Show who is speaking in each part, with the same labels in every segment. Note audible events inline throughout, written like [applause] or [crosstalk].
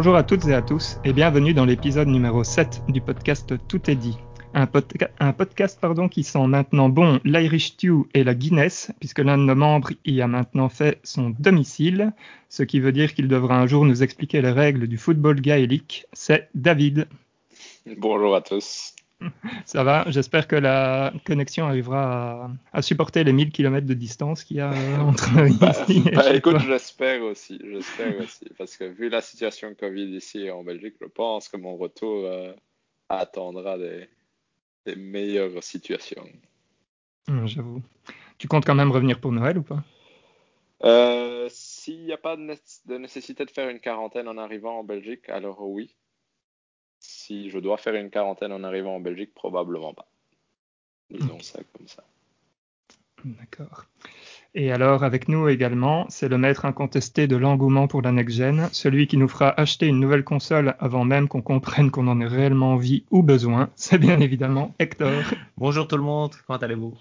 Speaker 1: Bonjour à toutes et à tous et bienvenue dans l'épisode numéro 7 du podcast Tout est dit. Un, podca- un podcast pardon, qui sent maintenant bon l'Irish Stew et la Guinness, puisque l'un de nos membres y a maintenant fait son domicile, ce qui veut dire qu'il devra un jour nous expliquer les règles du football gaélique. C'est David.
Speaker 2: Bonjour à tous.
Speaker 1: Ça va, j'espère que la connexion arrivera à, à supporter les 1000 km de distance qu'il y a euh, entre
Speaker 2: Bah,
Speaker 1: ici et
Speaker 2: bah, écoute, j'espère aussi, j'espère aussi, parce que vu la situation Covid ici en Belgique, je pense que mon retour euh, attendra des, des meilleures situations.
Speaker 1: Hum, J'avoue. Tu comptes quand même revenir pour Noël ou pas?
Speaker 2: Euh, S'il n'y a pas de nécessité de faire une quarantaine en arrivant en Belgique, alors oui. Si je dois faire une quarantaine en arrivant en Belgique, probablement pas. Disons ça comme ça.
Speaker 1: D'accord. Et alors, avec nous également, c'est le maître incontesté de l'engouement pour la next-gen, celui qui nous fera acheter une nouvelle console avant même qu'on comprenne qu'on en ait réellement envie ou besoin. C'est bien évidemment Hector.
Speaker 3: Bonjour tout le monde, comment allez-vous?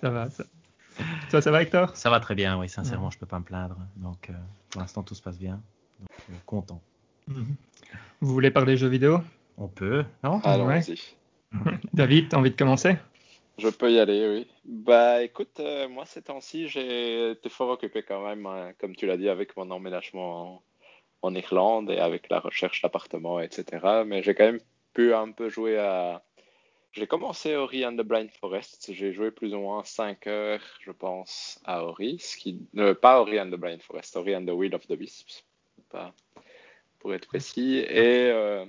Speaker 1: Ça va, ça. Toi, ça va, Hector?
Speaker 3: Ça va très bien, oui, sincèrement, je peux pas me plaindre. Donc, euh, pour l'instant, tout se passe bien. Donc, euh, content.
Speaker 1: Mhm. Vous voulez parler jeux vidéo?
Speaker 3: On peut, non?
Speaker 2: Allons-y. [laughs]
Speaker 1: David, t'as envie de commencer?
Speaker 2: Je peux y aller, oui. Bah écoute, euh, moi ces temps-ci, j'ai été fort occupé quand même, hein, comme tu l'as dit, avec mon emménagement en, en Irlande et avec la recherche d'appartement, etc. Mais j'ai quand même pu un peu jouer à... J'ai commencé Ori and the Blind Forest. J'ai joué plus ou moins 5 heures, je pense, à Ori. Ce qui... euh, pas Ori and the Blind Forest, Ori and the Will of the Wisps. Pas... Pour être précis. Et euh,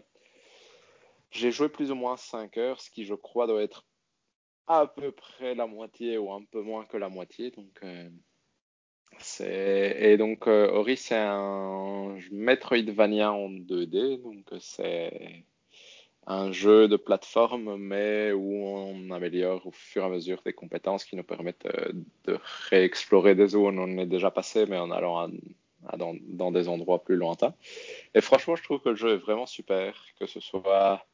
Speaker 2: j'ai joué plus ou moins 5 heures, ce qui je crois doit être à peu près la moitié ou un peu moins que la moitié. Donc, euh. Et donc, euh, Ori, c'est un Metroidvania en 2D. Donc, c'est un jeu de plateforme, mais où on améliore au fur et à mesure des compétences qui nous permettent euh, de réexplorer des zones où on est déjà passé, mais en allant à dans, des endroits plus lointains. Et franchement, je trouve que le jeu est vraiment super, que ce soit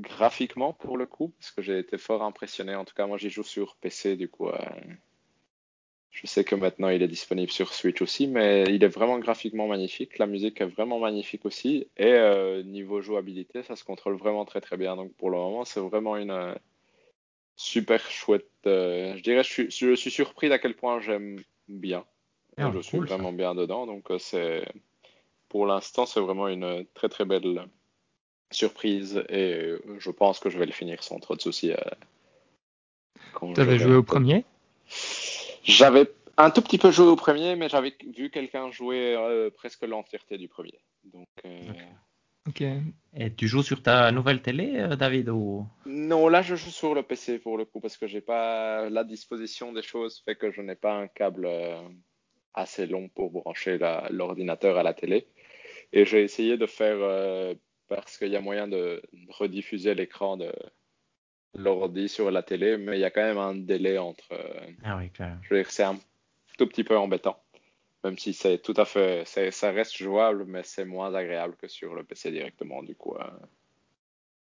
Speaker 2: graphiquement pour le coup, parce que j'ai été fort impressionné. En tout cas, moi, j'y joue sur PC, du coup. euh, je sais que maintenant il est disponible sur Switch aussi, mais il est vraiment graphiquement magnifique. La musique est vraiment magnifique aussi. Et euh, niveau jouabilité, ça se contrôle vraiment très très bien. Donc pour le moment, c'est vraiment une euh, super chouette. je dirais, je suis, je suis surpris d'à quel point j'aime bien. Et
Speaker 3: Ah,
Speaker 2: je suis
Speaker 3: cool, ça.
Speaker 2: vraiment bien dedans. Donc euh, c'est, pour l'instant, c'est vraiment une très très belle surprise. Et euh, je pense que je vais le finir sans trop de soucis. euh,
Speaker 1: T'avais
Speaker 2: j'aurai
Speaker 1: joué au premier?
Speaker 2: J'avais un tout petit peu joué au premier, mais j'avais vu quelqu'un jouer euh, presque l'entièreté du premier. Donc, euh,
Speaker 1: Ok.
Speaker 3: Et tu joues sur ta nouvelle télé, David ou...
Speaker 2: non, là je joue sur le PC pour le coup, parce que j'ai pas la disposition des choses, fait que je n'ai pas un câble euh, assez long pour brancher l'ordinateur à la télé. Et j'ai essayé de faire, euh, parce qu'il y a moyen de rediffuser l'écran de l'ordi sur la télé, mais il y a quand même un délai entre. euh,
Speaker 3: Ah oui, clair.
Speaker 2: Je veux dire, c'est un tout petit peu embêtant. Même si c'est tout à fait, ça reste jouable, mais c'est moins agréable que sur le PC directement. Du coup, euh,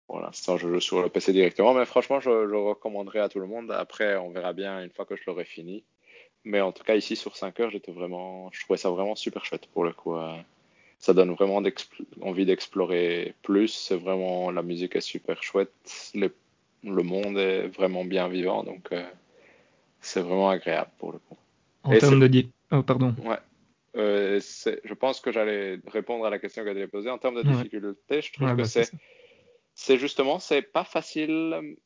Speaker 2: pour l'instant, je joue sur le PC directement, mais franchement, je, je recommanderais à tout le monde. Après, on verra bien une fois que je l'aurai fini. Mais en tout cas, ici sur 5 heures, j'étais vraiment, je trouvais ça vraiment super chouette pour le coup. euh. Ça donne vraiment envie d'explorer plus. C'est vraiment, la musique est super chouette. Le, le monde est vraiment bien vivant, donc euh, c'est vraiment agréable pour le coup.
Speaker 1: En
Speaker 2: Et
Speaker 1: termes de... Oh, pardon.
Speaker 2: Ouais. Euh, je pense que j'allais répondre à la question que tu avais posée. En termes de
Speaker 1: Ouais.
Speaker 2: difficulté, je trouve
Speaker 1: Ouais,
Speaker 2: que
Speaker 1: bah, c'est
Speaker 2: c'est justement, c'est pas facile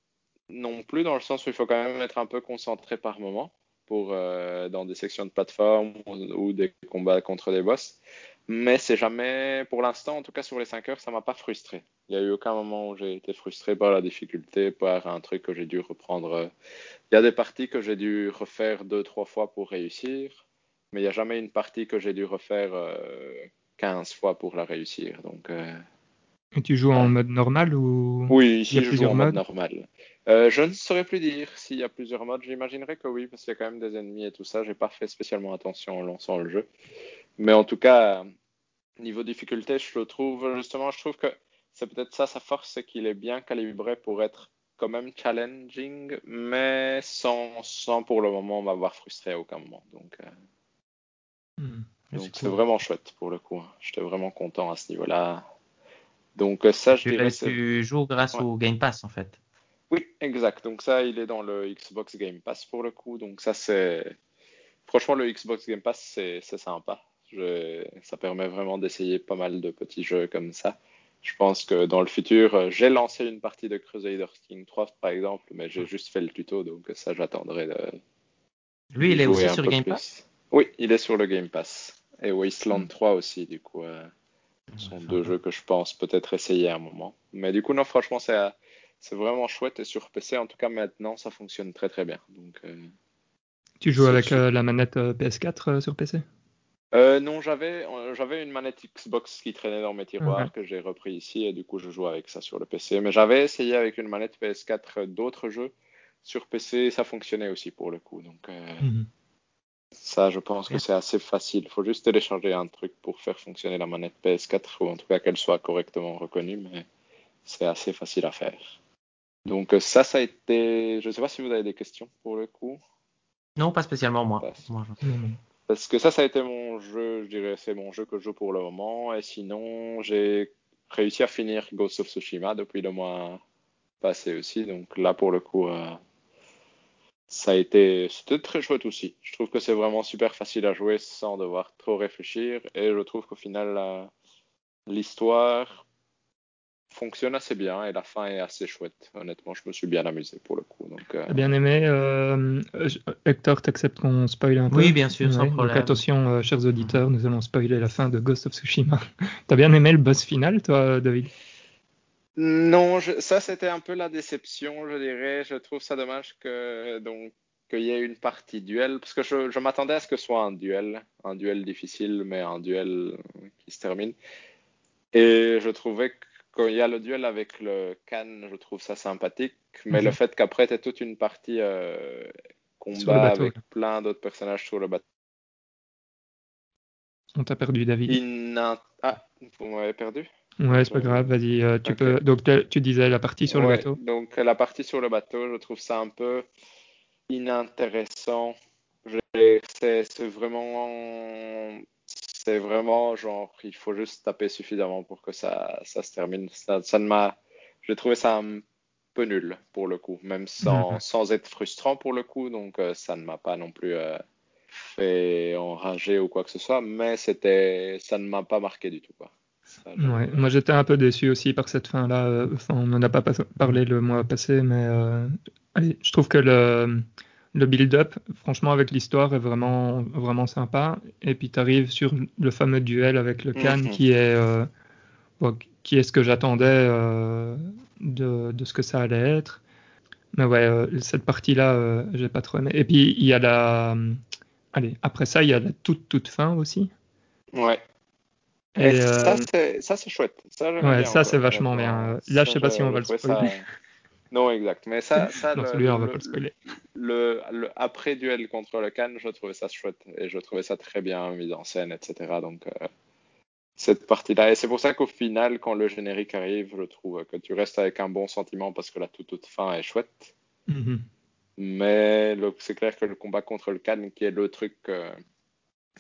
Speaker 2: non plus, dans le sens où il faut quand même être un peu concentré par moment pour euh, dans des sections de plateforme ou, ou des combats contre des boss. Mais c'est jamais, pour l'instant, en tout cas sur les 5 heures, ça m'a pas frustré. Il y a eu aucun moment où j'ai été frustré par la difficulté, par un truc que j'ai dû reprendre. Il y a des parties que j'ai dû refaire deux, trois fois pour réussir, mais il n'y a jamais une partie que j'ai dû refaire euh, 15 fois pour la réussir. Donc, euh,
Speaker 1: Et tu joues en mode normal ou
Speaker 2: oui, ici je joue en mode normal. Euh, je ne saurais plus dire s'il y a plusieurs modes. J'imaginerais que oui, parce qu'il y a quand même des ennemis et tout ça. J'ai pas fait spécialement attention en lançant le jeu. Mais en tout cas, niveau difficulté, je le trouve justement, je trouve que c'est peut-être ça sa force, c'est qu'il est bien calibré pour être quand même challenging, mais sans, sans pour le moment m'avoir frustré à aucun moment. Donc, euh,
Speaker 1: Hmm.
Speaker 2: C'est vraiment chouette pour le coup. Hein. J'étais vraiment content à ce niveau-là. Donc ça, je
Speaker 3: tu,
Speaker 2: dirais.
Speaker 3: Tu joues grâce au Game Pass en fait.
Speaker 2: Oui, exact. Donc ça, il est dans le Xbox Game Pass pour le coup. Donc ça, c'est. Franchement, le Xbox Game Pass, c'est sympa. Je... Ça permet vraiment d'essayer pas mal de petits jeux comme ça. Je pense que dans le futur, j'ai lancé une partie de Crusader King 3 par exemple, mais j'ai juste fait le tuto, donc ça, j'attendrai de.
Speaker 3: Lui, il est aussi sur Game Pass?
Speaker 2: Oui, il est sur le Game Pass. Et Wasteland 3 aussi, du coup. Euh, ce sont deux jeux que je pense peut-être essayer à un moment. Mais du coup, non, franchement, c'est c'est vraiment chouette et sur PC, en tout cas maintenant, ça fonctionne très très bien. Donc, euh,
Speaker 1: tu joues avec euh, la manette euh, PS4 sur PC
Speaker 2: Non, j'avais j'avais une manette Xbox qui traînait dans mes tiroirs que j'ai repris ici et du coup je joue avec ça sur le PC. Mais j'avais essayé avec une manette PS4 d'autres jeux sur PC, ça fonctionnait aussi pour le coup. Donc mhm. ça, je pense que c'est assez facile. Il faut juste télécharger un truc pour faire fonctionner la manette PS4 ou en tout cas qu'elle soit correctement reconnue, mais c'est assez facile à faire. Donc euh, ça, ça a été... Je ne sais pas si vous avez des questions pour le coup.
Speaker 3: Non, pas spécialement moi.
Speaker 2: Parce que ça, ça a été mon jeu, je dirais, c'est mon jeu que je joue pour le moment. Et sinon, j'ai réussi à finir Ghost of Tsushima depuis le mois passé aussi. Donc là, pour le coup, euh, ça a été, c'était très chouette aussi. Je trouve que c'est vraiment super facile à jouer sans devoir trop réfléchir. Et je trouve qu'au final, l'histoire, fonctionne assez bien et la fin est assez chouette. Honnêtement, je me suis bien amusé pour le coup. Donc,
Speaker 1: euh... bien aimé. Euh, Hector, t'acceptes qu'on spoil un peu?
Speaker 3: Oui, bien sûr, sans problème.
Speaker 1: Donc attention, euh, chers auditeurs, nous allons spoiler la fin de Ghost of Tsushima. [laughs] T'as bien aimé le boss final, toi, David?
Speaker 2: Non, ça c'était un peu la déception, je dirais. Je trouve ça dommage que donc qu'il y ait une partie duel, parce que je, je m'attendais à ce que ce soit un duel, un duel difficile, mais un duel qui se termine. Et je trouvais que quand il y a le duel avec le Khan, je trouve ça sympathique. Mais le mhm. fait qu'après, tu toute une partie euh, combat avec plein d'autres personnages sur le bateau.
Speaker 1: On t'a perdu, David.
Speaker 2: Ah, vous m'avez perdu?
Speaker 1: Ouais, c'est pas grave, vas-y. Euh, tu peux... Donc, tu disais la partie sur le bateau
Speaker 2: Donc, la partie sur le bateau, je trouve ça un peu inintéressant. C'est vraiment c'est vraiment genre, il faut juste taper suffisamment pour que ça, ça se termine. Ça, ça ne m'a, j'ai trouvé ça un peu nul pour le coup, même sans, mhm. sans être frustrant pour le coup. Donc euh, ça ne m'a pas non plus euh, fait enrager ou quoi que ce soit, mais c'était, ça ne m'a pas marqué du tout quoi.
Speaker 1: ouais, moi j'étais un peu déçu aussi par cette fin là. Enfin, on n'en a pas parlé le mois passé, mais euh, allez, je trouve que le le build-up, franchement, avec l'histoire, est vraiment, vraiment sympa. Et puis, tu arrives sur le fameux duel avec le Khan, mhm. qui, est, euh, qui est ce que j'attendais euh, de, de, ce que ça allait être. Mais ouais, euh, cette partie-là, j'ai pas trop aimé. Et puis, il y a la. allez, après ça, il y a la toute, toute fin aussi.
Speaker 2: Ouais. Et, ça, c'est chouette. Ça,
Speaker 1: ouais, ça, c'est vachement bien. Là, je sais pas si on va le spoiler.
Speaker 2: Non, exact. Mais ça, ça [laughs] le, le, après-duel contre le Cannes, je trouvais ça chouette et je trouvais ça très bien mis en scène, etc. Donc, euh, cette partie-là. Et c'est pour ça qu'au final, quand le générique arrive, je trouve que tu restes avec un bon sentiment parce que la toute, toute fin est chouette. Mm-hmm. Mais c'est clair que le combat contre le Cannes, qui est le truc que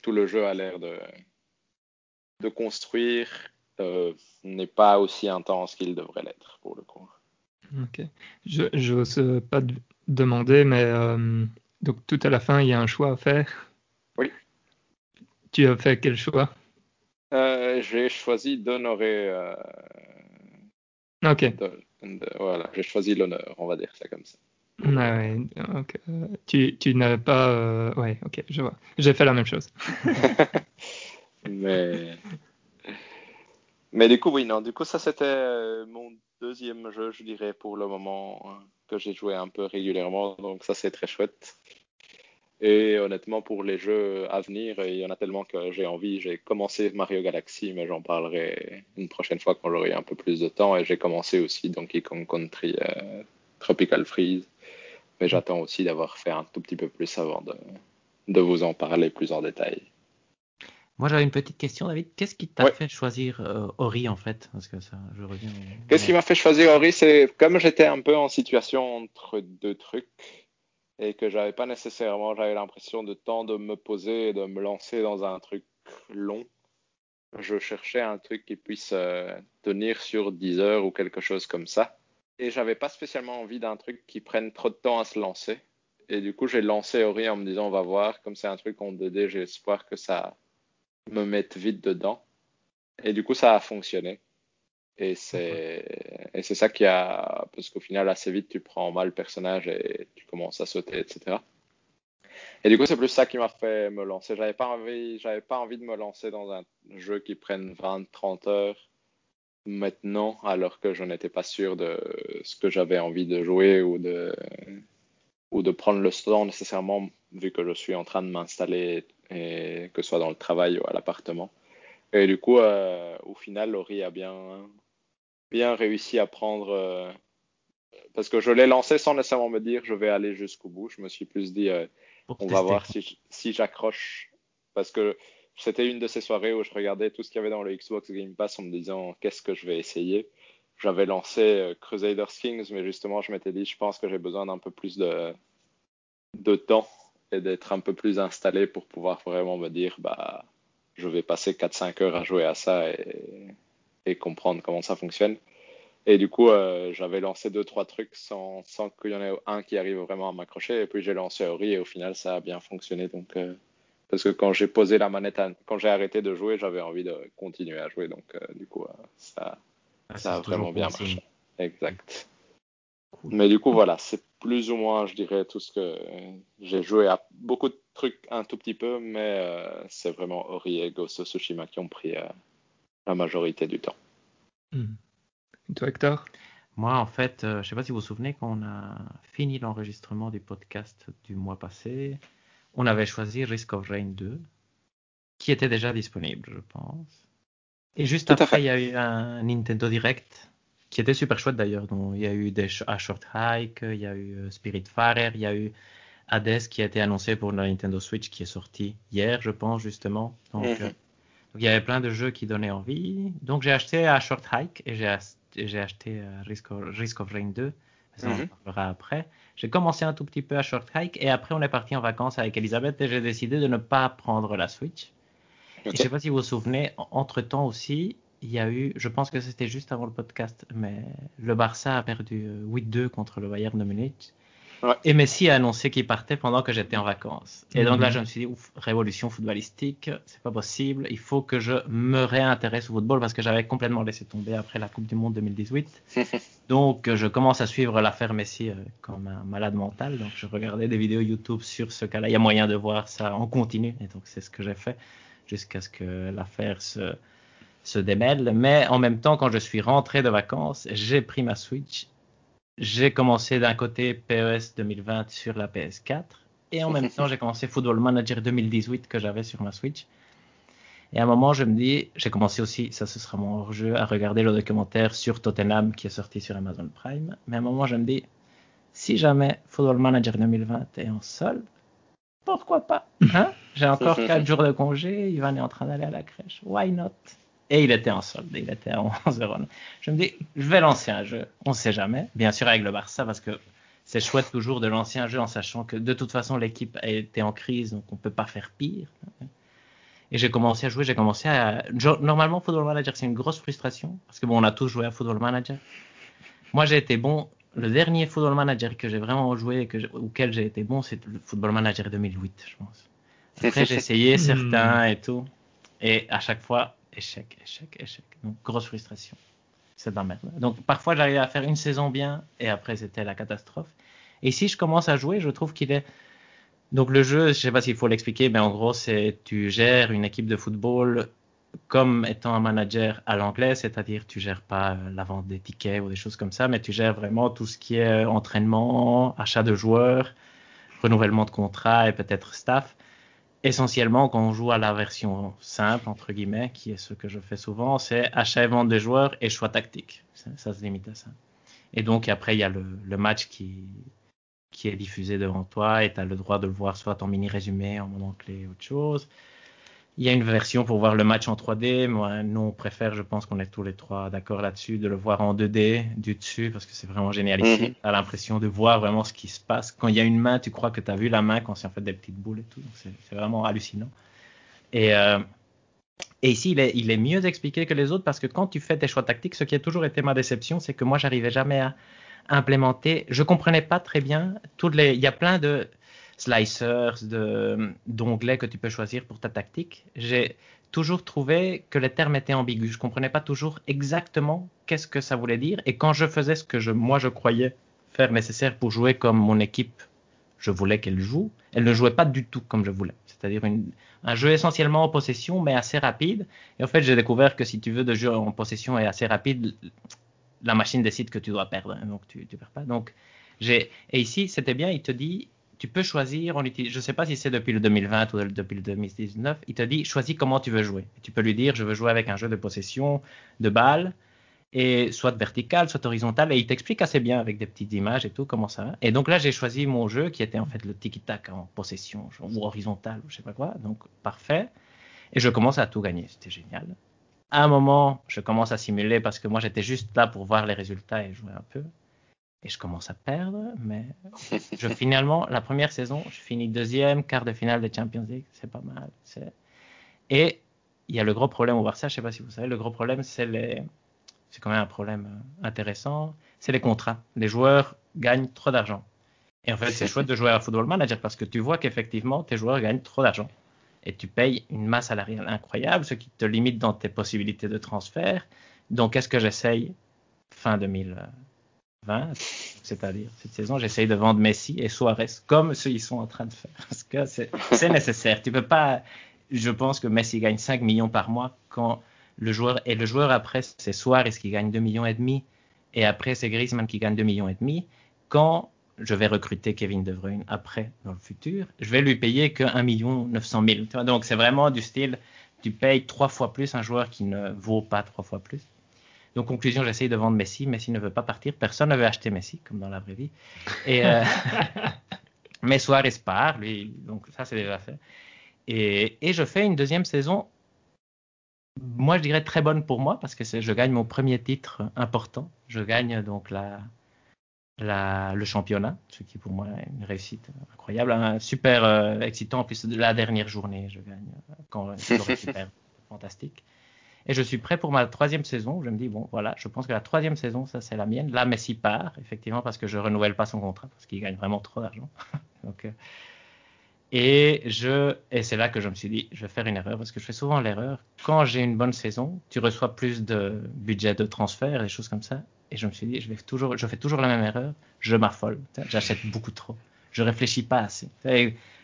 Speaker 2: tout le jeu a l'air de, de construire, euh, n'est pas aussi intense qu'il devrait l'être, pour le coup.
Speaker 1: Ok. Je n'ose pas demander, mais euh, donc tout à la fin, il y a un choix à faire.
Speaker 2: Oui.
Speaker 1: Tu as fait quel choix?
Speaker 2: Euh, J'ai choisi d'honorer. Euh,
Speaker 1: ok.
Speaker 2: voilà, j'ai choisi l'honneur, on va dire ça comme ça.
Speaker 1: Ouais, Tu, tu n'avais pas. Ouais, ok, je vois. J'ai fait la même chose. [laughs]
Speaker 2: mais. Mais du coup, oui, non. Du coup, ça, c'était mon deuxième jeu, je dirais, pour le moment, hein, que j'ai joué un peu régulièrement. Donc ça, c'est très chouette. Et honnêtement, pour les jeux à venir, il y en a tellement que j'ai envie. J'ai commencé Mario Galaxy, mais j'en parlerai une prochaine fois quand j'aurai un peu plus de temps. Et j'ai commencé aussi Donkey Kong Country euh, Tropical Freeze. Mais j'attends aussi d'avoir fait un tout petit peu plus avant de, de vous en parler plus en détail.
Speaker 3: Moi, j'avais une petite question, David. Qu'est-ce qui t'a fait choisir euh, Ori, en fait? Parce que ça, je reviens.
Speaker 2: Qu'est-ce qui m'a fait choisir Ori? C'est comme j'étais un peu en situation entre deux trucs et que j'avais pas nécessairement, j'avais l'impression de temps de me poser et de me lancer dans un truc long, je cherchais un truc qui puisse euh, tenir sur 10 heures ou quelque chose comme ça. Et j'avais pas spécialement envie d'un truc qui prenne trop de temps à se lancer. Et du coup, j'ai lancé Ori en me disant, on va voir, comme c'est un truc en 2D, j'ai espoir que ça me mette vite dedans. Et du coup, ça a fonctionné. Et c'est, et c'est ça qui a, parce qu'au final, assez vite, tu prends mal le personnage et tu commences à sauter, etc. Et du coup, c'est plus ça qui m'a fait me lancer. J'avais pas envie, j'avais pas envie de me lancer dans un jeu qui prenne 20, 30 heures maintenant, alors que je n'étais pas sûr de ce que j'avais envie de jouer ou de, ou de prendre le temps nécessairement, vu que je suis en train de m'installer, et que ce soit dans le travail ou à l'appartement. Et du coup, euh, au final, Laurie a bien, bien réussi à prendre. Euh, parce que je l'ai lancé sans nécessairement me dire je vais aller jusqu'au bout. Je me suis plus dit euh, on va voir si, si j'accroche. Parce que c'était une de ces soirées où je regardais tout ce qu'il y avait dans le Xbox Game Pass en me disant qu'est-ce que je vais essayer? J'avais lancé Crusader Kings, mais justement, je m'étais dit je pense que j'ai besoin d'un peu plus de, de temps et d'être un peu plus installé pour pouvoir vraiment me dire bah je vais passer 4-5 heures à jouer à ça et, et, comprendre comment ça fonctionne. Et du coup, euh, j'avais lancé deux trois trucs sans, sans qu'il y en ait un qui arrive vraiment à m'accrocher. Et puis j'ai lancé Ori et au final, ça a bien fonctionné. Donc, euh, parce que quand j'ai posé la manette, quand j'ai arrêté de jouer, j'avais envie de continuer à jouer. Donc, euh, du coup, ça, ah, ça a vraiment bien marché. Exact. Mais du coup, voilà, c'est plus ou moins, je dirais, tout ce que j'ai joué à beaucoup de trucs un tout petit peu, mais euh, c'est vraiment Ori et Ghost of Tsushima qui ont pris euh, la majorité du temps.
Speaker 1: Hmm. toi, Hector?
Speaker 3: Moi, en fait, euh, je ne sais pas si vous vous souvenez, quand on a fini l'enregistrement du podcast du mois passé, on avait choisi Risk of Rain 2, qui était déjà disponible, je pense. Et juste après, il y a eu un Nintendo Direct qui était super chouette d'ailleurs. il y a eu des a Short Hike, il y a eu euh, Spirit Farer, il y a eu Hades qui a été annoncé pour la Nintendo Switch qui est sorti hier, je pense justement. Donc, mhm. euh, il y avait plein de jeux qui donnaient envie. Donc j'ai acheté A Short Hike et j'ai acheté euh, Risk, of, Risk, of, Rain 2. Ça, on en mhm. parlera après. J'ai commencé un tout petit peu à Short Hike et après on est parti en vacances avec Elisabeth et j'ai décidé de ne pas prendre la Switch. Je ne sais pas si vous vous souvenez, entre temps aussi, il y a eu, je pense que c'était juste avant le podcast, mais le Barça a perdu 8-2 euh, contre le Bayern de Munich. Et Messi a annoncé qu'il partait pendant que j'étais en vacances. Et donc là, mhm. je me suis dit, ouf, révolution footballistique, c'est pas possible. Il faut que je me réintéresse au football parce que j'avais complètement laissé tomber après la Coupe du Monde 2018. [laughs] donc, je commence à suivre l'affaire Messi euh, comme un malade mental. Donc, je regardais des vidéos YouTube sur ce cas-là. Il y a moyen de voir ça en continu. Et donc, c'est ce que j'ai fait jusqu'à ce que l'affaire se, se démêle. Mais en même temps, quand je suis rentré de vacances, j'ai pris ma Switch. J'ai commencé d'un côté PES 2020 sur la PS4 et en même [laughs] temps, j'ai commencé Football Manager 2018 que j'avais sur ma Switch. Et à un moment, je me dis, j'ai commencé aussi, ça ce sera mon hors-jeu, à regarder le documentaire sur Tottenham qui est sorti sur Amazon Prime. Mais à un moment, je me dis, si jamais Football Manager 2020 est en solde, pourquoi pas hein? J'ai encore [laughs] 4 jours de congé, Ivan est en train d'aller à la crèche. Why not? Et il était en solde, il était à 11 euros. Je me dis, je vais lancer un jeu, on ne sait jamais, bien sûr avec le Barça, parce que c'est chouette toujours de lancer un jeu en sachant que de toute façon l'équipe était en crise, donc on ne peut pas faire pire. Et j'ai commencé à jouer, j'ai commencé à... Normalement, Football Manager, c'est une grosse frustration, parce que bon, on a tous joué à Football Manager. Moi, j'ai été bon. Le dernier Football Manager que j'ai vraiment joué, que auquel j'ai été bon, c'est le Football Manager 2008, je pense. Après, j'ai essayé certains et tout. Et à chaque fois, échec, échec, échec. Donc, grosse frustration. C'est la merde. Donc, parfois, j'arrivais à faire une saison bien et après, c'était la catastrophe. Et si je commence à jouer, je trouve qu'il est. Donc, le jeu, je sais pas s'il faut l'expliquer, mais en gros, c'est tu gères une équipe de football comme étant un manager à l'anglais, c'est-à-dire tu gères pas euh, la vente des tickets ou des choses comme ça, mais tu gères vraiment tout ce qui est entraînement, achat de joueurs, renouvellement de contrat et peut-être staff essentiellement, quand on joue à la version simple, entre guillemets, qui est ce que je fais souvent, c'est achat et vente des joueurs et choix tactique. Ça, se limite à ça. Et donc, après, il y a le, le match qui, qui est diffusé devant toi et tu as le droit de le voir soit en mini résumé, en moment clé, autre chose. Il y a une version pour voir le match en 3D. Moi, nous, on préfère, je pense qu'on est tous les trois d'accord là-dessus, de le voir en 2D du dessus parce que c'est vraiment génial ici. Mhm. Tu as l'impression de voir vraiment ce qui se passe. Quand il y a une main, tu crois que tu as vu la main quand c'est en fait des petites boules et tout. c'est vraiment hallucinant. Et, euh, Et ici, il est, il est mieux expliqué que les autres parce que quand tu fais tes choix tactiques, ce qui a toujours été ma déception, c'est que moi, j'arrivais jamais à implémenter. Je comprenais pas très bien toutes les. Il y a plein de slicers, d'onglets que tu peux choisir pour ta tactique. J'ai toujours trouvé que les termes étaient ambigus. Je comprenais pas toujours exactement qu'est-ce que ça voulait dire. Et quand je faisais ce que je, moi je croyais faire nécessaire pour jouer comme mon équipe, je voulais qu'elle joue, elle ne jouait pas du tout comme je voulais. C'est-à-dire un jeu essentiellement en possession, mais assez rapide. Et en fait, j'ai découvert que si tu veux de jeu en possession et assez rapide, la machine décide que tu dois perdre, hein, donc tu ne perds pas. Donc, et ici, c'était bien, il te dit, tu peux choisir, on je ne sais pas si c'est depuis le 2020 ou depuis le 2019, il te dit, choisis comment tu veux jouer. Tu peux lui dire, je veux jouer avec un jeu de possession, de balles, et soit vertical, soit horizontal, et il t'explique assez bien avec des petites images et tout comment ça va. Et donc là, j'ai choisi mon jeu qui était en fait le tiki-tac en possession, ou horizontal, ou je sais pas quoi, donc parfait. Et je commence à tout gagner, c'était génial. À un moment, je commence à simuler parce que moi j'étais juste là pour voir les résultats et jouer un peu. Et je commence à perdre, mais [laughs] je finalement, la première saison, je finis deuxième, quart de finale de Champions League, c'est pas mal. Et il y a le gros problème au Barça, je sais pas si vous savez, le gros problème c'est les c'est quand même un problème euh, intéressant, c'est les contrats. Les joueurs gagnent trop d'argent. Et en fait, c'est chouette de jouer à Football Manager parce que tu vois qu'effectivement, tes joueurs gagnent trop d'argent. Et tu payes une masse salariale incroyable, ce qui te limite dans tes possibilités de transfert. Donc, est-ce que j'essaye fin 2020, c'est-à-dire cette saison, j'essaye de vendre Messi et Suarez comme ceux ils sont en train de faire. Parce que c'est nécessaire. Tu peux pas. Je pense que Messi gagne 5 millions par mois quand le joueur, et le joueur après, c'est Suarez qui gagne 2 millions et demi, et après c'est Griezmann qui gagne 2 millions et demi. Quand je vais recruter Kevin De Bruyne après, dans le futur, je vais lui payer que 1 million 900 000. Donc c'est vraiment du style, tu payes trois fois plus un joueur qui ne vaut pas trois fois plus. Donc conclusion, j'essaye de vendre Messi. Messi ne veut pas partir. Personne ne veut acheter Messi, comme dans la vraie vie. Et, euh, [laughs] mais Suarez part. Donc ça c'est déjà fait. Et, je fais une deuxième saison moi, je dirais très bonne pour moi parce que je gagne mon premier titre important. Je gagne donc la, la, le championnat, ce qui pour moi est une réussite incroyable, un super euh, excitant. En plus de la dernière journée, je gagne euh, quand je le fantastique. Et je suis prêt pour ma troisième saison. Je me dis bon, voilà, je pense que la troisième saison, ça c'est la mienne. Là, Messi part effectivement parce que je renouvelle pas son contrat parce qu'il gagne vraiment trop d'argent. [laughs] donc euh, et et c'est là que je me suis dit, je vais faire une erreur parce que je fais souvent l'erreur. Quand j'ai une bonne saison, tu reçois plus de budget de transfert, des choses comme ça. Et je me suis dit, je vais toujours, je fais toujours la même erreur. Je m'affole. J'achète beaucoup trop. Je réfléchis pas assez.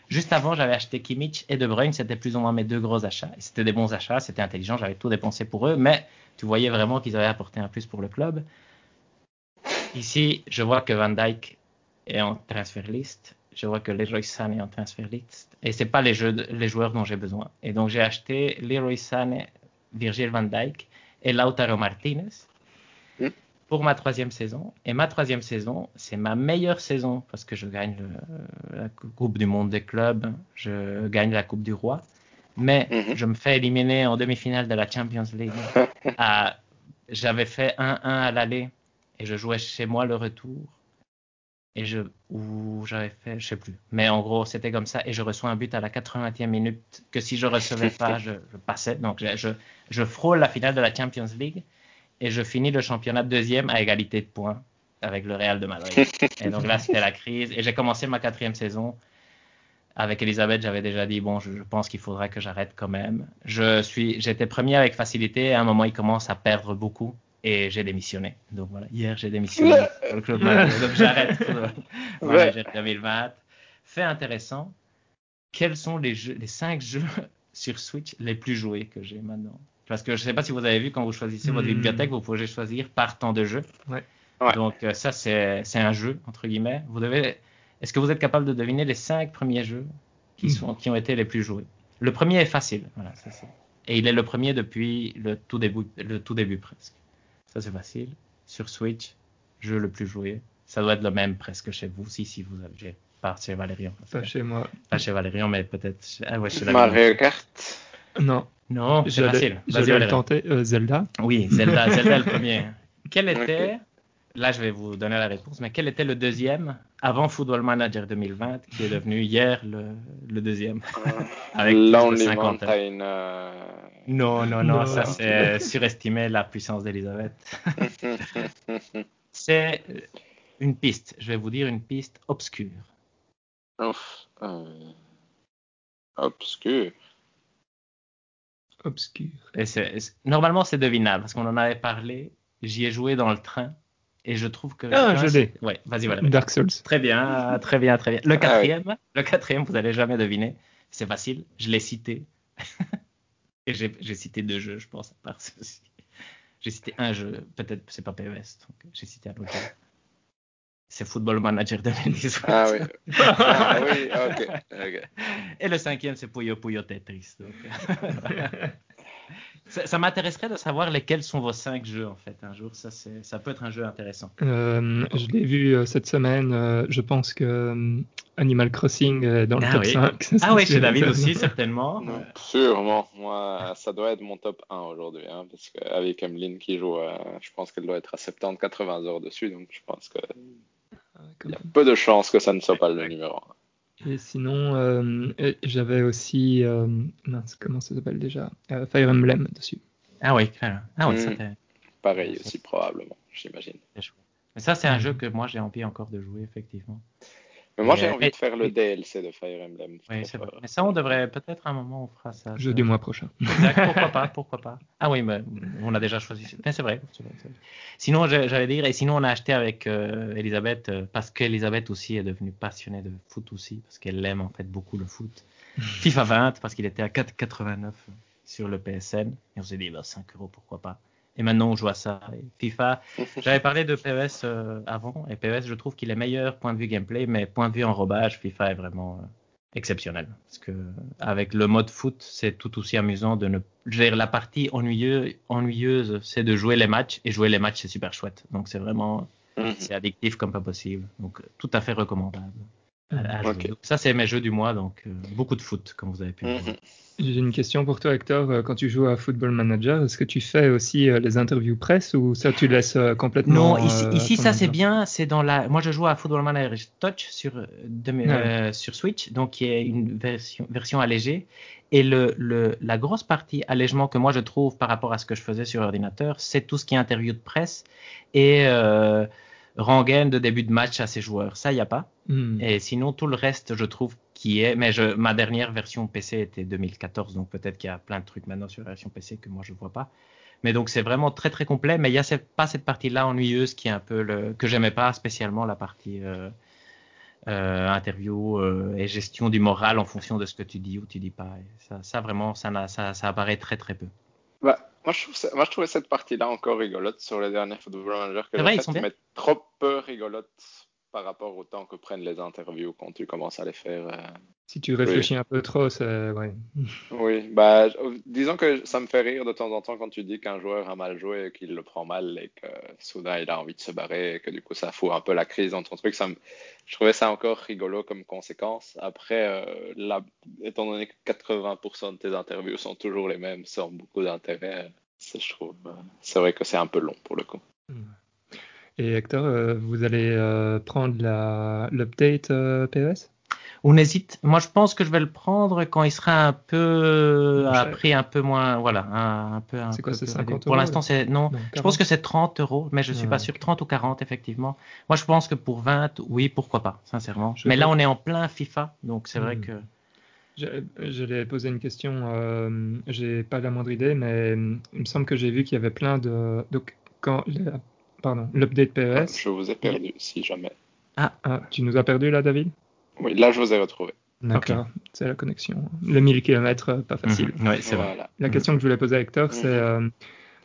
Speaker 3: Juste avant, j'avais acheté Kimmich et De Bruyne. C'était plus ou moins mes deux gros achats. C'était des bons achats. C'était intelligent. J'avais tout dépensé pour eux. Mais tu voyais vraiment qu'ils avaient apporté un plus pour le club. Ici, je vois que Van Dyke est en transfer list je vois que Leroy Sané en transfer list et c'est pas les, les joueurs dont j'ai besoin. Et donc j'ai acheté Leroy Sané, Virgil van Dijk et Lautaro Martinez hmm. Pour ma troisième saison. Et ma troisième saison, c'est ma meilleure saison parce que je gagne la Coupe du Monde des clubs, je gagne la Coupe du Roi, mais hmm. je me fais éliminer en demi-finale de la Champions League. [laughs] J'avais fait 1-1 à l'aller et je jouais chez moi le retour et je ou j'avais fait je sais plus mais en gros c'était comme ça et je reçois un but à la 80e minute que si je recevais pas [laughs] je, passais donc je, je, frôle la finale de la Champions League et je finis le championnat deuxième à égalité de points avec le Real de Madrid. [laughs] Et donc là c'était la crise. Et j'ai commencé ma quatrième saison avec Elisabeth. J'avais déjà dit bon je, je pense qu'il faudra que j'arrête quand même. Je suis j'étais premier avec facilité. Et à un moment il commence à perdre beaucoup et j'ai démissionné. Donc voilà, hier j'ai démissionné. Le club donc j'arrête. [laughs] Voilà, j'ai 2020. Fait intéressant, quels sont les, jeux, les cinq jeux sur Switch les plus joués que j'ai maintenant? Parce que je ne sais pas si vous avez vu, quand vous choisissez votre hmm. bibliothèque, vous pouvez choisir par temps de jeu. Ouais. Donc euh, ça, c'est un jeu, entre guillemets. Vous devez... Est-ce que vous êtes capable de deviner les cinq premiers jeux qui, hmm. sont, qui ont été les plus joués? Le premier est facile. Voilà, ça, et il est le premier depuis le tout début, le tout début presque. Ça, c'est facile. Sur Switch, jeu le plus joué. Ça doit être le même presque chez vous, si, si vous avez. Pas chez Valérian.
Speaker 1: Pas chez moi.
Speaker 3: Pas chez Valérian, mais peut-être. Ah ouais, chez
Speaker 2: Mario Kart
Speaker 1: Non.
Speaker 3: Non, c'est facile.
Speaker 1: J'allais tenter euh, Zelda.
Speaker 3: Oui, Zelda, Zelda le premier. [laughs] Quel était là, je vais vous donner la réponse, mais quel était le deuxième avant Football Manager 2020, qui est devenu hier le, le deuxième?
Speaker 2: Avec Lonely Mountain. Euh...
Speaker 3: Non, non, non, ça c'est surestimer la puissance d'Elisabeth. [laughs] c'est une piste, je vais vous dire une piste obscure.
Speaker 2: Ouf, euh... Obscure.
Speaker 1: Obscure.
Speaker 3: Et normalement, c'est devinable parce qu'on en avait parlé. J'y ai joué dans le train et je trouve que.
Speaker 1: Ah, je l'ai.
Speaker 3: Ouais, vas-y, voilà.
Speaker 1: Dark Souls.
Speaker 3: Très bien, très bien, très bien. Le ah quatrième, le quatrième, vous n'allez jamais deviner. C'est facile. Je l'ai cité. [laughs] et j'ai cité deux jeux, je pense, à part ceci. J'ai cité un jeu, peut-être c'est pas PES, donc j'ai cité un autre jeu. C'est Football Manager 2018.
Speaker 2: Ah oui. ah oui, ok.
Speaker 3: Et le cinquième, c'est Puyo Puyo Tetris. Donc... [laughs] Ça, m'intéresserait de savoir lesquels sont vos cinq jeux en fait un jour. Ça, ça peut être un jeu intéressant.
Speaker 1: Euh, je l'ai vu euh, cette semaine. Euh, je pense que Animal Crossing est dans le
Speaker 3: ah
Speaker 1: top 5.
Speaker 3: ah oui, chez David aussi certainement. [laughs]
Speaker 2: sûrement. Moi, ça doit être mon top 1 aujourd'hui. Hein, parce qu'avec Emeline qui joue, je pense qu'elle doit être à 70-80 heures dessus. Donc je pense que il y a peu de chances que ça ne soit pas le numéro 1.
Speaker 1: Et sinon, euh, j'avais aussi, euh, mince, comment ça s'appelle déjà euh, Fire Emblem dessus.
Speaker 3: Ah oui, clair. Ah oui,
Speaker 2: mmh. Pareil aussi, probablement, j'imagine.
Speaker 3: Mais ça, c'est un jeu que moi, j'ai envie encore de jouer, effectivement.
Speaker 2: Mais moi, j'ai envie de faire le DLC de Fire Emblem.
Speaker 3: Oui, c'est vrai. Mais ça, on devrait peut-être un moment, on fera ça.
Speaker 1: Jeu du mois prochain.
Speaker 3: pourquoi pas, pourquoi pas. Ah oui, mais on a déjà choisi. Mais c'est vrai, Sinon, j'allais dire, et sinon, on a acheté avec euh, Elisabeth, euh, parce qu'Elisabeth aussi est devenue passionnée de foot aussi, parce qu'elle aime en fait beaucoup le foot. [laughs] FIFA 20, parce qu'il était à 4,89 sur le PSN. Et on s'est dit, bah, 5 euros, pourquoi pas. Et maintenant, on joue à ça. FIFA, [laughs] j'avais parlé de PES euh, avant, et PES, je trouve qu'il est meilleur point de vue gameplay, mais point de vue enrobage, FIFA est vraiment euh, exceptionnel. Parce que avec le mode foot, c'est tout aussi amusant de ne gérer la partie ennuyeuse, ennuyeuse c'est de jouer les matchs, et jouer les matchs, c'est super chouette. Donc c'est vraiment, mhm. c'est addictif comme pas possible. Donc tout à fait recommandable. Ça, c'est mes jeux du mois, donc euh, beaucoup de foot, comme vous avez pu voir.
Speaker 1: J'ai une question pour toi, Hector. Euh, quand tu joues à Football Manager, est-ce que tu fais aussi euh, les interviews presse ou ça tu laisses complètement
Speaker 3: Non, ici, ça c'est bien. C'est dans la. Moi, je joue à Football Manager Touch sur sur Switch, donc qui est une version version allégée. Et le, le, la grosse partie allègement que moi je trouve par rapport à ce que je faisais sur ordinateur, c'est tout ce qui est interview de presse et rengaine de début de match à ses joueurs. Ça, il n'y a pas. Hmm. Et sinon, tout le reste, je trouve qui est. Mais je, ma dernière version PC était 2014, donc peut-être qu'il y a plein de trucs maintenant sur la version PC que moi je ne vois pas. Mais donc c'est vraiment très très complet. Mais il n'y a pas cette partie-là ennuyeuse qui est un peu le que j'aimais pas spécialement la partie euh, euh, interview euh, et gestion du moral en fonction de ce que tu dis ou tu dis pas. ça, ça vraiment ça, ça, ça apparaît très très peu.
Speaker 2: Bah, moi, je trouve moi, je trouvais cette partie-là encore rigolote sur les derniers Football Manager.
Speaker 3: Que ils sont bien.
Speaker 2: trop peu rigolote par rapport au temps que prennent les interviews quand tu commences à les faire. Euh,
Speaker 1: si tu réfléchis un peu trop, c'est. Ouais. [laughs]
Speaker 2: Oui, bah, disons que ça me fait rire de temps en temps quand tu dis qu'un joueur a mal joué et qu'il le prend mal et que soudain il a envie de se barrer et que du coup ça fout un peu la crise dans ton truc. Ça Je trouvais ça encore rigolo comme conséquence. Après, euh, étant donné que 80% de tes interviews sont toujours les mêmes sans beaucoup d'intérêt, je trouve. Euh, c'est vrai que c'est un peu long pour le coup.
Speaker 1: Et Hector, euh, vous allez prendre l'update PES
Speaker 3: on hésite. Moi, je pense que je vais le prendre quand il sera un peu à prix un peu moins, voilà, un, peu.
Speaker 1: C'est quoi, c'est 50
Speaker 3: Pour l'instant, c'est non. je pense que c'est 30 euros, mais je suis pas sûr. 30 ou 40, effectivement. Moi, je pense que pour 20, oui, pourquoi pas, sincèrement. mais là, on est en plein FIFA, donc c'est vrai hmm. que.
Speaker 1: Je, l'ai posé une question, euh, j'ai pas la moindre idée, mais il me semble que j'ai vu qu'il y avait plein de. Donc, quand. Pardon, l'update PES.
Speaker 2: Je vous ai perdu, si jamais.
Speaker 1: Ah. ah, tu nous as perdu là, David?
Speaker 2: Oui, là, je vous ai retrouvé.
Speaker 1: D'accord, c'est la connexion. Le 1000 km, euh, pas facile.
Speaker 3: Mhm. Oui, c'est vrai.
Speaker 1: La mhm. question que je voulais poser à Hector, c'est mhm. euh,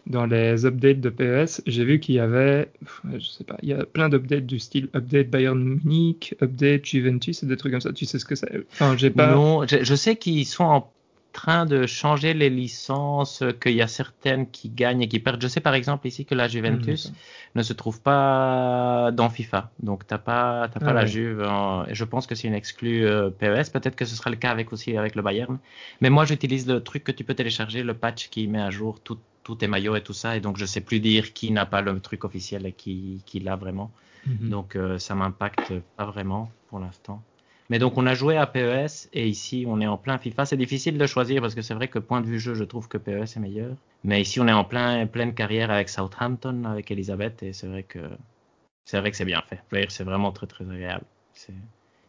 Speaker 1: dans les updates de PES, j'ai vu qu'il y avait, je sais pas, il y a plein d'updates du style update Bayern Munich, update Juventus et des trucs comme ça. Tu sais ce que c'est?
Speaker 3: Enfin, j'ai pas. Non, je sais qu'ils sont en train de changer les licences, qu'il y a certaines qui gagnent et qui perdent. Je sais par exemple ici que la Juventus mmh, ne se trouve pas dans FIFA. Donc t'as pas t'as pas ah la Juve. Je pense que c'est une exclue euh, PES. Peut-être que ce sera le cas avec aussi avec le Bayern. Mais moi j'utilise le truc que tu peux télécharger, le patch qui met à jour tout est maillot et tout ça, et donc je sais plus dire qui n'a pas le truc officiel et qui, qui l'a vraiment.
Speaker 1: Mhm.
Speaker 3: Donc euh, ça m'impacte pas vraiment pour l'instant. Mais donc on a joué à PES et ici on est en plein FIFA. C'est difficile de choisir parce que c'est vrai que point de vue jeu, je trouve que PES est meilleur. Mais ici on est en plein pleine carrière avec Southampton, avec Elisabeth et c'est vrai que c'est vrai que c'est bien fait. C'est vraiment très très agréable.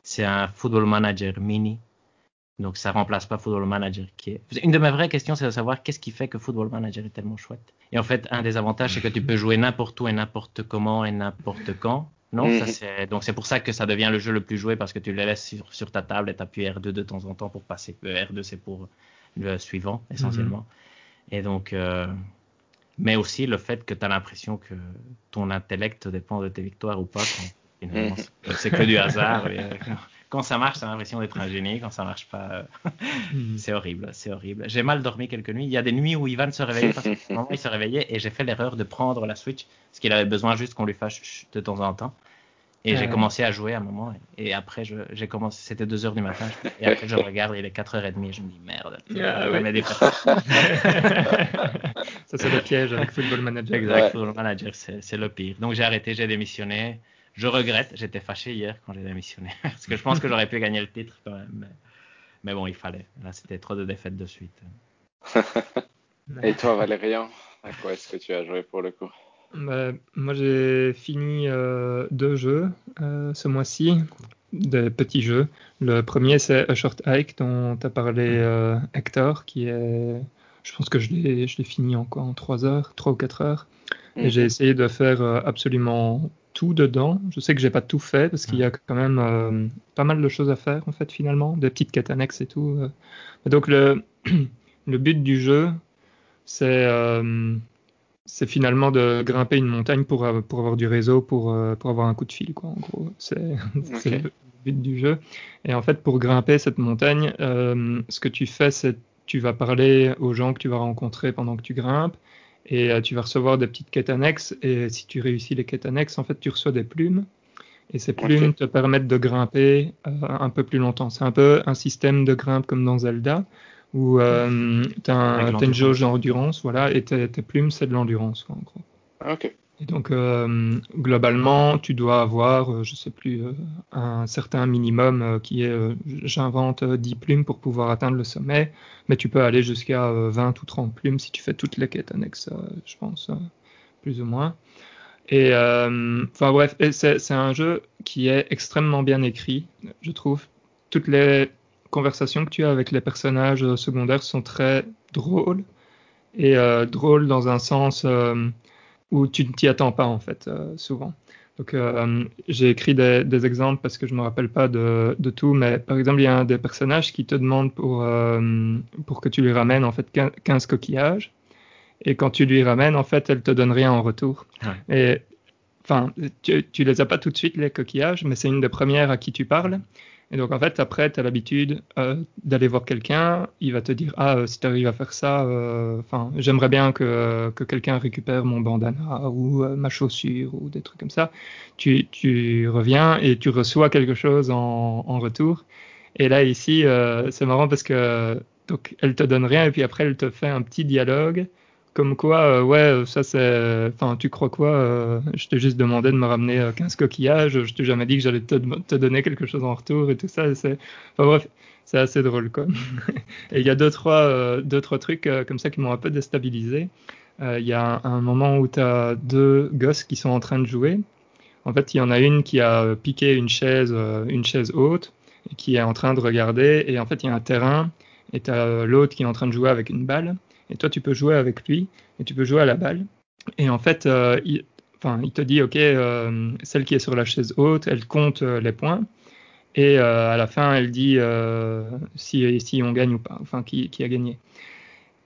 Speaker 3: C'est un football manager mini. Donc ça remplace pas Football Manager qui est. Une de mes vraies questions c'est de savoir qu'est-ce qui fait que Football Manager est tellement chouette. Et en fait un des avantages c'est que tu peux jouer n'importe où et n'importe comment et n'importe quand. Non, ça
Speaker 2: Mhm.
Speaker 3: c'est donc c'est pour ça que ça devient le jeu le plus joué parce que tu le laisses sur, sur ta table et tu appuies R2 de temps en temps pour passer. Le R2 c'est pour le suivant essentiellement. Et donc euh, mais aussi le fait que tu as l'impression que ton intellect dépend de tes victoires ou pas. Quand, finalement, c'est- c'est que du [laughs] hasard. et, euh, quand ça marche, t'as l'impression d'être un génie. Quand ça marche pas, euh,
Speaker 1: Mhm.
Speaker 3: c'est horrible, c'est horrible. J'ai mal dormi quelques nuits. Il y a des nuits où Ivan se réveillait parce moment [laughs] il se réveillait et j'ai fait l'erreur de prendre la Switch parce qu'il avait besoin juste qu'on lui fasse de temps en temps. Et
Speaker 1: Ah
Speaker 3: j'ai
Speaker 1: ouais.
Speaker 3: commencé à jouer à un moment et, et après je- j'ai commencé, c'était 2 heures du matin et après je regarde, il est 4h30 et je me dis merde.
Speaker 1: Ah [laughs]
Speaker 3: ça.
Speaker 1: c'est le piège avec Football Manager.
Speaker 3: Exact,
Speaker 2: Ouais.
Speaker 3: Football Manager, c'est c'est le pire. Donc j'ai arrêté, j'ai démissionné. Je regrette, j'étais fâché hier quand j'ai démissionné. [laughs] Parce que je pense que j'aurais pu gagner le titre quand même. Mais, mais bon, il fallait. Là, c'était trop de défaites de suite. [laughs]
Speaker 2: Et toi, Valérian, à quoi est-ce que tu as joué pour le coup?
Speaker 1: Bah, moi, j'ai fini euh, deux jeux euh, ce mois-ci, des petits jeux. Le premier, c'est A Short Hike, dont tu as parlé euh, Hector, qui est. Je pense que je l'ai fini en quoi En 3 heures, 3 ou 4 heures. Et j'ai essayé de faire absolument tout dedans. Je sais que j'ai pas tout fait parce qu'il y a quand même pas mal de choses à faire en fait finalement, des petites quêtes annexes et tout. Et donc le [clears throat] le but du jeu, c'est c'est finalement de grimper une montagne pour, pour avoir du réseau, pour, euh, pour avoir un coup de fil, quoi, en gros. C'est [laughs] le but du jeu. Et en fait, pour grimper cette montagne, euh, ce que tu fais, c'est tu vas parler aux gens que tu vas rencontrer pendant que tu grimpes, et euh, tu vas recevoir des petites quêtes annexes, et si tu réussis les quêtes annexes, en fait, tu reçois des plumes. Et ces plumes te permettent de grimper euh, un peu plus longtemps. C'est un peu un système de grimpe comme dans Zelda, où euh, tu as,
Speaker 3: Avec
Speaker 1: une jauge d'endurance, voilà, et tes, plumes, c'est de l'endurance, quoi, en gros.
Speaker 2: Ok.
Speaker 1: Et donc, euh, globalement, tu dois avoir, euh, je sais plus, euh, un certain minimum euh, qui est, euh, j'invente euh, 10 plumes pour pouvoir atteindre le sommet, mais tu peux aller jusqu'à euh, 20 ou 30 plumes si tu fais toutes les quêtes annexes, euh, je pense, euh, plus ou moins. Et euh, enfin bref, c'est un jeu qui est extrêmement bien écrit, je trouve. Toutes les conversations que tu as avec les personnages euh, secondaires sont très drôles et euh, drôles dans un sens euh, où tu ne t'y attends pas en fait euh, souvent. Donc j'ai écrit des, des exemples parce que je me rappelle pas de, de tout, mais par exemple il y a un des personnages qui te demande pour pour que tu lui ramènes en fait 15 15 coquillages et quand tu lui ramènes en fait elle te donne rien en retour.
Speaker 3: Ouais.
Speaker 1: Et enfin tu, tu les as pas tout de suite les coquillages, mais c'est une des premières à qui tu parles. Et donc en fait après tu as l'habitude euh, d'aller voir quelqu'un, il va te dire ah euh, si tu arrives à faire ça, euh, j'aimerais bien que, que quelqu'un récupère mon bandana ou ma chaussure ou des trucs comme ça. Tu, tu reviens et tu reçois quelque chose en, en retour. Et là ici c'est marrant parce que donc elle te donne rien et puis après elle te fait un petit dialogue comme quoi euh, ouais euh, ça c'est enfin tu crois quoi euh, je t'ai juste demandé de me ramener euh, 15 coquillages je t'ai jamais dit que j'allais te, donner quelque chose en retour et tout ça enfin bref c'est assez drôle quoi. [laughs] Et il y a deux trois trucs comme ça qui m'ont un peu déstabilisé. Il y a un, moment où tu as deux gosses qui sont en train de jouer. En fait il y en a une qui a piqué une chaise haute et qui est en train de regarder et en fait il y a un terrain et tu as l'autre qui est en train de jouer avec une balle et toi tu peux jouer avec lui et tu peux jouer à la balle. Et en fait euh, il, enfin, il te dit ok euh, celle qui est sur la chaise haute elle compte euh, les points. Et à la fin elle dit si, on gagne ou pas enfin qui, a gagné.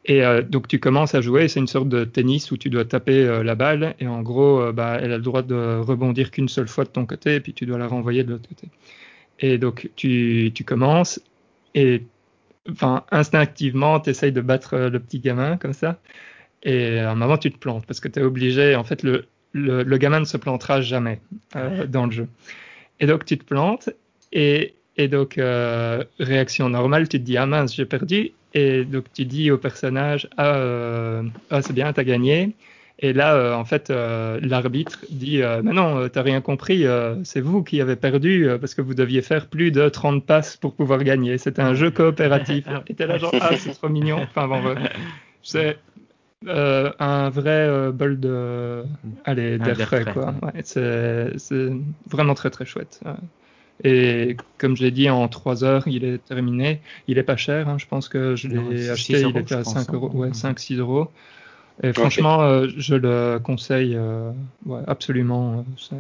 Speaker 1: Et donc tu commences à jouer c'est une sorte de tennis où tu dois taper la balle. Et en gros bah, elle a le droit de rebondir qu'une seule fois de ton côté et puis tu dois la renvoyer de l'autre côté. Et donc tu, tu commences et enfin, instinctivement, tu essayes de battre euh, le petit gamin comme ça. Et à un moment, tu te plantes parce que tu es obligé. En fait, le, le, le, gamin ne se plantera jamais euh, dans le jeu. Et donc, tu te plantes. Et, et donc, euh, réaction normale, tu te dis Ah mince, j'ai perdu. Et donc tu dis au personnage ah, euh, ah c'est bien t'as gagné. Et là euh, en fait euh, l'arbitre dit euh, mais non t'as rien compris c'est vous qui avez perdu parce que vous deviez faire plus de 30 passes pour pouvoir gagner. C'était un jeu coopératif. [laughs] Et t'es là genre ah c'est trop mignon. Enfin bon c'est un vrai bol de allez d'air frais quoi.
Speaker 3: ouais.
Speaker 1: C'est vraiment très très chouette. Ouais. Et comme je l'ai dit, en 3 heures, il est terminé. Il est pas cher, hein. je pense que je l'ai acheté, il
Speaker 3: euros,
Speaker 1: était à
Speaker 3: pense,
Speaker 1: 5
Speaker 3: hein.
Speaker 1: euros, ouais,
Speaker 3: Mhm.
Speaker 1: 5-6 euros. Et franchement, euh, je le conseille euh, ouais, absolument. euh, C'est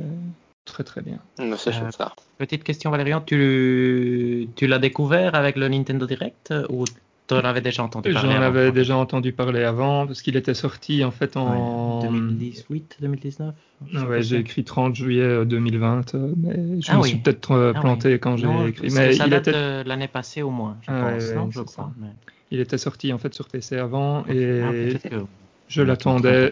Speaker 1: très très bien.
Speaker 3: Euh,
Speaker 2: ça.
Speaker 3: Petite question, Valérian, tu, tu l'as découvert avec le Nintendo Direct ou tu en avais déjà entendu
Speaker 1: J'en
Speaker 3: parler avant,
Speaker 1: avais déjà entendu parler avant parce qu'il était sorti en fait en.
Speaker 3: Ouais, 2018, 2019 je sais
Speaker 1: Ah
Speaker 3: pas
Speaker 1: ouais,
Speaker 3: si
Speaker 1: j'ai écrit 30 juillet euh, 2020, euh, mais je
Speaker 3: Ah
Speaker 1: me
Speaker 3: oui.
Speaker 1: suis peut-être
Speaker 3: Ah
Speaker 1: planté
Speaker 3: oui.
Speaker 1: quand j'ai écrit. Mais
Speaker 3: ça
Speaker 1: il
Speaker 3: date
Speaker 1: était,
Speaker 3: de l'année passée au moins, je
Speaker 1: Ah
Speaker 3: pense,
Speaker 1: ouais,
Speaker 3: non Je crois. mais-
Speaker 1: il était sorti en fait sur PC avant
Speaker 3: Ah,
Speaker 1: et
Speaker 3: peut-être que
Speaker 1: je l'attendais.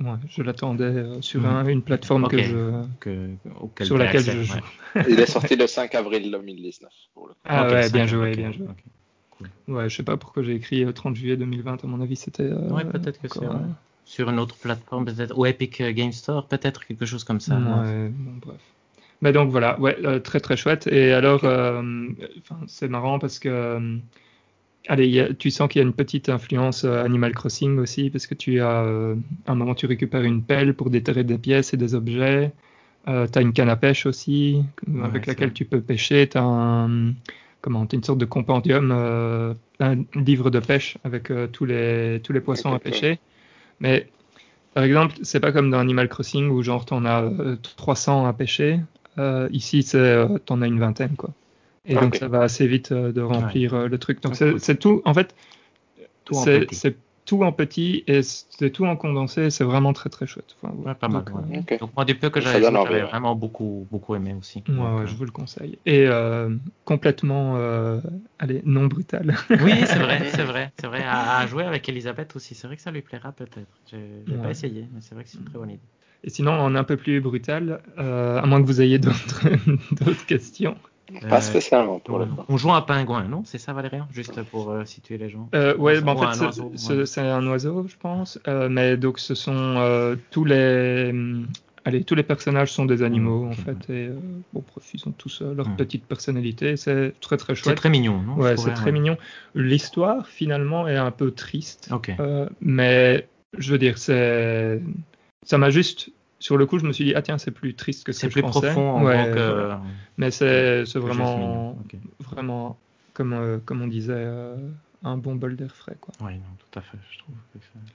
Speaker 1: Ouais, je l'attendais euh, sur
Speaker 3: Mhm.
Speaker 1: un- une plateforme que je,
Speaker 3: Que, auquel
Speaker 1: sur laquelle
Speaker 3: accès,
Speaker 1: je joue.
Speaker 3: ouais. [laughs]
Speaker 2: Il est sorti le 5 avril 2019 pour le coup.
Speaker 1: Ah ouais, bien joué, bien joué.
Speaker 3: ok.
Speaker 1: Ouais, je sais pas pourquoi j'ai écrit euh, 30 juillet 2020. À mon avis, c'était. euh,
Speaker 3: Ouais, peut-être que c'est
Speaker 1: euh,
Speaker 3: sur une autre plateforme, peut-être, ou Epic Game Store, peut-être quelque chose comme ça.
Speaker 1: Ouais, bon, bref. Mais donc voilà, ouais, euh, très très chouette. Et alors, euh, enfin, c'est marrant parce que, euh, allez, a- tu sens qu'il y a une petite influence euh, Animal Crossing aussi, parce que tu as, euh, à un moment, tu récupères une pelle pour déterrer des pièces et des objets. Euh, tu as une canne à pêche aussi,
Speaker 3: Ouais,
Speaker 1: avec laquelle
Speaker 3: vrai.
Speaker 1: tu peux pêcher. Tu as un, comment, t'as une sorte de compendium, euh, un livre de pêche avec euh, tous les, tous les poissons à pêcher. Mais par exemple, c'est pas comme dans Animal Crossing où genre t'en as euh, 300 à pêcher. Euh, ici, euh, t'en as une vingtaine quoi. Et donc ça va assez vite euh, de remplir euh, le truc. Donc
Speaker 3: Ah,
Speaker 1: c'est
Speaker 3: cool.
Speaker 1: c'est tout. En fait,
Speaker 3: Tout en
Speaker 1: c'est
Speaker 3: petit.
Speaker 1: c'est tout en petit et c'est tout en condensé. C'est vraiment très très chouette. Enfin,
Speaker 3: Ouais, pas mal.
Speaker 1: Donc,
Speaker 3: ouais.
Speaker 2: Ok.
Speaker 3: Donc moi, du peu que j'avais j'avais
Speaker 2: ouais.
Speaker 3: vraiment beaucoup, beaucoup aimé aussi.
Speaker 1: ouais,
Speaker 3: Donc,
Speaker 1: ouais,
Speaker 3: euh,
Speaker 1: je vous le conseille. Et euh, complètement, euh, allez, non brutal. [laughs]
Speaker 3: Oui, c'est vrai, [laughs] c'est vrai, c'est vrai. À, à jouer avec Elisabeth aussi, c'est vrai que ça lui plaira peut-être. J'ai j'ai pas essayé, mais c'est vrai que c'est une très bonne idée.
Speaker 1: Et sinon, en un peu plus brutal, euh, à moins que vous ayez d'autres [laughs] d'autres questions.
Speaker 2: Pas
Speaker 3: Euh,
Speaker 2: spécialement pour le
Speaker 3: on, joue un pingouin, non? C'est ça, Valérian Juste pour euh, situer les gens.
Speaker 1: Euh, ouais,
Speaker 3: Ou
Speaker 1: bah, en fait, c'est-
Speaker 3: ouais.
Speaker 1: c'est c'est un oiseau, je pense. Euh, mais donc, ce sont euh, tous les, hum, allez, tous les personnages sont des animaux
Speaker 3: ok,
Speaker 1: en fait. Et euh, bon, ils ont tous euh, leur
Speaker 3: Mm.
Speaker 1: petite personnalité. C'est très très
Speaker 3: C'est
Speaker 1: chouette.
Speaker 3: très mignon, non?
Speaker 1: Ouais, c'est très mignon. L'histoire finalement est un peu triste,
Speaker 3: Ok.
Speaker 1: euh, mais je veux dire, c'est, ça m'a juste, sur le coup, je me suis dit ah tiens, c'est plus triste que ce
Speaker 3: C'est
Speaker 1: que
Speaker 3: plus
Speaker 1: je pensais.
Speaker 3: profond en
Speaker 1: Ouais,
Speaker 3: gros que.
Speaker 1: voilà. Mais c'est c'est vraiment, vraiment, comme euh, comme on disait, euh, un bon bol d'air frais quoi.
Speaker 3: Oui, non, tout à fait, je trouve. que c'est-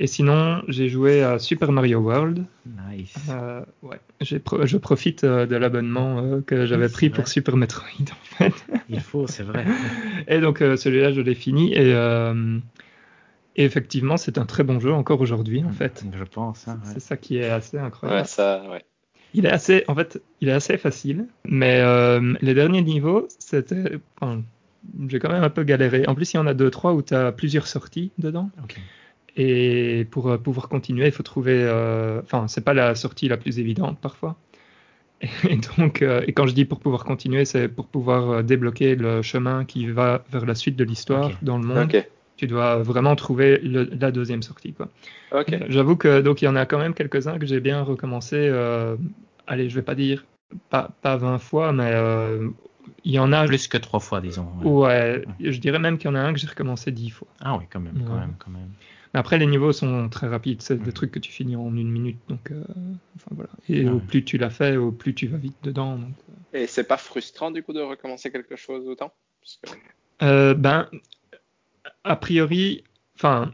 Speaker 1: Et sinon, j'ai joué à Super Mario World.
Speaker 3: Nice.
Speaker 1: Euh, ouais, pro- je profite de l'abonnement que j'avais
Speaker 3: c'est
Speaker 1: pris pour Super Metroid en fait.
Speaker 3: Il faut, c'est vrai. [laughs]
Speaker 1: Et donc celui-là, je l'ai fini et, et effectivement, c'est un très bon jeu encore aujourd'hui en fait.
Speaker 3: Je pense. Hein, ouais.
Speaker 1: C'est ça qui est assez incroyable.
Speaker 2: Ouais, ça, ouais.
Speaker 1: Il est assez, en fait, il est assez facile, mais euh, les derniers niveaux, c'était, enfin, j'ai quand même un peu galéré. En plus, il y en a deux, trois où tu as plusieurs sorties dedans.
Speaker 3: Ok.
Speaker 1: Et pour euh, pouvoir continuer, il faut trouver. euh, Enfin, c'est pas la sortie la plus évidente parfois. [laughs] Et donc, euh, et quand je dis pour pouvoir continuer, c'est pour pouvoir euh, débloquer le chemin qui va vers la suite de l'histoire dans le monde.
Speaker 2: Ok.
Speaker 1: Tu dois vraiment trouver le- la deuxième sortie, quoi.
Speaker 2: Ok.
Speaker 1: Euh, J'avoue que donc il y en a quand même quelques-uns que j'ai bien recommencé. euh, allez, je vais pas dire pas, pas 20 fois, mais euh, il y en a.
Speaker 3: Plus que trois fois, disons. ouais.
Speaker 1: Ouais, je dirais même qu'il y en a un que j'ai recommencé 10 fois.
Speaker 3: Ah oui, quand même, quand même, quand même.
Speaker 1: Mais après, les niveaux sont très rapides. C'est des
Speaker 3: Mhm.
Speaker 1: trucs que tu finis en une minute. Donc, euh, enfin, voilà. Et
Speaker 3: Ouais.
Speaker 1: au plus tu l'as fait, au plus tu vas vite dedans. Donc,
Speaker 2: Et c'est pas frustrant du coup de recommencer quelque chose autant? Parce que-
Speaker 1: Euh, ben, a priori, enfin,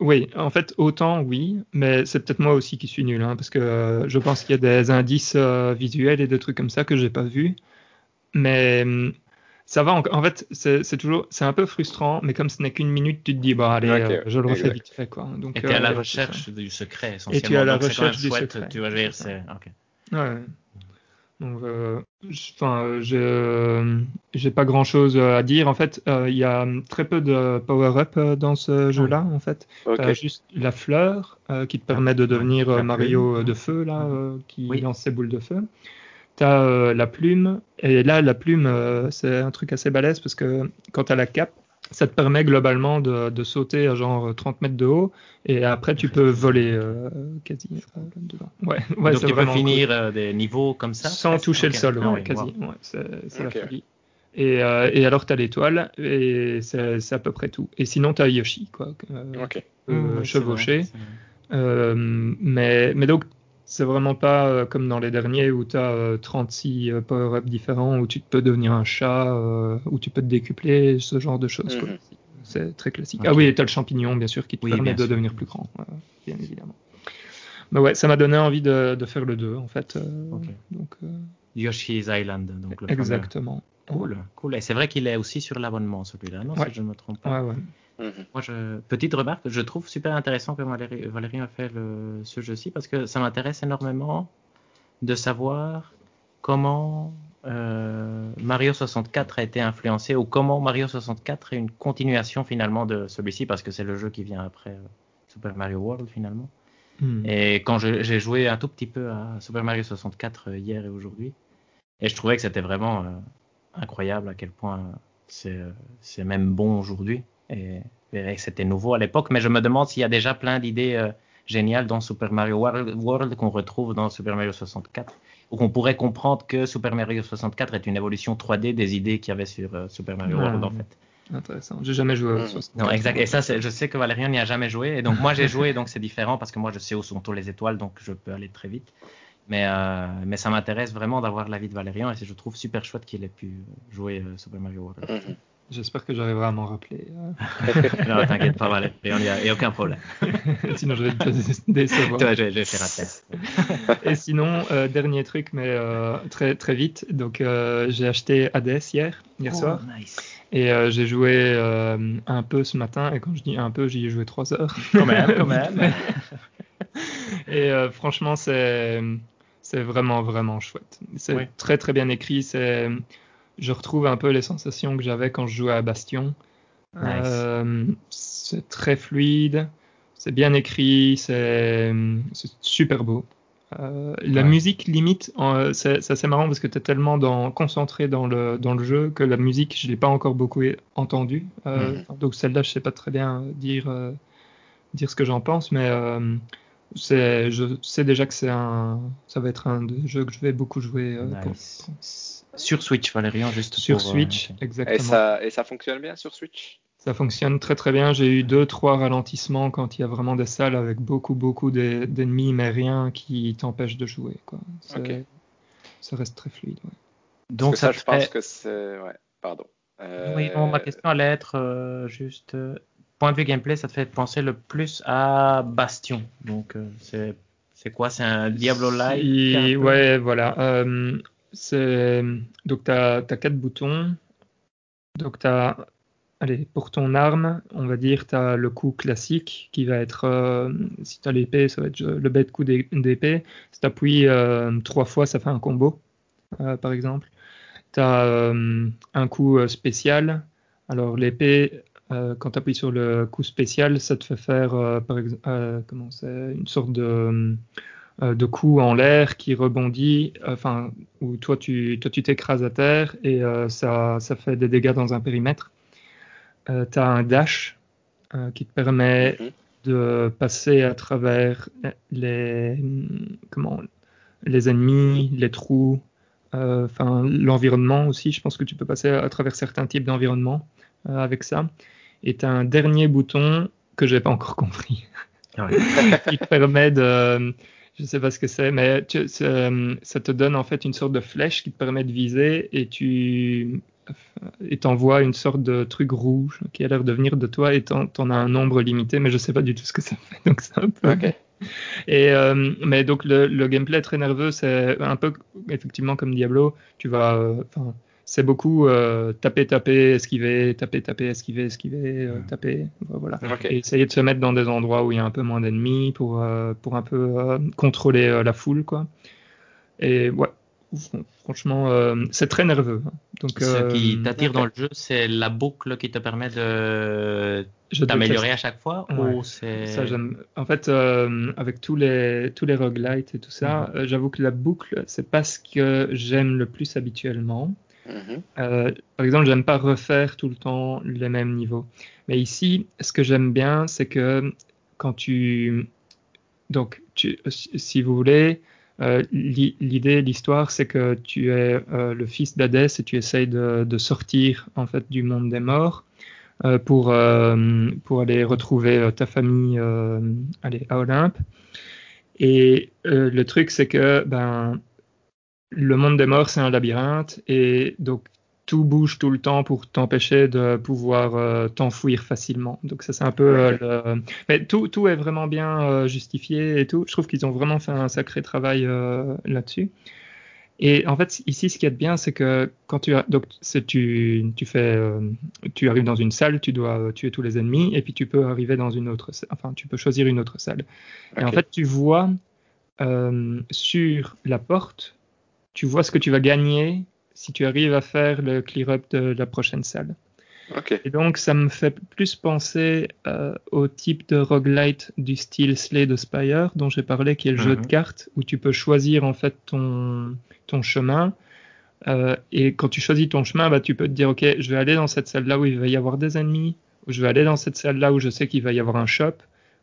Speaker 1: oui, en fait, autant oui, mais c'est peut-être moi aussi qui suis nul, hein, parce que euh, je pense qu'il y a des indices euh, visuels et des trucs comme ça que j'ai pas vus. Mais hum, ça va, en, en fait, c'est toujours, c'est un peu frustrant, mais comme ce n'est qu'une minute, tu te dis, bah allez, euh, je le refais
Speaker 2: exact.
Speaker 1: vite fait, quoi. Donc,
Speaker 3: Et tu es à la recherche du secret,
Speaker 1: Et
Speaker 3: essentiellement.
Speaker 1: tu es à la
Speaker 3: Donc,
Speaker 1: recherche du
Speaker 3: chouette,
Speaker 1: secret,
Speaker 3: Tu vas dire,
Speaker 1: c'est ça.
Speaker 3: c'est. ok.
Speaker 1: Ouais. Donc, euh, enfin, euh, j'ai pas grand chose à dire. En fait, euh, il y a très peu de power-up dans ce jeu-là. En fait,
Speaker 2: Ok.
Speaker 1: T'as juste la fleur euh, qui te permet de devenir euh, Mario euh, de feu là, qui
Speaker 3: Oui.
Speaker 1: lance ses boules de feu. T'as euh, la plume et là la plume euh, c'est un truc assez balèze parce que quand t'as la cape, ça te permet globalement de, de, sauter à genre 30 mètres de haut et après tu peux voler euh, quasi euh, dedans. Ouais, [laughs] ouais,
Speaker 3: Donc tu peux finir cool. des niveaux comme ça
Speaker 1: Sans toucher okay. le sol, ah, ouais, oui, quasi. Wow. Ouais, c'est okay. la folie. Et, euh, et alors tu as l'étoile et c'est à peu près tout. Et sinon tu as Yoshi, quoi.
Speaker 2: Euh, okay.
Speaker 1: mmh, chevauché. mais, mais donc c'est vraiment pas euh, comme dans les derniers où tu as euh, 36 euh, power-ups différents, où tu peux devenir un chat, euh, où tu peux te décupler, ce genre de choses. Mm -hmm. C'est très classique. Okay. Ah oui, et tu as le champignon, bien sûr, qui te oui, permet de sûr. devenir plus grand, bien évidemment. Mais ouais, ça m'a donné envie de, de, faire le 2, en fait.
Speaker 3: Okay. Donc, Yoshi's Island. Donc le
Speaker 1: Exactement.
Speaker 3: Cool, cool. Et c'est vrai qu'il est aussi sur l'abonnement, celui-là, non,
Speaker 1: ouais.
Speaker 3: si je ne me trompe pas.
Speaker 1: Ouais, ouais.
Speaker 3: Mmh. Moi, je... petite remarque, je trouve super intéressant que Valérie, Valérie a fait le... ce jeu-ci parce que ça m'intéresse énormément de savoir comment euh, Mario 64 a été influencé ou comment Mario 64 est une continuation finalement de celui-ci parce que c'est le jeu qui vient après euh, Super Mario World finalement. Mmh. Et quand j'ai joué un tout petit peu à Super Mario 64 euh, hier et aujourd'hui, et je trouvais que c'était vraiment euh, incroyable à quel point c'est même bon aujourd'hui. Et, et c'était nouveau à l'époque, mais je me demande s'il y a déjà plein d'idées euh, géniales dans Super Mario World, World qu'on retrouve dans Super Mario 64, ou qu'on pourrait comprendre que Super Mario 64 est une évolution 3D des idées qu'il y avait sur euh, Super Mario World en fait.
Speaker 1: Intéressant. J'ai jamais joué au 64.
Speaker 3: Non, exact. Et ça, je sais que Valérian n'y a jamais joué. Et donc, moi, j'ai joué, donc c'est différent parce que moi, je sais où sont tous les étoiles, donc je peux aller très vite. Mais, euh, mais ça m'intéresse vraiment d'avoir l'avis de Valérian et je trouve super chouette qu'il ait pu jouer euh, Super Mario World.
Speaker 2: Mm -hmm.
Speaker 1: J'espère que j'arriverai à m'en rappeler. [laughs]
Speaker 3: non, t'inquiète pas, Valérie, il n'y a, aucun problème. [laughs]
Speaker 1: sinon, je vais te décevoir.
Speaker 3: Toi, je, je vais faire un test.
Speaker 1: Et sinon, euh, dernier truc, mais euh, très, très vite. Donc, euh, j'ai acheté Hades hier, hier
Speaker 3: oh,
Speaker 1: soir.
Speaker 3: Nice.
Speaker 1: Et euh, j'ai joué un peu ce matin. Et quand je dis un peu, j'y ai joué trois heures.
Speaker 3: Quand même, quand [laughs] même.
Speaker 1: et franchement, c'est c'est vraiment, vraiment chouette. C'est oui. très, très bien écrit. C'est je retrouve un peu les sensations que j'avais quand je jouais à Bastion.
Speaker 3: Nice.
Speaker 1: Euh, c'est très fluide, c'est bien écrit, c'est super beau. Euh, la ouais. musique limite, c'est assez marrant parce que tu es tellement dans, concentré dans le, dans le jeu que la musique, je l'ai pas encore beaucoup entendue. Euh, mm. Donc celle-là, je sais pas très bien dire, euh, dire ce que j'en pense, mais euh, je sais déjà que un, ça va être un des jeux que je vais beaucoup jouer.
Speaker 3: Nice. Pour, pour sur Switch, Valérian, juste
Speaker 1: sur
Speaker 3: pour,
Speaker 1: Switch,
Speaker 3: euh,
Speaker 1: exactement.
Speaker 2: Et ça, et ça fonctionne bien sur Switch?
Speaker 1: Ça fonctionne très très bien. J'ai eu deux trois ralentissements quand il y a vraiment des salles avec beaucoup beaucoup d'ennemis, mais rien qui t'empêche de jouer. Quoi. Okay. Ça reste très fluide. Ouais.
Speaker 2: Donc ça, ça, je fait... pense que c'est. Ouais, pardon.
Speaker 3: Euh... Oui, bon, ma question allait être euh, juste. Euh, point de vue gameplay, ça te fait penser le plus à Bastion. Donc c'est. C'est quoi? C'est un Diablo-like
Speaker 1: Ouais, voilà. Donc tu as, quatre boutons. Donc tu allez, pour ton arme, on va dire, tu as le coup classique qui va être, euh, si tu as l'épée, ça va être le bête coup d'épée. Si tu appuies euh, trois fois, ça fait un combo, euh, par exemple. Tu as un coup spécial. Alors l'épée, quand tu appuies sur le coup spécial, ça te fait faire, par exemple, comment une sorte de de coups en l'air qui rebondit, enfin, où toi tu toi, tu t'écrases à terre et euh, ça, ça fait des dégâts dans un périmètre. Euh, tu as un dash euh, qui te permet mm -hmm. de passer à travers les, comment, les ennemis, les trous, euh, enfin l'environnement aussi. Je pense que tu peux passer à, travers certains types d'environnement euh, avec ça. Et tu as un dernier bouton que j'ai pas encore compris.
Speaker 3: Ouais. [laughs]
Speaker 1: qui te permet de je sais pas ce que c'est, mais tu, ça te donne en fait une sorte de flèche qui te permet de viser et tu et t'envoies une sorte de truc rouge qui a l'air de venir de toi et t'en, t'en as un nombre limité, mais je sais pas du tout ce que ça fait, donc c'est un peu.
Speaker 2: Okay.
Speaker 1: Et euh, mais donc le, le, gameplay est très nerveux, c'est un peu effectivement comme Diablo, tu vas. Euh, c'est beaucoup euh, taper, taper, esquiver, taper, taper, esquiver, esquiver, euh, taper, voilà.
Speaker 2: Okay.
Speaker 1: Et essayer de se mettre dans des endroits où il y a un peu moins d'ennemis pour euh, pour un peu euh, contrôler euh, la foule, quoi. Et ouais, franchement, euh, c'est très nerveux. Donc,
Speaker 3: ce qui t'attire dans le jeu, c'est la boucle qui te permet de t'améliorer à chaque fois
Speaker 1: ouais.
Speaker 3: ou c'est
Speaker 1: ça j'aime en fait euh, avec tous les tous les roguelites et tout ça mm -hmm. euh, j'avoue que la boucle c'est pas ce que j'aime le plus habituellement
Speaker 2: Mhm.
Speaker 1: Euh, par exemple, j'aime pas refaire tout le temps les mêmes niveaux. Mais ici, ce que j'aime bien, c'est que quand tu, donc, si vous voulez, euh, l'i- l'idée, l'histoire, c'est que tu es euh, le fils d'Hadès et tu essayes de, sortir en fait du monde des morts pour pour aller retrouver ta famille, allez, à Olympe. Et le truc, c'est que ben le monde des morts, c'est un labyrinthe et donc tout bouge tout le temps pour t'empêcher de pouvoir euh, t'enfouir facilement. Donc ça, c'est un peu euh, le... Mais tout, tout est vraiment bien euh, justifié et tout. Je trouve qu'ils ont vraiment fait un sacré travail là-dessus. Et en fait, ici, ce qui est bien, c'est que quand tu donc tu, tu fais, tu arrives dans une salle, tu dois tuer tous les ennemis, et puis tu peux arriver dans une autre, enfin, tu peux choisir une autre salle. Et en fait, tu vois sur la porte, tu vois ce que tu vas gagner si tu arrives à faire le clear-up de la prochaine salle.
Speaker 2: Ok.
Speaker 1: Et donc, ça me fait plus penser euh, au type de roguelite du style Slay the Spire dont j'ai parlé, qui est le jeu de
Speaker 3: Mhm.
Speaker 1: cartes où tu peux choisir en fait ton, ton chemin. Euh, et quand tu choisis ton chemin, bah, tu peux te dire, OK, je vais aller dans cette salle-là où il va y avoir des ennemis, ou je vais aller dans cette salle-là où je sais qu'il va y avoir un shop,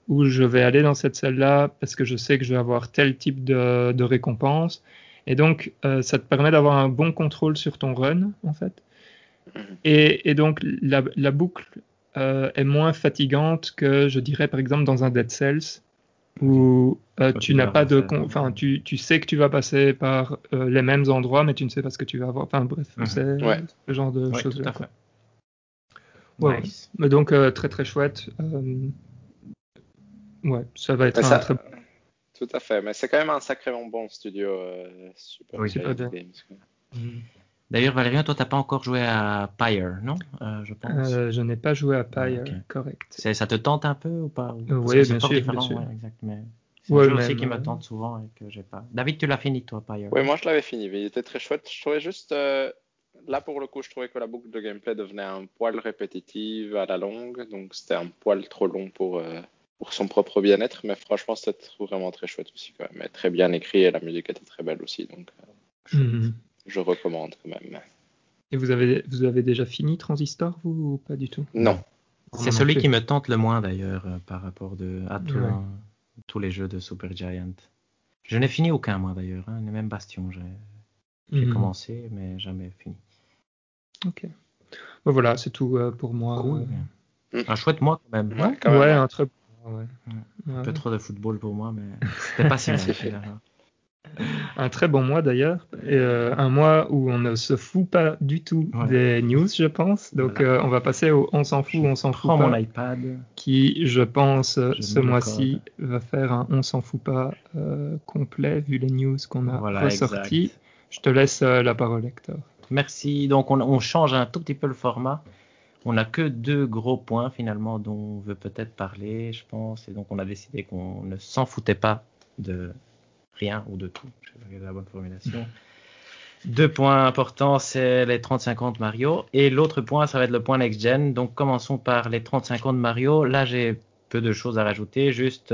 Speaker 1: ou je vais aller dans cette salle-là parce que je sais que je vais avoir tel type de, de récompense. Et donc, euh, ça te permet d'avoir un bon contrôle sur ton run, en fait. Et, et donc, la, la boucle euh, est moins fatigante que, je dirais, par exemple, dans un Dead Cells, où euh, tu n'as pas de... con- Enfin, tu, tu sais que tu vas passer par euh, les mêmes endroits, mais tu ne sais pas ce que tu vas avoir. Enfin, bref,
Speaker 3: Mhm.
Speaker 1: c'est
Speaker 2: Ouais.
Speaker 1: ce genre de choses-là.
Speaker 3: à
Speaker 1: quoi.
Speaker 3: fait.
Speaker 1: Ouais,
Speaker 3: Nice.
Speaker 1: Mais donc, euh, très très chouette. Euh, Ouais, ça va être
Speaker 2: Mais
Speaker 1: un
Speaker 2: ça-
Speaker 1: très
Speaker 2: Tout à fait, mais c'est quand même un sacrément bon studio, euh, Super
Speaker 3: Oui.
Speaker 2: Quoi.
Speaker 3: D'ailleurs, Valérien, toi, t'as pas encore joué à Pyre, non Euh, Je pense?
Speaker 1: Euh, je n'ai pas joué à Pyre,
Speaker 3: ok.
Speaker 1: correct.
Speaker 3: C'est- Ça te tente un peu ou pas? Ou- parce
Speaker 1: ouais,
Speaker 3: que c'est
Speaker 1: bien sûr,
Speaker 3: différent,
Speaker 1: bien sûr.
Speaker 3: ouais, exact, mais c'est
Speaker 1: Ouais,
Speaker 3: un jeu aussi qui me tente souvent et que j'ai pas. David, tu l'as fini, toi, Pyre?
Speaker 2: Oui, moi je l'avais fini, mais il était très chouette. Je trouvais juste, euh, là pour le coup, je trouvais que la boucle de gameplay devenait un poil répétitive à la longue, donc c'était un poil trop long pour, euh, pour son propre bien-être, mais franchement c'était vraiment très chouette aussi quand même, et très bien écrit et la musique était très belle aussi, donc euh,
Speaker 1: Mhm.
Speaker 2: je recommande quand même.
Speaker 1: Et vous avez, vous avez déjà fini Transistor, vous, ou pas du tout?
Speaker 2: Non,
Speaker 3: C'est celui
Speaker 1: plus.
Speaker 3: qui me tente le moins d'ailleurs euh, par rapport de, à tout-
Speaker 1: Ouais.
Speaker 3: tous les jeux de Super Giant. Je n'ai fini aucun moi d'ailleurs, hein, même Bastion. J'ai
Speaker 1: Mhm.
Speaker 3: commencé mais jamais fini.
Speaker 1: Ok. Bon, voilà, c'est tout euh, pour moi.
Speaker 3: Cool.
Speaker 1: euh.
Speaker 3: Un chouette mois quand même.
Speaker 2: Ouais,
Speaker 3: non
Speaker 2: quand même,
Speaker 1: ouais,
Speaker 2: ouais.
Speaker 1: un très ouais.
Speaker 3: Ouais.
Speaker 1: Ouais,
Speaker 3: Un peu trop de football pour moi, mais [laughs] c'était pas si mal. [laughs]
Speaker 1: Un très bon mois d'ailleurs. Euh, un mois où on ne se fout pas du tout
Speaker 3: Ouais.
Speaker 1: des news, je pense. Donc
Speaker 3: Voilà.
Speaker 1: euh, on va passer au On s'en fout,
Speaker 3: Je
Speaker 1: on s'en fout
Speaker 3: Prends
Speaker 1: pas.
Speaker 3: mon iPad.
Speaker 1: Qui, je pense,
Speaker 3: Je
Speaker 1: ce mois-ci va faire un On s'en fout pas euh, complet vu les news qu'on a
Speaker 3: Voilà,
Speaker 1: ressorties.
Speaker 3: exact.
Speaker 1: Je te laisse la parole, Hector.
Speaker 3: Merci. Donc on, on change un tout petit peu le format. On n'a que deux gros points finalement dont on veut peut-être parler, je pense. Et donc on a décidé qu'on ne s'en foutait pas de rien ou de tout. Je vais la bonne formulation. [laughs] Deux points importants, c'est les 35 ans de Mario. Et l'autre point, ça va être le point next-gen. Donc commençons par les 35 ans de Mario. Là, j'ai peu de choses à rajouter. Juste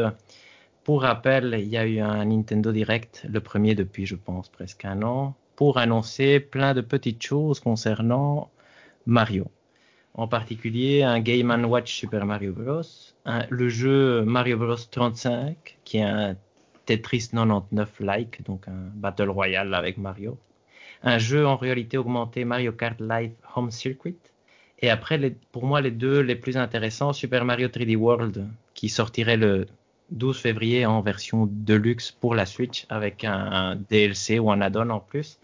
Speaker 3: pour rappel, il y a eu un Nintendo Direct, le premier depuis, je pense, presque un an, pour annoncer plein de petites choses concernant Mario. En particulier, un Game Watch Super Mario Bros. le jeu Mario Bros 35, qui est un Tetris 99-like, donc un Battle Royale avec Mario. Un jeu en réalité augmentée Mario Kart Live Home Circuit. Et après, pour moi, les deux les plus intéressants, Super Mario 3D World, qui sortirait le 12 février en version deluxe pour la Switch, avec un DLC ou un add-on en plus.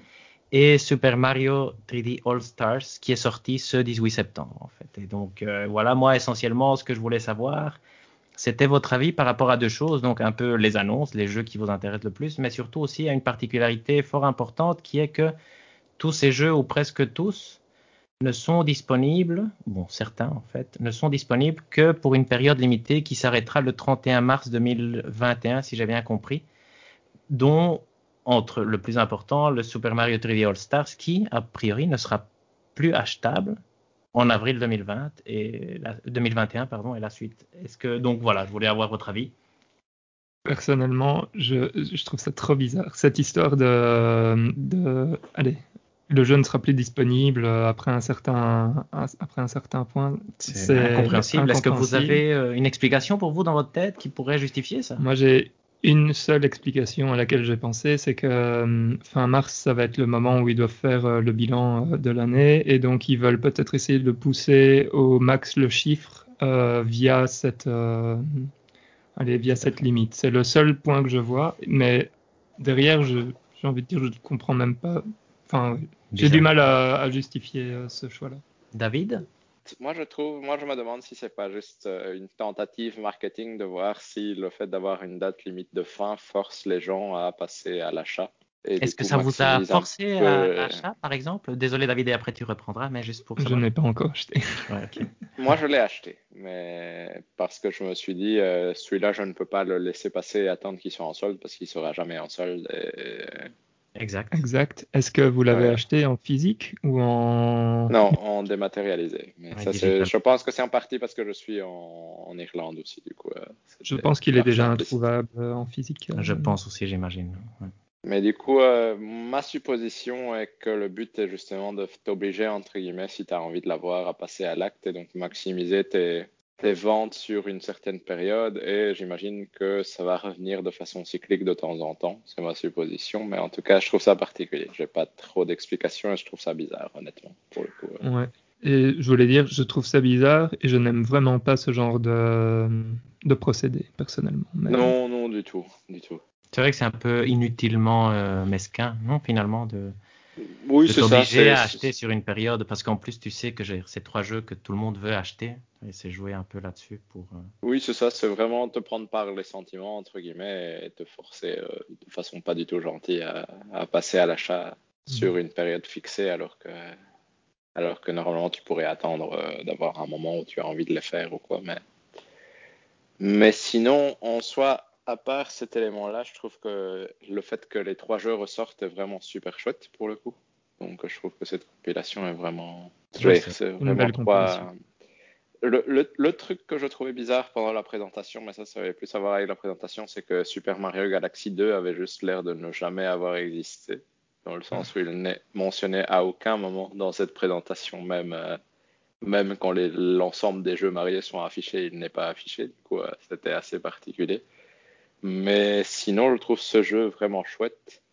Speaker 3: Et Super Mario 3D All Stars, qui est sorti ce 18 septembre, en fait. Et donc, euh, voilà, moi, essentiellement, ce que je voulais savoir, c'était votre avis par rapport à deux choses, donc un peu les annonces, les jeux qui vous intéressent le plus, mais surtout aussi à une particularité fort importante qui est que tous ces jeux, ou presque tous, ne sont disponibles, bon, certains en fait, ne sont disponibles que pour une période limitée qui s'arrêtera le 31 mars 2021, si j'ai bien compris, dont, entre le plus important, le Super Mario 3D All Stars, qui, a priori, ne sera plus achetable en avril 2020 et la, 2021 pardon et la suite. Est-ce que donc voilà, je voulais avoir votre avis.
Speaker 1: Personnellement, je, je trouve ça trop bizarre. Cette histoire de, de allez, le jeu ne sera plus disponible après un certain, après un certain point.
Speaker 3: C'est incompréhensible. Est-ce que vous avez euh, une explication pour vous dans votre tête qui pourrait justifier ça?
Speaker 1: Moi, j'ai une seule explication à laquelle j'ai pensé, c'est que euh, fin mars, ça va être le moment où ils doivent faire euh, le bilan de l'année, et donc ils veulent peut-être essayer de pousser au max le chiffre via cette, allez, via cette limite. C'est le seul point que je vois, mais derrière, j'ai envie de dire, je ne comprends même pas. Enfin, j'ai du mal à, justifier euh, ce choix-là.
Speaker 3: David?
Speaker 2: Moi, je trouve, moi, je me demande si c'est pas juste euh, une tentative marketing de voir si le fait d'avoir une date limite de fin force les gens à passer à l'achat.
Speaker 3: Est-ce que ça vous a forcé à l'achat, par exemple? Désolé, David, et après tu reprendras, mais juste pour.
Speaker 1: Je n'ai pas encore acheté. [laughs]
Speaker 2: moi, je l'ai acheté, mais parce que je me suis dit, euh, celui-là, je ne peux pas le laisser passer et attendre qu'il soit en solde parce qu'il sera jamais en solde. Et
Speaker 3: Exact.
Speaker 1: Exact. Est-ce que vous l'avez acheté en physique ou en...
Speaker 2: Non, en dématérialisé. Mais ça, je pense que c'est en partie parce que je suis en, Irlande aussi, du coup. Euh,
Speaker 1: je pense qu'il est déjà introuvable euh, en physique.
Speaker 3: Euh. Je pense aussi, j'imagine.
Speaker 2: Mais du coup, ma supposition est que le but est justement de t'obliger, entre guillemets, si tu as envie de l'avoir, à passer à l'acte et donc maximiser tes, des ventes sur une certaine période et j'imagine que ça va revenir de façon cyclique de temps en temps. C'est ma supposition, mais en tout cas, je trouve ça particulier. J'ai pas trop d'explications et je trouve ça bizarre, honnêtement, pour le coup.
Speaker 1: Ouais. Et je voulais dire, je trouve ça bizarre et je n'aime vraiment pas ce genre de, de procédé, personnellement.
Speaker 2: Non, non, du tout, du tout.
Speaker 3: C'est vrai que c'est un peu inutilement euh, mesquin, non, finalement, de,
Speaker 2: oui, c'est
Speaker 3: obligé à acheter sur une période parce qu'en plus tu sais que j'ai ces trois jeux que tout le monde veut acheter et c'est jouer un peu là-dessus pour. Euh,
Speaker 2: oui, c'est ça, c'est vraiment te prendre par les sentiments entre guillemets et te forcer euh, de façon pas du tout gentille à, passer à l'achat sur une période fixée alors que alors que normalement tu pourrais attendre euh, d'avoir un moment où tu as envie de le faire ou quoi, mais mais sinon en soi à part cet élément-là, je trouve que le fait que les trois jeux ressortent est vraiment super chouette pour le coup. Donc je trouve que cette compilation est vraiment.
Speaker 1: c'est vraiment trois...
Speaker 2: le, le, le, truc que je trouvais bizarre pendant la présentation, mais ça, ça avait plus à voir avec la présentation, c'est que Super Mario Galaxy 2 avait juste l'air de ne jamais avoir existé. Dans le sens où il n'est mentionné à aucun moment dans cette présentation, même, euh, même quand l'ensemble des jeux Mario sont affichés, il n'est pas affiché. Du coup, euh, c'était assez particulier. Mais sinon, je trouve ce jeu vraiment chouette.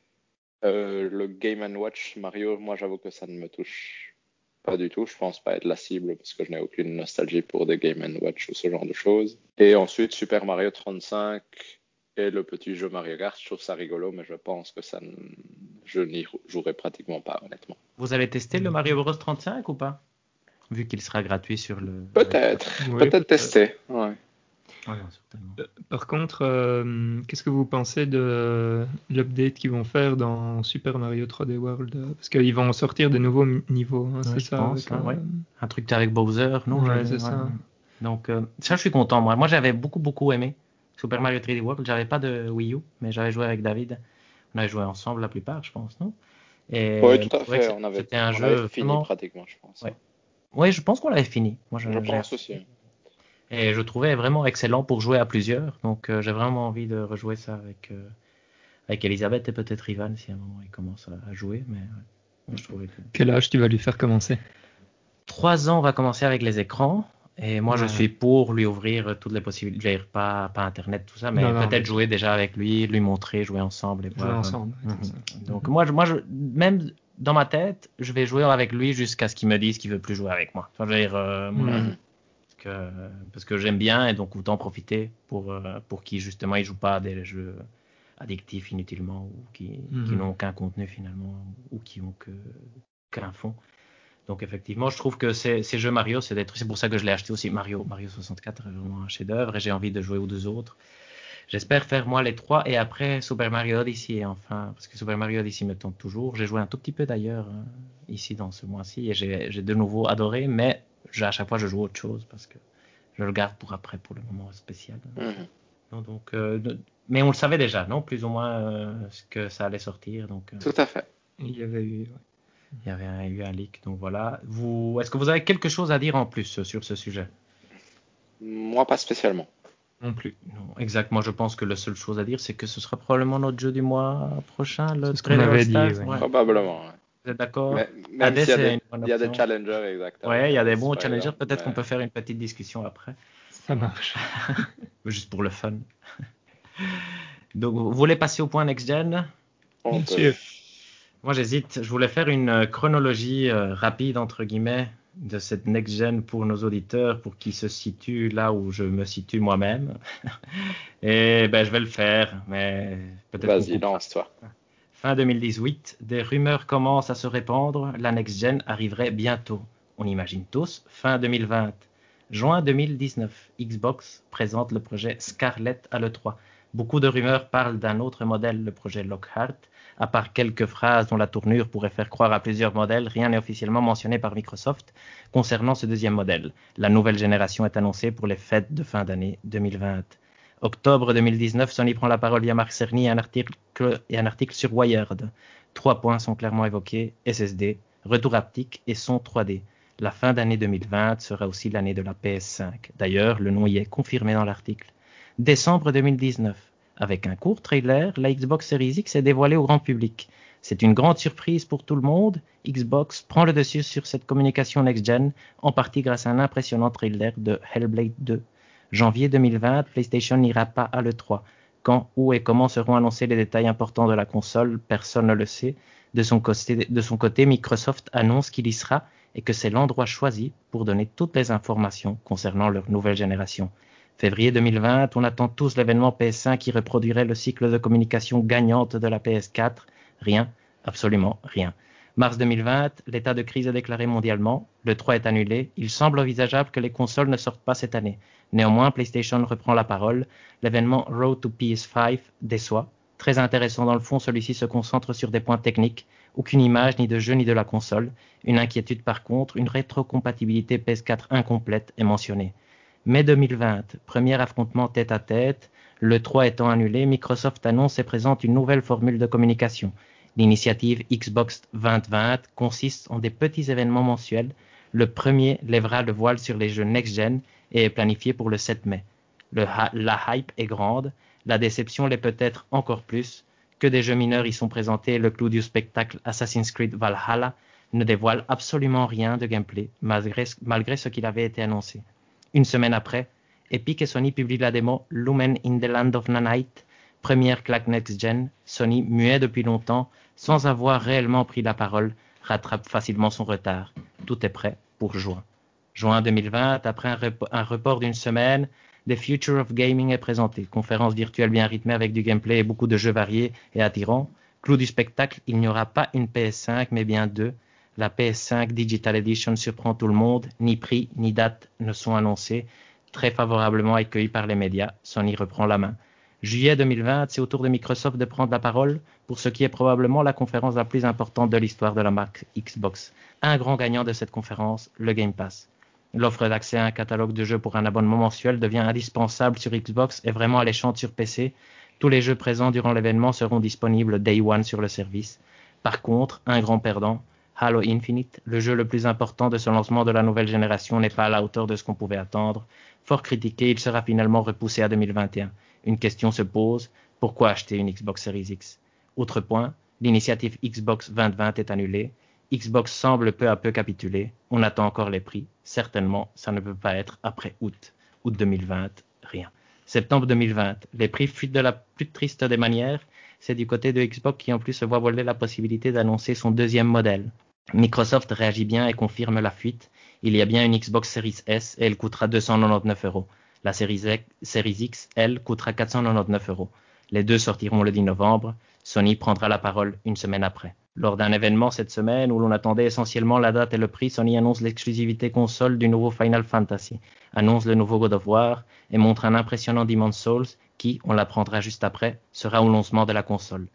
Speaker 2: Euh, le Game Watch Mario, moi j'avoue que ça ne me touche pas du tout. Je pense pas être la cible parce que je n'ai aucune nostalgie pour des Game Watch ou ce genre de choses. Et ensuite Super Mario 35 et le petit jeu Mario Kart, je trouve ça rigolo, mais je pense que ça je n'y jouerai pratiquement pas honnêtement.
Speaker 3: Vous avez testé le Mario Bros 35 ou pas? Vu qu'il sera gratuit sur le.
Speaker 2: Peut-être, peut-être tester. Ouais.
Speaker 1: Euh, par contre, euh, qu'est-ce que vous pensez de l'update qu'ils vont faire dans Super Mario 3D World Parce qu'ils vont sortir de nouveaux niveaux, hein, c'est ça
Speaker 3: hein, euh, Un truc avec Bowser, non
Speaker 1: c'est ça.
Speaker 3: Donc, ça, je suis content. Moi, moi j'avais beaucoup, beaucoup aimé Super Mario 3D World. J'avais pas de Wii U, mais j'avais joué avec David. On avait joué ensemble la plupart, je pense, non?
Speaker 2: Oui, tout à fait. C'était
Speaker 3: un jeu
Speaker 2: fini pratiquement, je pense.
Speaker 3: Oui, je pense qu'on l'avait fini. Moi,
Speaker 2: je, je pense aussi.
Speaker 3: Et je trouvais vraiment excellent pour jouer à plusieurs. Donc euh, j'ai vraiment envie de rejouer ça avec, euh, avec Elisabeth et peut-être Ivan si à un moment il commence à, jouer. Mais je trouvais
Speaker 1: Quel âge tu vas lui faire commencer?
Speaker 3: Trois ans, on va commencer avec les écrans. Et moi, je suis pour lui ouvrir toutes les possibilités. Pas, pas Internet, tout ça, mais peut-être jouer déjà avec lui, lui montrer, jouer ensemble et voir.
Speaker 1: ensemble.
Speaker 3: Mhm. Donc moi, je, moi je, même dans ma tête, je vais jouer avec lui jusqu'à ce qu'il me dise qu'il veut plus jouer avec moi. Enfin, je veux dire, euh, parce que j'aime bien et donc autant profiter pour, euh, pour qui justement ils jouent pas à des jeux addictifs inutilement ou qui, qui mhm. n'ont aucun contenu finalement ou qui ont que qu'un fond. Donc effectivement, je trouve que ces, ces jeux Mario, c'est c'est pour ça que je l'ai acheté aussi. Mario, Mario 64 est vraiment un chef-d'œuvre et j'ai envie de jouer aux deux autres. J'espère faire moi les trois et après Super Mario Odyssey enfin parce que Super Mario Odyssey me tente toujours. J'ai joué un tout petit peu d'ailleurs euh, ici dans ce mois-ci et j'ai de nouveau adoré, mais à chaque fois, je joue autre chose parce que je le garde pour après, pour le moment spécial. Mhm. donc, euh, mais on le savait déjà, non? Plus ou moins euh, ce que ça allait sortir. Donc,
Speaker 2: euh, Tout à fait.
Speaker 1: Il y avait eu.
Speaker 3: Il y avait eu un leak, donc voilà. Vous, est-ce que vous avez quelque chose à dire en plus sur ce sujet?
Speaker 2: Moi, pas spécialement.
Speaker 1: Non plus.
Speaker 3: Non, exact. Moi, je pense que la seule chose à dire, c'est que ce sera probablement notre jeu du mois prochain, le
Speaker 1: ce qu'on avait dit.
Speaker 2: Probablement.
Speaker 3: Vous êtes d'accord?
Speaker 2: Même
Speaker 3: Hades,
Speaker 2: s'il y a des,
Speaker 3: une bonne
Speaker 2: il y a des
Speaker 3: option.
Speaker 2: challengers, exactement.
Speaker 3: Ouais, il y a des bons challengers. Peut-être qu'on peut faire une petite discussion après,
Speaker 1: Ça marche. [laughs]
Speaker 3: juste pour le fun. [laughs] Donc, vous voulez passer au point next-gen. Moi, j'hésite. Je voulais faire une euh, chronologie euh, rapide, entre guillemets, de cette next-gen pour nos auditeurs, pour qu'ils se situent là où je me situe moi-même. [laughs] Et ben, je vais le faire, mais peut-être.
Speaker 2: Vas-y, lance-toi.
Speaker 3: Fin 2018, des rumeurs commencent à se répandre. La next-gen arriverait bientôt. On imagine tous. Fin 2020. Juin 2019, Xbox présente le projet Scarlett à l'E3. Beaucoup de rumeurs parlent d'un autre modèle, le projet Lockhart. À part quelques phrases dont la tournure pourrait faire croire à plusieurs modèles, rien n'est officiellement mentionné par Microsoft concernant ce deuxième modèle. La nouvelle génération est annoncée pour les fêtes de fin d'année 2020. Octobre 2019, Sony prend la parole via Marc Cerny et un article, et un article sur Wired. Trois points sont clairement évoqués SSD, retour haptique et son 3D. La fin d'année 2020 sera aussi l'année de la PS5. D'ailleurs, le nom y est confirmé dans l'article. Décembre 2019, avec un court trailer, la Xbox Series X est dévoilée au grand public. C'est une grande surprise pour tout le monde. Xbox prend le dessus sur cette communication next-gen, en partie grâce à un impressionnant trailer de Hellblade 2. Janvier 2020, PlayStation n'ira pas à l'E3. Quand, où et comment seront annoncés les détails importants de la console, personne ne le sait. De son côté, Microsoft annonce qu'il y sera et que c'est l'endroit choisi pour donner toutes les informations concernant leur nouvelle génération. Février 2020, on attend tous l'événement PS5 qui reproduirait le cycle de communication gagnante de la PS4. Rien, absolument rien. Mars 2020, l'état de crise est déclaré mondialement, le 3 est annulé, il semble envisageable que les consoles ne sortent pas cette année. Néanmoins, PlayStation reprend la parole, l'événement Road to PS5 déçoit. Très intéressant dans le fond, celui-ci se concentre sur des points techniques, aucune image ni de jeu ni de la console. Une inquiétude par contre, une rétrocompatibilité PS4 incomplète est mentionnée. Mai 2020, premier affrontement tête à tête, le 3 étant annulé, Microsoft annonce et présente une nouvelle formule de communication. L'initiative Xbox 2020 consiste en des petits événements mensuels. Le premier lèvera le voile sur les jeux next-gen et est planifié pour le 7 mai. La hype est grande, la déception l'est peut-être encore plus. Que des jeux mineurs y sont présentés, le clou du spectacle Assassin's Creed Valhalla ne dévoile absolument rien de gameplay, malgré, malgré ce qu'il avait été annoncé. Une semaine après, Epic et Sony publient la démo Lumen in the Land of Nanite, première claque next-gen. Sony, muet depuis longtemps, sans avoir réellement pris la parole, rattrape facilement son retard. Tout est prêt pour juin. Juin 2020, après un, un report d'une semaine, The Future of Gaming est présenté. Conférence virtuelle bien rythmée avec du gameplay et beaucoup de jeux variés et attirants. Clou du spectacle, il n'y aura pas une PS5 mais bien deux. La PS5 Digital Edition surprend tout le monde. Ni prix ni date ne sont annoncés. Très favorablement accueilli par les médias, Sony reprend la main. Juillet 2020, c'est au tour de Microsoft de prendre la parole pour ce qui est probablement la conférence la plus importante de l'histoire de la marque Xbox. Un grand gagnant de cette conférence, le Game Pass. L'offre d'accès à un catalogue de jeux pour un abonnement mensuel devient indispensable sur Xbox et vraiment alléchante sur PC. Tous les jeux présents durant l'événement seront disponibles day one sur le service. Par contre, un grand perdant, Halo Infinite, le jeu le plus important de ce lancement de la nouvelle génération, n'est pas à la hauteur de ce qu'on pouvait attendre. Fort critiqué, il sera finalement repoussé à 2021. Une question se pose, pourquoi acheter une Xbox Series X? Autre point, l'initiative Xbox 2020 est annulée. Xbox semble peu à peu capituler. On attend encore les prix. Certainement, ça ne peut pas être après août. Août 2020, rien. Septembre 2020, les prix fuitent de la plus triste des manières. C'est du côté de Xbox qui en plus se voit voler la possibilité d'annoncer son deuxième modèle. Microsoft réagit bien et confirme la fuite. Il y a bien une Xbox Series S et elle coûtera 299 euros. La Series X, elle, coûtera 499 euros. Les deux sortiront le 10 novembre. Sony prendra la parole une semaine après. Lors d'un événement cette semaine où l'on attendait essentiellement la date et le prix, Sony annonce l'exclusivité console du nouveau Final Fantasy, annonce le nouveau God of War et montre un impressionnant Demon's Souls qui, on l'apprendra juste après, sera au lancement de la console.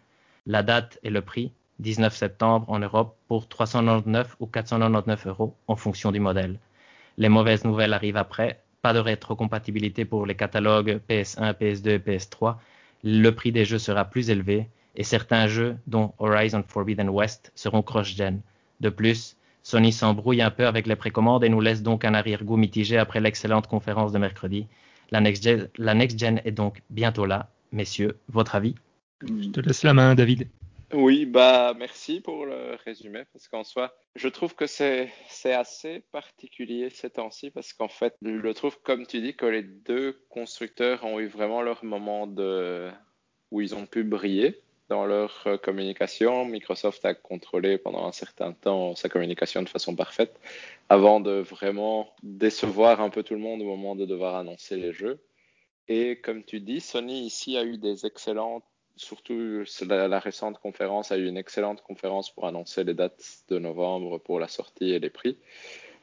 Speaker 3: La date et le prix, 19 septembre en Europe pour 399 ou 499 euros en fonction du modèle. Les mauvaises nouvelles arrivent après, pas de rétrocompatibilité pour les catalogues PS1, PS2 et PS3, le prix des jeux sera plus élevé et certains jeux, dont Horizon Forbidden West, seront cross-gen. De plus, Sony s'embrouille un peu avec les précommandes et nous laisse donc un arrière-goût mitigé après l'excellente conférence de mercredi. La next-gen next est donc bientôt là. Messieurs, votre avis?
Speaker 1: Je te laisse la main, David.
Speaker 2: Oui, bah merci pour le résumé parce qu'en soi, je trouve que c'est assez particulier ces temps-ci parce qu'en fait, je trouve comme tu dis que les deux constructeurs ont eu vraiment leur moment de où ils ont pu briller dans leur euh, communication. Microsoft a contrôlé pendant un certain temps sa communication de façon parfaite avant de vraiment décevoir un peu tout le monde au moment de devoir annoncer les jeux. Et comme tu dis, Sony ici a eu des excellentes surtout la, récente conférence a eu une excellente conférence pour annoncer les dates de novembre pour la sortie et les prix,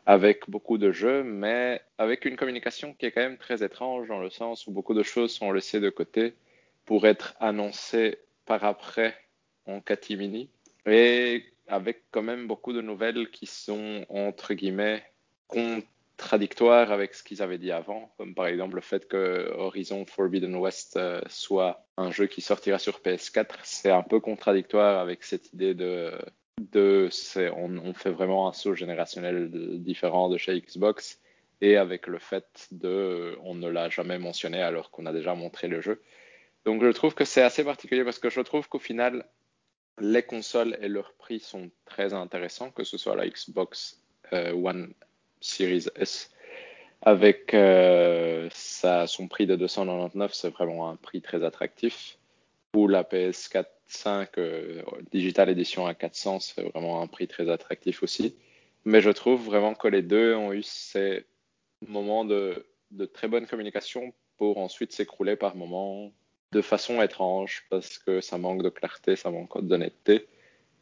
Speaker 2: avec beaucoup de jeux, mais avec une communication qui est quand même très étrange dans le sens où beaucoup de choses sont laissées de côté pour être annoncées par après en catimini, et avec quand même beaucoup de nouvelles qui sont entre guillemets contradictoires avec ce qu'ils avaient dit avant, comme par exemple le fait que Horizon Forbidden West euh, soit un jeu qui sortira sur PS4, c'est un peu contradictoire avec cette idée de, on, fait vraiment un saut générationnel différent de chez Xbox et avec le fait de on ne l'a jamais mentionné alors qu'on a déjà montré le jeu. Donc je trouve que c'est assez particulier parce que je trouve qu'au final les consoles et leurs prix sont très intéressants, que ce soit la Xbox euh, One Series S avec euh, son prix de 299, c'est vraiment un prix très attractif. Ou la PS4 5 euh, Digital Edition à 400, c'est vraiment un prix très attractif aussi. Mais je trouve vraiment que les deux ont eu ces moments de très bonne communication pour ensuite s'écrouler par moments de façon étrange parce que ça manque de clarté, ça manque d'honnêteté.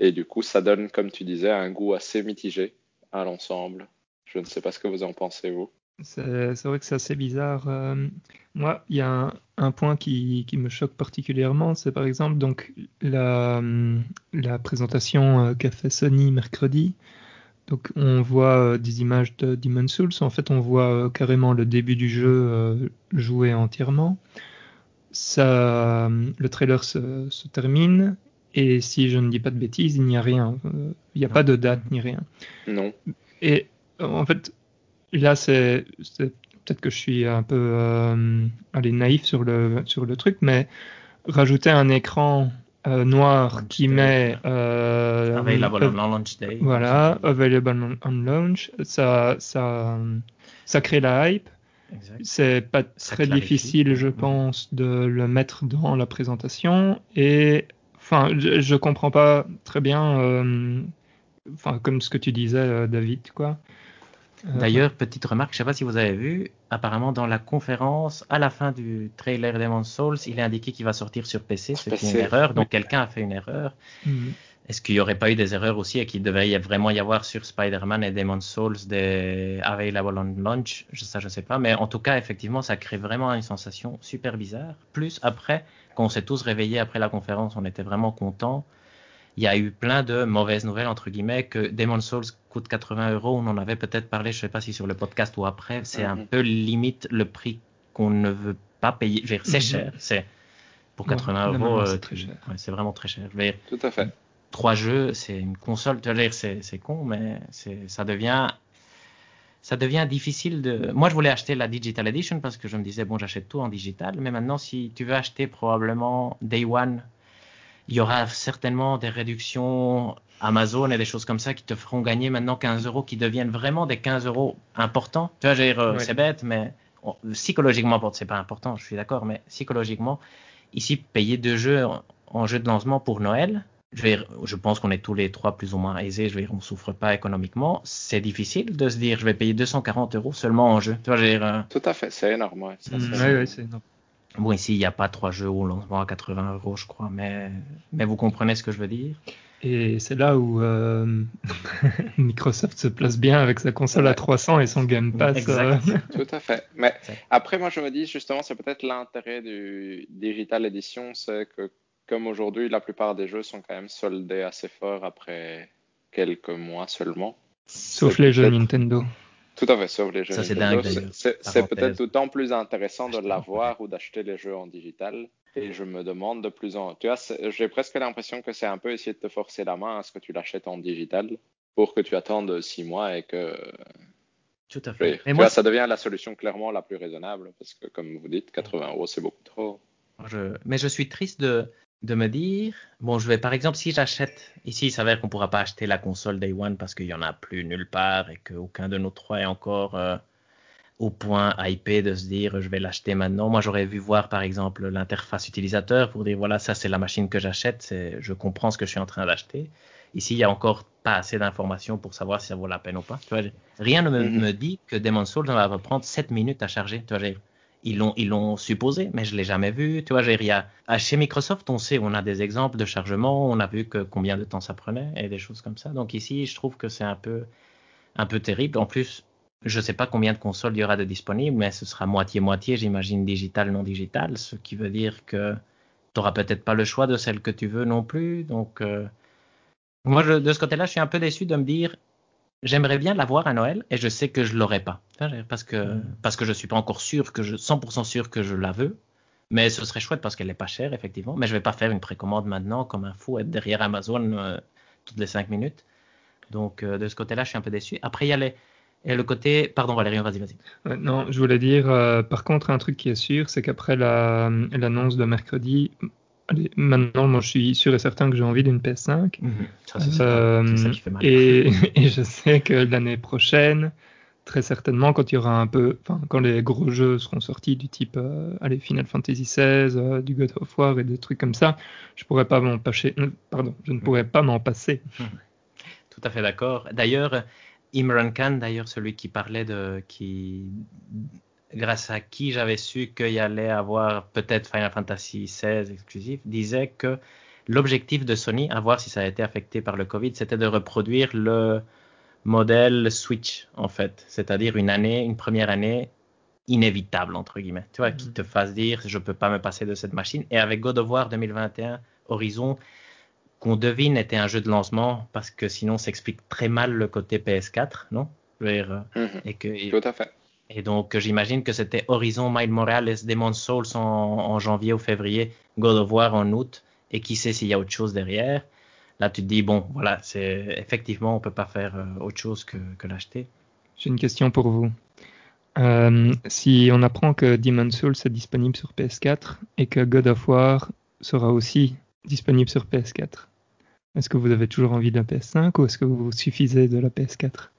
Speaker 2: Et du coup, ça donne, comme tu disais, un goût assez mitigé à l'ensemble. Je ne sais pas ce que vous en pensez, vous.
Speaker 1: C'est vrai que c'est assez bizarre. Euh, moi, il y a un, un point qui, qui, me choque particulièrement, c'est par exemple donc la, la présentation euh, qu'a fait Sony mercredi. Donc on voit euh, des images de Demon's Souls. En fait, on voit carrément le début du jeu joué entièrement. Ça, le trailer se, se, termine et si je ne dis pas de bêtises, il n'y a rien. Il n'y a non. pas de date ni rien.
Speaker 2: Non.
Speaker 1: Et en fait, là, c'est peut-être que je suis un peu euh, allez, naïf sur le, sur le truc, mais rajouter un écran euh, noir launch qui day, met
Speaker 3: euh, available on launch day.
Speaker 1: Voilà, available on, on, launch, ça, ça, ça crée la hype. C'est pas ça très clarifie. difficile, je pense, de le mettre dans la présentation. Et enfin, je, je comprends pas très bien, euh, enfin, comme ce que tu disais, euh, David, quoi.
Speaker 3: D'ailleurs, petite remarque, je ne sais pas si vous avez vu, apparemment dans la conférence, à la fin du trailer Demon's Souls, il est indiqué qu'il va sortir sur PC, c'est une erreur, donc oui. quelqu'un a fait une erreur. Mm -hmm. Est-ce qu'il n'y aurait pas eu des erreurs aussi et qu'il devait vraiment y avoir sur Spider-Man et Demon's Souls des available on launch? Ça, je ne sais pas, mais en tout cas, effectivement, ça crée vraiment une sensation super bizarre. Plus après, quand on s'est tous réveillés après la conférence, on était vraiment contents il y a eu plein de mauvaises nouvelles, entre guillemets, que Demon's Souls coûte 80 euros. On en avait peut-être parlé, je ne sais pas si sur le podcast ou après. C'est mm -hmm. un peu limite le prix qu'on ne veut pas payer. C'est -hmm. cher. C'est pour 80 ouais, euros.
Speaker 1: C'est.
Speaker 3: Ouais, c'est vraiment très cher.
Speaker 2: Dire, Tout à fait.
Speaker 3: Trois jeux, c'est une console. C'est con, mais ça devient ça devient difficile de. Moi, je voulais acheter la Digital Edition parce que je me disais, bon, j'achète tout en digital. Mais maintenant, si tu veux acheter probablement Day One il y aura certainement des réductions Amazon et des choses comme ça qui te feront gagner maintenant 15 euros, qui deviennent vraiment des 15 euros importants. Tu vois, dire, euh, ouais. c'est bête, mais on, psychologiquement, bon, c'est pas important, je suis d'accord, mais psychologiquement, ici, payer deux jeux en, en jeu de lancement pour Noël, je, vais, je pense qu'on est tous les trois plus ou moins aisés, je vais dire, on souffre pas économiquement. C'est difficile de se dire, je vais payer 240 euros seulement en jeu. Tu vois, je veux dire, euh...
Speaker 2: Tout à fait, c'est énorme. Ouais,
Speaker 1: ça, mmh, ouais, ouais, c'est énorme.
Speaker 3: Bon, ici, il n'y a pas trois jeux au lancement à 80 euros, je crois, mais, mais vous comprenez ce que je veux dire.
Speaker 1: Et c'est là où euh, [laughs] Microsoft se place bien avec sa console ouais. à 300 et son Game Pass.
Speaker 3: Exact.
Speaker 2: Euh... [laughs] Tout à fait. Mais après, moi, je me dis justement, c'est peut-être l'intérêt du Digital Edition, c'est que comme aujourd'hui, la plupart des jeux sont quand même soldés assez fort après quelques mois seulement.
Speaker 1: Sauf les jeux Nintendo.
Speaker 2: Tout à fait, sauf les jeux.
Speaker 3: Ça, c'est dingue.
Speaker 2: C'est peut-être d'autant plus intéressant de l'avoir ou d'acheter les jeux en digital. Et je me demande de plus en. Tu vois, j'ai presque l'impression que c'est un peu essayer de te forcer la main à ce que tu l'achètes en digital pour que tu attendes six mois et que.
Speaker 3: Tout à fait.
Speaker 2: Et moi, vois, ça devient la solution clairement la plus raisonnable parce que, comme vous dites, 80 euros, c'est beaucoup trop.
Speaker 3: Je... Mais je suis triste de de me dire, bon, je vais par exemple, si j'achète, ici il s'avère qu'on ne pourra pas acheter la console Day One parce qu'il n'y en a plus nulle part et qu'aucun de nos trois est encore euh, au point hypé de se dire je vais l'acheter maintenant. Moi j'aurais vu voir par exemple l'interface utilisateur pour dire voilà, ça c'est la machine que j'achète, je comprends ce que je suis en train d'acheter. Ici il n'y a encore pas assez d'informations pour savoir si ça vaut la peine ou pas. Tu vois, rien ne me, mm-hmm. me, dit que Demon's Souls va prendre 7 minutes à charger. Tu vois, ils l'ont, supposé, mais je l'ai jamais vu. Tu vois, j'ai rien. Ah, chez Microsoft, on sait, on a des exemples de chargement, on a vu que combien de temps ça prenait et des choses comme ça. Donc ici, je trouve que c'est un peu, un peu terrible. En plus, je sais pas combien de consoles il y aura de disponibles, mais ce sera moitié-moitié, j'imagine, digital, non digital, ce qui veut dire que tu n'auras peut-être pas le choix de celle que tu veux non plus. Donc, euh, moi, de ce côté-là, je suis un peu déçu de me dire, j'aimerais bien l'avoir à Noël et je sais que je l'aurai pas. Parce que mm. parce que je suis pas encore sûr que je 100% sûr que je la veux. Mais ce serait chouette parce qu'elle est pas chère effectivement. Mais je vais pas faire une précommande maintenant comme un fou être derrière Amazon euh, toutes les 5 minutes. Donc euh, de ce côté-là je suis un peu déçu. Après il y a les et le côté, pardon Valérie, vas-y, vas-y.
Speaker 1: non, je voulais dire, euh, par contre, un truc qui est sûr, c'est qu'après l'annonce de mercredi, maintenant, moi, je suis sûr et certain que j'ai envie d'une PS5. Mhm. Euh, et, [laughs] et, je sais que l'année prochaine, très certainement, quand il y aura un peu, enfin, quand les gros jeux seront sortis du type, euh, allez, Final Fantasy XVI, euh, du God of War et des trucs comme ça, je pourrais pas m'en passer. Pardon, je ne mhm. pourrais pas m'en passer. [laughs]
Speaker 3: Tout à fait d'accord. D'ailleurs, Imran Khan, d'ailleurs, celui qui parlait de, qui grâce à qui j'avais su qu'il y allait avoir peut-être Final Fantasy XVI exclusif, disait que l'objectif de Sony, à voir si ça a été affecté par le Covid, c'était de reproduire le modèle Switch, en fait. C'est-à-dire une année, une première année inévitable, entre guillemets. Tu vois, qui mhm. te fasse dire, je peux pas me passer de cette machine. Et avec God of War 2021, Horizon, qu'on devine était un jeu de lancement, parce que sinon, ça explique très mal le côté PS4, non?
Speaker 2: Mhm. et que, Tout à fait.
Speaker 3: Et donc, j'imagine que c'était Horizon, Miles Morales, Demon's Souls en, janvier ou février, God of War en août, et qui sait s'il y a autre chose derrière. Là, tu te dis, bon, voilà, c'est effectivement, on peut pas faire euh, autre chose que, l'acheter.
Speaker 1: J'ai une question pour vous. Euh, si on apprend que Demon's Souls est disponible sur PS4 et que God of War sera aussi disponible sur PS4, est-ce que vous avez toujours envie d'un PS5 ou est-ce que vous suffisez de la PS4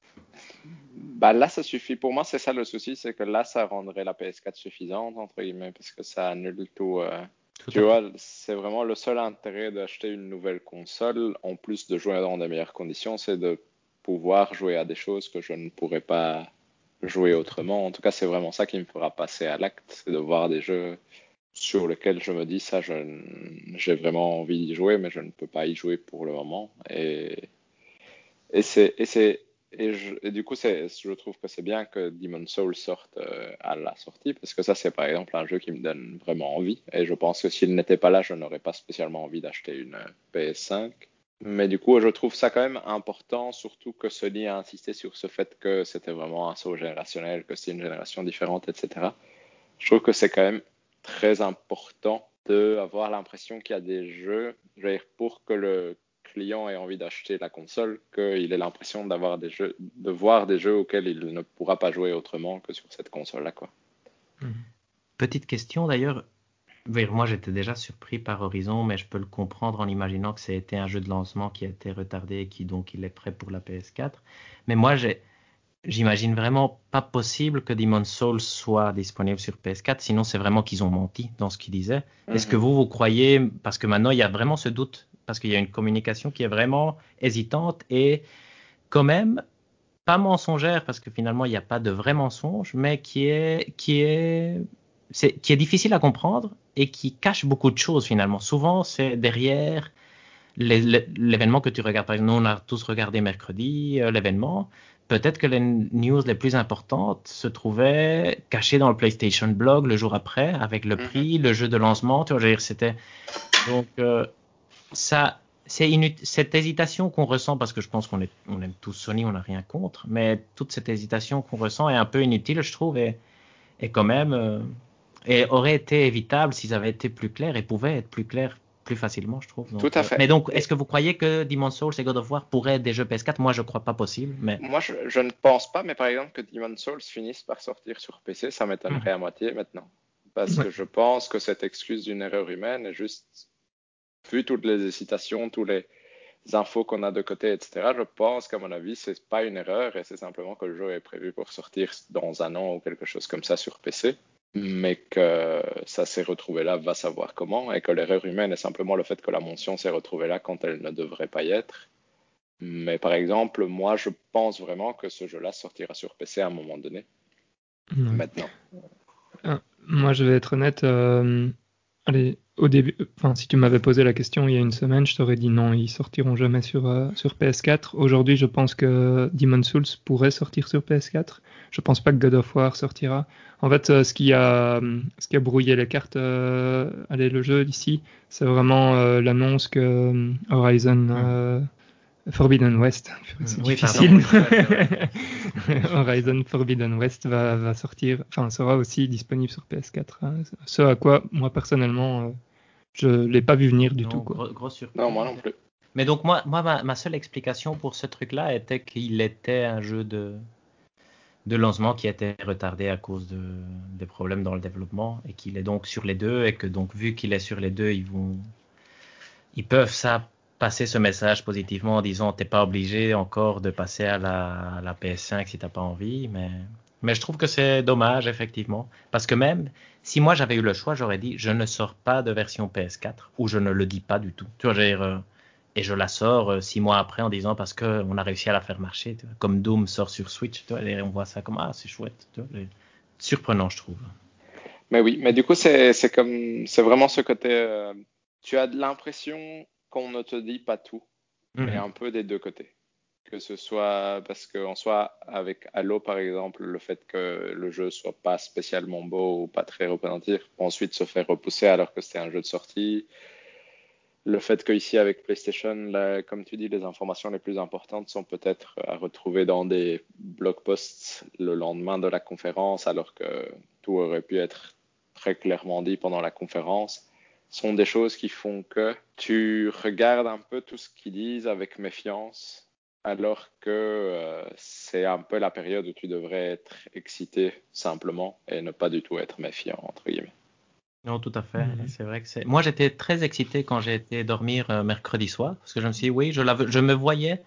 Speaker 2: bah là, ça suffit. Pour moi, c'est ça le souci, c'est que là, ça rendrait la PS4 suffisante, entre guillemets, parce que ça annule tout. Euh, tu vois, c'est vraiment le seul intérêt d'acheter une nouvelle console, en plus de jouer dans de meilleures conditions, c'est de pouvoir jouer à des choses que je ne pourrais pas jouer autrement. En tout cas, c'est vraiment ça qui me fera passer à l'acte, c'est de voir des jeux sur lesquels je me dis ça, j'ai vraiment envie d'y jouer, mais je ne peux pas y jouer pour le moment. Et, et c'est et, du coup, je trouve que c'est bien que Demon's Souls sorte euh, à la sortie, parce que ça, c'est par exemple un jeu qui me donne vraiment envie. Et je pense que s'il n'était pas là, je n'aurais pas spécialement envie d'acheter une euh, PS5. Mais du coup, je trouve ça quand même important, surtout que Sony a insisté sur ce fait que c'était vraiment un saut générationnel, que c'est une génération différente, etc. Je trouve que c'est quand même très important d'avoir l'impression qu'il y a des jeux, je veux dire, pour que le client ait envie d'acheter la console qu'il ait l'impression d'avoir des jeux, de voir des jeux auxquels il ne pourra pas jouer autrement que sur cette console-là, quoi.
Speaker 3: Mhm. Petite question d'ailleurs. Moi, j'étais déjà surpris par Horizon, mais je peux le comprendre en imaginant que c'était un jeu de lancement qui a été retardé et qui donc il est prêt pour la PS4. Mais moi, j'imagine vraiment pas possible que Demon's Souls soit disponible sur PS4, sinon c'est vraiment qu'ils ont menti dans ce qu'ils disaient. Est-ce que mhm. vous, vous croyez, parce que maintenant il y a vraiment ce doute parce qu'il y a une communication qui est vraiment hésitante et quand même pas mensongère parce que finalement il n'y a pas de vrai mensonge, mais qui est qui est, qui est difficile à comprendre et qui cache beaucoup de choses finalement. Souvent c'est derrière l'événement que tu regardes. Par exemple, nous on a tous regardé mercredi euh, l'événement. Peut-être que les news les plus importantes se trouvaient cachées dans le PlayStation Blog le jour après, avec le mhm. prix, le jeu de lancement. Tu vois, c'était donc euh, ça, c'est cette hésitation qu'on ressent parce que je pense qu'on on aime tous Sony, on n'a rien contre, mais toute cette hésitation qu'on ressent est un peu inutile, je trouve, et, et quand même, euh, et aurait été évitable s'ils avaient été plus clairs et pouvaient être plus clairs plus facilement, je trouve.
Speaker 2: Tout à fait.
Speaker 3: mais donc, est-ce que vous croyez que Demon's Souls et God of War pourraient être des jeux PS4 Moi, je crois pas possible. Mais...
Speaker 2: Moi, je, je, ne pense pas, mais par exemple, que Demon's Souls finisse par sortir sur PC, ça m'étonnerait hmm. à moitié maintenant. Parce que je pense que cette excuse d'une erreur humaine est juste vu toutes les hésitations, tous les infos qu'on a de côté, etc., je pense qu'à mon avis, c'est pas une erreur et c'est simplement que le jeu est prévu pour sortir dans un an ou quelque chose comme ça sur PC, mais que ça s'est retrouvé là, va savoir comment, et que l'erreur humaine est simplement le fait que la mention s'est retrouvée là quand elle ne devrait pas y être. Mais par exemple, moi, je pense vraiment que ce jeu-là sortira sur PC à un moment donné. Maintenant.
Speaker 1: Ah, moi, je vais être honnête. Euh, allez, au début, enfin, si tu m'avais posé la question il y a une semaine, je t'aurais dit non, ils sortiront jamais sur, euh, sur PS4. Aujourd'hui, je pense que Demon's Souls pourrait sortir sur PS4. Je pense pas que God of War sortira. En fait, euh, ce qui a, ce qui a brouillé les cartes, allez, le jeu d'ici, c'est vraiment l'annonce que Horizon Forbidden West, c'est difficile. [laughs] Horizon Forbidden West va, va, sortir, enfin sera aussi disponible sur PS4. Hein. Ce à quoi moi personnellement, euh, je l'ai pas vu venir du tout. Quoi.
Speaker 2: non, moi non plus.
Speaker 3: Mais donc moi, moi ma, seule explication pour ce truc-là était qu'il était un jeu de, de lancement qui était retardé à cause de, des problèmes dans le développement et qu'il est donc sur les deux et que donc vu qu'il est sur les deux, ils vont, ils peuvent ça passer ce message positivement en disant t'es pas obligé encore de passer à la, la PS5 si t'as pas envie, mais mais je trouve que c'est dommage effectivement parce que même si moi j'avais eu le choix, j'aurais dit je ne sors pas de version PS4 ou je ne le dis pas du tout. Tu vois, euh, et je la sors euh, six mois après en disant parce que on a réussi à la faire marcher, comme Doom sort sur Switch, on voit ça comme ah c'est chouette, surprenant je trouve.
Speaker 2: Mais oui, mais du coup c'est c'est comme c'est vraiment ce côté euh, tu as de l'impression qu'on ne te dit pas tout, mais mhm. un peu des deux côtés. Que ce soit parce qu'en soit avec Halo par exemple, le fait que le jeu soit pas spécialement beau ou pas très représentatif, ensuite se faire repousser alors que c'était un jeu de sortie. Le fait qu'ici avec PlayStation, comme tu dis, les informations les plus importantes sont peut-être à retrouver dans des blog posts le lendemain de la conférence, alors que tout aurait pu être très clairement dit pendant la conférence sont des choses qui font que tu regardes un peu tout ce qu'ils disent avec méfiance, alors que euh, c'est un peu la période où tu devrais être excité simplement et ne pas du tout être méfiant, entre guillemets.
Speaker 3: Non, tout à fait. Mhm. C'est vrai que c'est. Moi, j'étais très excité quand j'ai été dormir euh, mercredi soir, parce que je me suis dit, oui, je, je me voyais.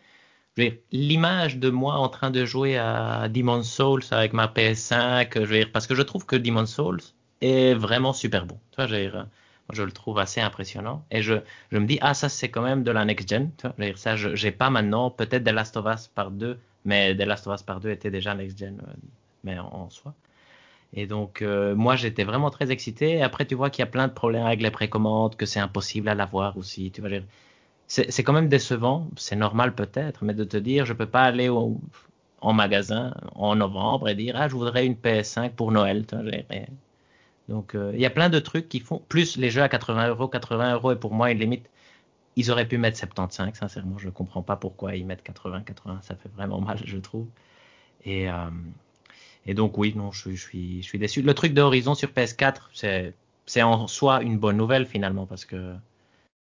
Speaker 3: L'image de moi en train de jouer à Demon's Souls avec ma PS5, je veux dire, parce que je trouve que Demon's Souls est vraiment super bon. Tu vois, je veux dire, je le trouve assez impressionnant. Et je, je me dis, ah, ça, c'est quand même de la next-gen. Ça, je j'ai pas maintenant, peut-être The Last of Us par 2, mais The Last of Us par 2 était déjà next-gen, euh, mais en, soi. Et donc, euh, moi, j'étais vraiment très excité. Après, tu vois qu'il y a plein de problèmes avec les précommandes, que c'est impossible à l'avoir aussi. Tu vois, c'est quand même décevant. C'est normal peut-être, mais de te dire, je peux pas aller au, en magasin en novembre et dire, ah, je voudrais une PS5 pour Noël. Donc, euh, il y a plein de trucs qui font. Plus les jeux à 80 euros, 80 euros est pour moi une limite. Ils auraient pu mettre 75, sincèrement. Je ne comprends pas pourquoi ils mettent 80, 80. Ça fait vraiment mal, je trouve. Et, euh, et donc, oui, non, je, je, suis, je suis déçu. Le truc de Horizon sur PS4, c'est, en soi une bonne nouvelle finalement parce que,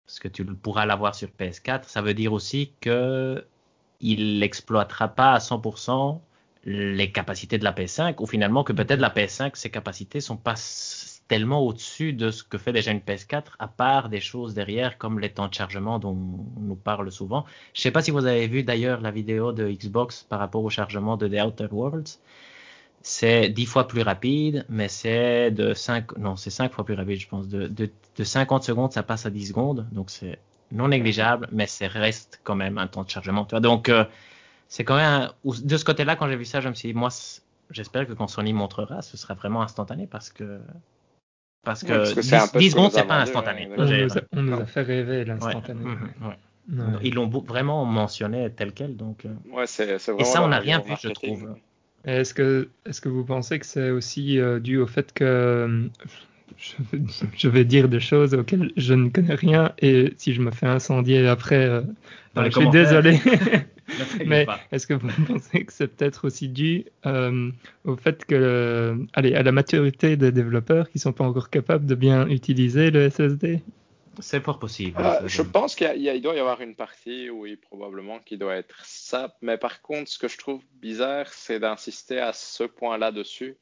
Speaker 3: parce que tu pourras l'avoir sur PS4. Ça veut dire aussi que il l'exploitera pas à 100% les capacités de la PS5 ou finalement que peut-être la PS5 ses capacités sont pas tellement au-dessus de ce que fait déjà une PS4 à part des choses derrière comme les temps de chargement dont on nous parle souvent. Je sais pas si vous avez vu d'ailleurs la vidéo de Xbox par rapport au chargement de The Outer Worlds. C'est 10 fois plus rapide, mais c'est de 5, non, c'est 5 fois plus rapide, je pense. De, de, de 50 secondes, ça passe à 10 secondes. Donc c'est non négligeable, mais ça reste quand même un temps de chargement. Donc, euh, c'est quand même de ce côté-là quand j'ai vu ça je me suis dit moi j'espère que quand Sony montrera ce sera vraiment instantané parce que parce que, 10, secondes c'est pas instantané.
Speaker 1: on, nous a, fait rêver l'instantané.
Speaker 3: Mhm, ils l'ont vraiment mentionné tel quel donc euh.
Speaker 2: ouais, c'est,
Speaker 3: et ça on n'a rien vu je trouve.
Speaker 1: Est-ce que est-ce que vous pensez que c'est aussi euh, dû au fait que [laughs] je, vais dire des choses auxquelles je ne connais rien et si je me fais incendier après, euh, je suis désolé. [laughs] [laughs] Mais est-ce que vous [laughs] pensez que c'est peut-être aussi dû euh, au fait que, allez, à la maturité des développeurs qui sont pas encore capables de bien utiliser le SSD
Speaker 3: C'est fort possible.
Speaker 2: Euh, je pense qu'il doit y avoir une partie, oui, probablement, qui doit être ça. Mais par contre, ce que je trouve bizarre, c'est d'insister à ce point-là dessus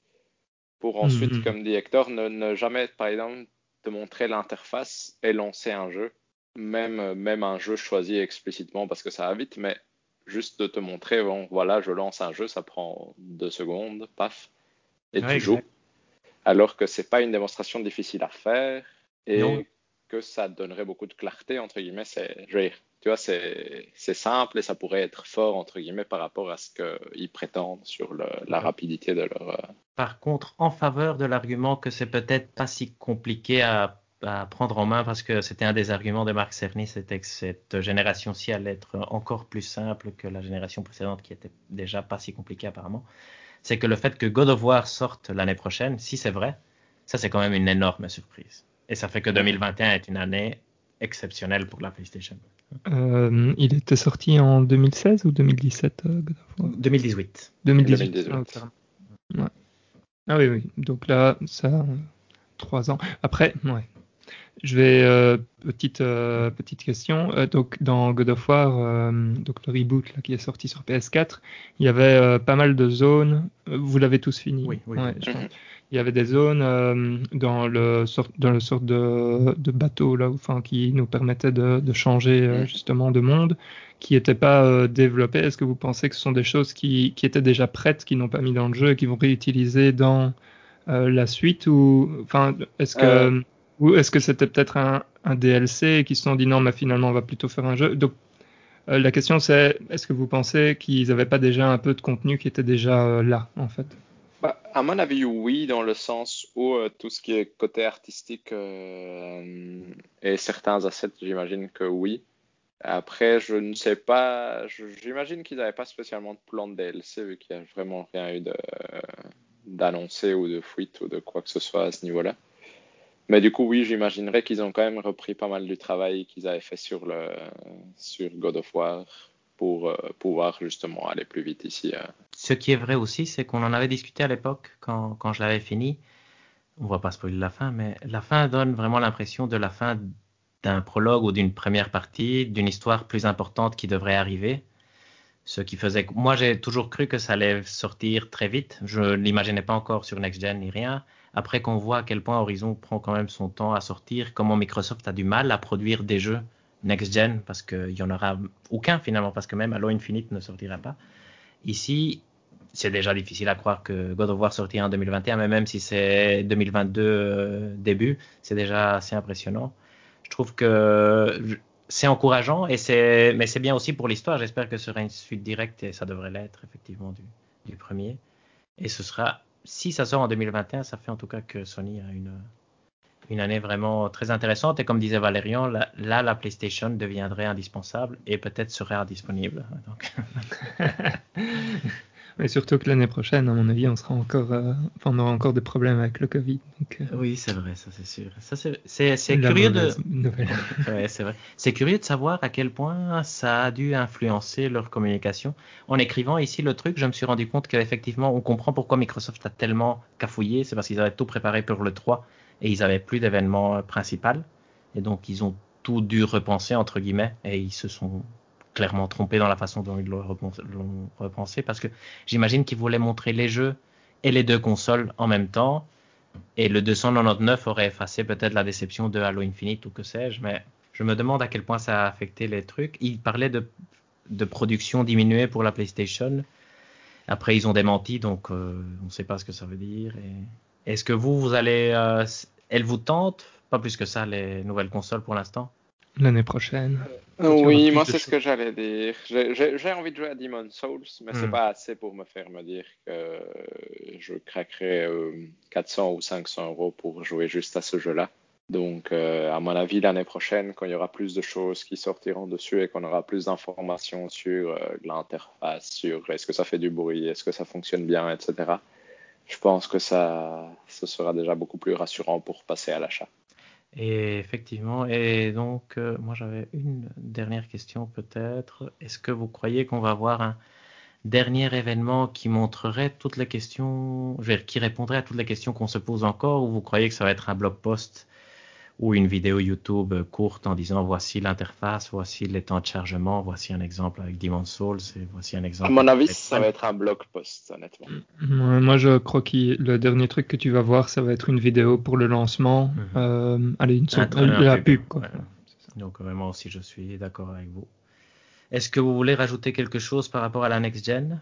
Speaker 2: pour ensuite, mhm. comme dit Hector, ne, ne, jamais, par exemple, te montrer l'interface et lancer un jeu même, même un jeu choisi explicitement parce que ça va vite, mais juste de te montrer, bon, voilà, je lance un jeu, ça prend deux secondes, paf, et
Speaker 3: Ouais,
Speaker 2: tu joues.
Speaker 3: exact.
Speaker 2: Alors que c'est pas une démonstration difficile à faire et
Speaker 3: Non.
Speaker 2: que ça donnerait beaucoup de clarté, entre guillemets, c'est, je veux dire, tu vois, c'est, simple et ça pourrait être fort, entre guillemets, par rapport à ce qu'ils prétendent sur le- la rapidité de leur. euh,
Speaker 3: Par contre, en faveur de l'argument que c'est peut-être pas si compliqué à, à prendre en main, parce que c'était un des arguments de Marc Cerny, c'était que cette génération-ci allait être encore plus simple que la génération précédente, qui était déjà pas si compliquée apparemment. C'est que le fait que God of War sorte l'année prochaine, si c'est vrai, ça c'est quand même une énorme surprise. Et ça fait que 2021 est une année exceptionnelle pour la PlayStation.
Speaker 1: Euh, il était sorti en 2016 ou 2017 euh, God of War?
Speaker 3: 2018.
Speaker 1: 2018.
Speaker 2: 2018.
Speaker 1: Ah, carrément. Ouais. Ah oui, oui. Donc là, ça, trois ans. Après, ouais. Je vais euh, petite euh, petite question. Euh, donc dans God of War, euh, donc le reboot là, qui est sorti sur PS4, il y avait euh, pas mal de zones. Euh, Vous l'avez tous fini.
Speaker 3: Oui, oui,
Speaker 1: Ouais,
Speaker 3: oui.
Speaker 1: je pense. Il y avait des zones euh, dans le sort, dans le sorte de, de bateau là, enfin qui nous permettaient de, de changer euh,
Speaker 2: Mhm.
Speaker 1: justement de monde, qui n'étaient pas euh, développées. Est-ce que vous pensez que ce sont des choses qui, qui étaient déjà prêtes, qui n'ont pas mis dans le jeu et qui vont réutiliser dans euh, la suite ou enfin est-ce que
Speaker 2: Euh.
Speaker 1: Ou est-ce que c'était peut-être un, DLC et qu'ils se sont dit non mais finalement on va plutôt faire un jeu? Donc euh, la question c'est est-ce que vous pensez qu'ils n'avaient pas déjà un peu de contenu qui était déjà euh, là en fait?
Speaker 2: Bah, à mon avis, oui, dans le sens où euh, tout ce qui est côté artistique et certains assets, j'imagine que oui. Après, je ne sais pas, j'imagine qu'ils n'avaient pas spécialement de plan de DLC vu qu'il n'y a vraiment rien eu d'annoncé ou de fuite ou de quoi que ce soit à ce niveau-là. Mais du coup, oui, j'imaginerais qu'ils ont quand même repris pas mal du travail qu'ils avaient fait sur, le, sur God of War pour euh, pouvoir justement aller plus vite ici. euh.
Speaker 3: Ce qui est vrai aussi, c'est qu'on en avait discuté à l'époque quand, quand je l'avais fini. On va pas spoiler la fin, mais la fin donne vraiment l'impression de la fin d'un prologue ou d'une première partie, d'une histoire plus importante qui devrait arriver. Ce qui faisait moi j'ai toujours cru que ça allait sortir très vite. Je ne l'imaginais pas encore sur Next Gen ni rien. Après qu'on voit à quel point Horizon prend quand même son temps à sortir, comment Microsoft a du mal à produire des jeux Next Gen parce qu'il y en aura aucun finalement parce que même Halo Infinite ne sortira pas. Ici, c'est déjà difficile à croire que God of War sortira en 2021, mais même si c'est 2022 euh, début, c'est déjà assez impressionnant. Je trouve que c'est encourageant et mais c'est bien aussi pour l'histoire. J'espère que ce sera une suite directe et ça devrait l'être effectivement du premier. Et ce sera, si ça sort en 2021, ça fait en tout cas que Sony a une, une année vraiment très intéressante. Et comme disait Valérian, là, la PlayStation deviendrait indispensable et peut-être serait indisponible. Donc, [laughs] [laughs]
Speaker 1: Mais surtout que l'année prochaine, à mon avis, on sera encore, euh, enfin, on aura encore des problèmes avec le Covid. Donc, euh,
Speaker 3: oui, c'est vrai, ça c'est sûr. Ça, c'est, curieux de. [laughs] Ouais, c'est vrai. C'est curieux de savoir à quel point ça a dû influencer leur communication. En écrivant ici le truc, je me suis rendu compte qu'effectivement, on comprend pourquoi Microsoft a tellement cafouillé. C'est parce qu'ils avaient tout préparé pour le 3 et ils n'avaient plus d'événement euh, principal. Et donc, ils ont tout dû repenser, entre guillemets, et ils se sont clairement trompés dans la façon dont ils l'ont repensé, parce que j'imagine qu'ils voulaient montrer les jeux et les deux consoles en même temps. Et le 299 aurait effacé peut-être la déception de Halo Infinite ou que sais-je, mais je me demande à quel point ça a affecté les trucs. Il parlait de, de production diminuée pour la PlayStation. Après, ils ont démenti, donc euh, on ne sait pas ce que ça veut dire. Est-ce que vous, vous allez... Euh, elles vous tentent Pas plus que ça, les nouvelles consoles pour l'instant
Speaker 1: L'année prochaine. Aura
Speaker 2: Oui, moi c'est ce que j'allais dire. J'ai- envie de jouer à Demon's Souls, mais c'est
Speaker 3: Hmm.
Speaker 2: pas assez pour me faire me dire que je craquerai euh, 400 ou 500 euros pour jouer juste à ce jeu-là. Donc, euh, à mon avis, l'année prochaine, quand il y aura plus de choses qui sortiront dessus et qu'on aura plus d'informations sur euh, l'interface, sur est-ce que ça fait du bruit, est-ce que ça fonctionne bien, etc., je pense que ça, ce sera déjà beaucoup plus rassurant pour passer à l'achat.
Speaker 3: Et effectivement, et donc euh, moi j'avais une dernière question peut-être. Est-ce que vous croyez qu'on va avoir un dernier événement qui montrerait toutes les questions, qui répondrait à toutes les questions qu'on se pose encore, ou vous croyez que ça va être un blog post ou une vidéo YouTube euh, courte en disant voici l'interface, voici les temps de chargement, voici un exemple avec Demon's Souls et voici un
Speaker 2: À
Speaker 3: exemple.
Speaker 2: mon avis, ça va être un blog post, honnêtement.
Speaker 1: Moi, moi, je crois que le dernier truc que tu vas voir, ça va être une vidéo pour le lancement.
Speaker 3: Mhm.
Speaker 1: Euh, allez, une sorte
Speaker 3: Un- un
Speaker 1: la
Speaker 3: pub,
Speaker 1: pub, quoi.
Speaker 3: ouais. Donc vraiment aussi, je suis d'accord avec vous. Est-ce que vous voulez rajouter quelque chose par rapport à la next gen?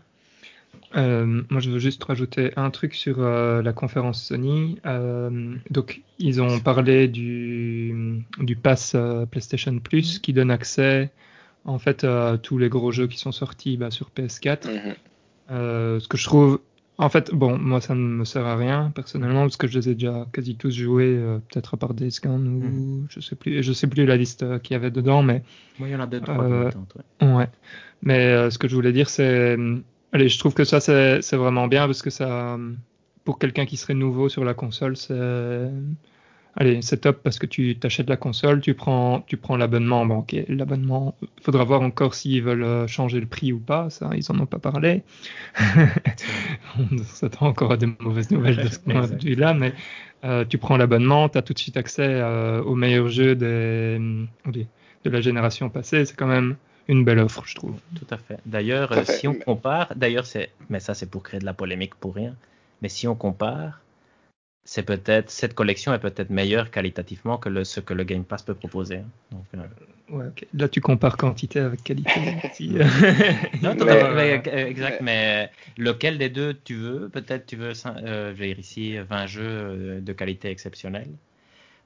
Speaker 1: Euh, moi, je veux juste rajouter un truc sur euh, la conférence Sony. Euh, donc, ils ont parlé du, du pass euh, PlayStation Plus qui donne accès en fait à tous les gros jeux qui sont sortis bah, sur PS4.
Speaker 2: Mhm.
Speaker 1: Euh, ce que je trouve, en fait, bon, moi, ça ne me sert à rien personnellement parce que je les ai déjà quasi tous joués, euh, peut-être à part Days Gone ou
Speaker 3: Mhm.
Speaker 1: je sais plus, je sais plus la liste euh, qu'il y avait dedans, mais
Speaker 3: Moi, il y en a deux, trois
Speaker 1: Euh,
Speaker 3: ouais.
Speaker 1: Ouais, mais euh, ce que je voulais dire, c'est, allez, je trouve que ça, c'est vraiment bien parce que ça, pour quelqu'un qui serait nouveau sur la console, c'est, allez, c'est top parce que tu t'achètes la console, tu prends, tu prends l'abonnement. Bon, ok, l'abonnement, faudra voir encore s'ils veulent euh, changer le prix ou pas. Ça, ils en ont pas parlé. [laughs] On s'attend encore à des mauvaises nouvelles de ce point de vue-là, mais euh, tu prends l'abonnement, tu as tout de suite accès euh, aux meilleurs jeux des, de la génération passée. C'est quand même une belle offre, je trouve.
Speaker 3: Tout à fait. D'ailleurs, euh, si on compare, d'ailleurs, c'est, mais ça, c'est pour créer de la polémique pour rien. Mais si on compare, c'est peut-être, cette collection est peut-être meilleure qualitativement que le, ce que le Game Pass peut proposer. hein. Donc, euh,
Speaker 1: Ouais, ok. Là, tu compares quantité avec qualité. [laughs] si, euh, [laughs]
Speaker 3: Non,
Speaker 2: Mais-
Speaker 3: totalement, mais, exact, mais lequel des deux tu veux? Peut-être tu veux, euh, je vais dire ici, 20 jeux euh, de qualité exceptionnelle.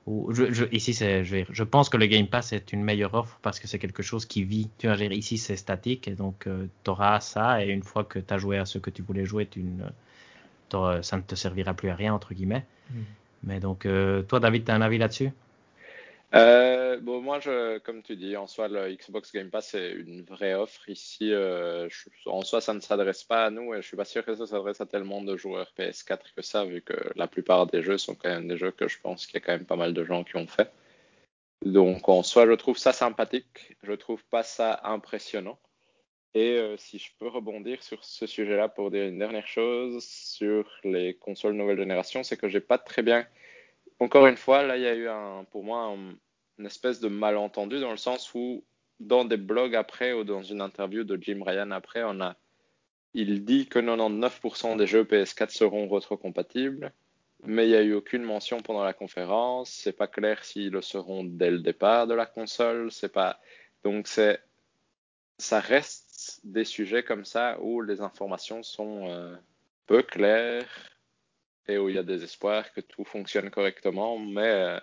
Speaker 3: Ou je, je- ici, c'est, je, je pense que le Game Pass est une meilleure offre parce que c'est quelque chose qui vit. Tu vois, ici, c'est statique et donc tu auras ça et une fois que tu as joué à ce que tu voulais jouer, tu ça ne te servira plus à rien, entre guillemets.
Speaker 1: Mm.
Speaker 3: Mais donc, euh, toi, David, tu as un avis là-dessus?
Speaker 2: Euh, bon, moi, comme tu dis, en soi, le Xbox Game Pass c'est une vraie offre. Ici, euh, en soi, ça ne s'adresse pas à nous et je suis pas sûr que ça s'adresse à tellement de joueurs PS4 que ça, vu que la plupart des jeux sont quand même des jeux que je pense qu'il y a quand même pas mal de gens qui ont fait. Donc, en soi, je trouve ça sympathique. Je trouve pas ça impressionnant. Et euh, si je peux rebondir sur ce sujet-là pour dire une dernière chose sur les consoles nouvelle génération, c'est que j'ai pas très bien. Encore une fois, là, il y a eu un, pour moi un- une espèce de malentendu dans le sens où dans des blogs après ou dans une interview de Jim Ryan après, on a, il dit que 99% des jeux PS4 seront rétrocompatibles, mais il n'y a eu aucune mention pendant la conférence. C'est pas clair s'ils le seront dès le départ de la console. C'est pas, donc c'est, ça reste des sujets comme ça où les informations sont euh, peu claires et où il y a des espoirs que tout fonctionne correctement, mais euh,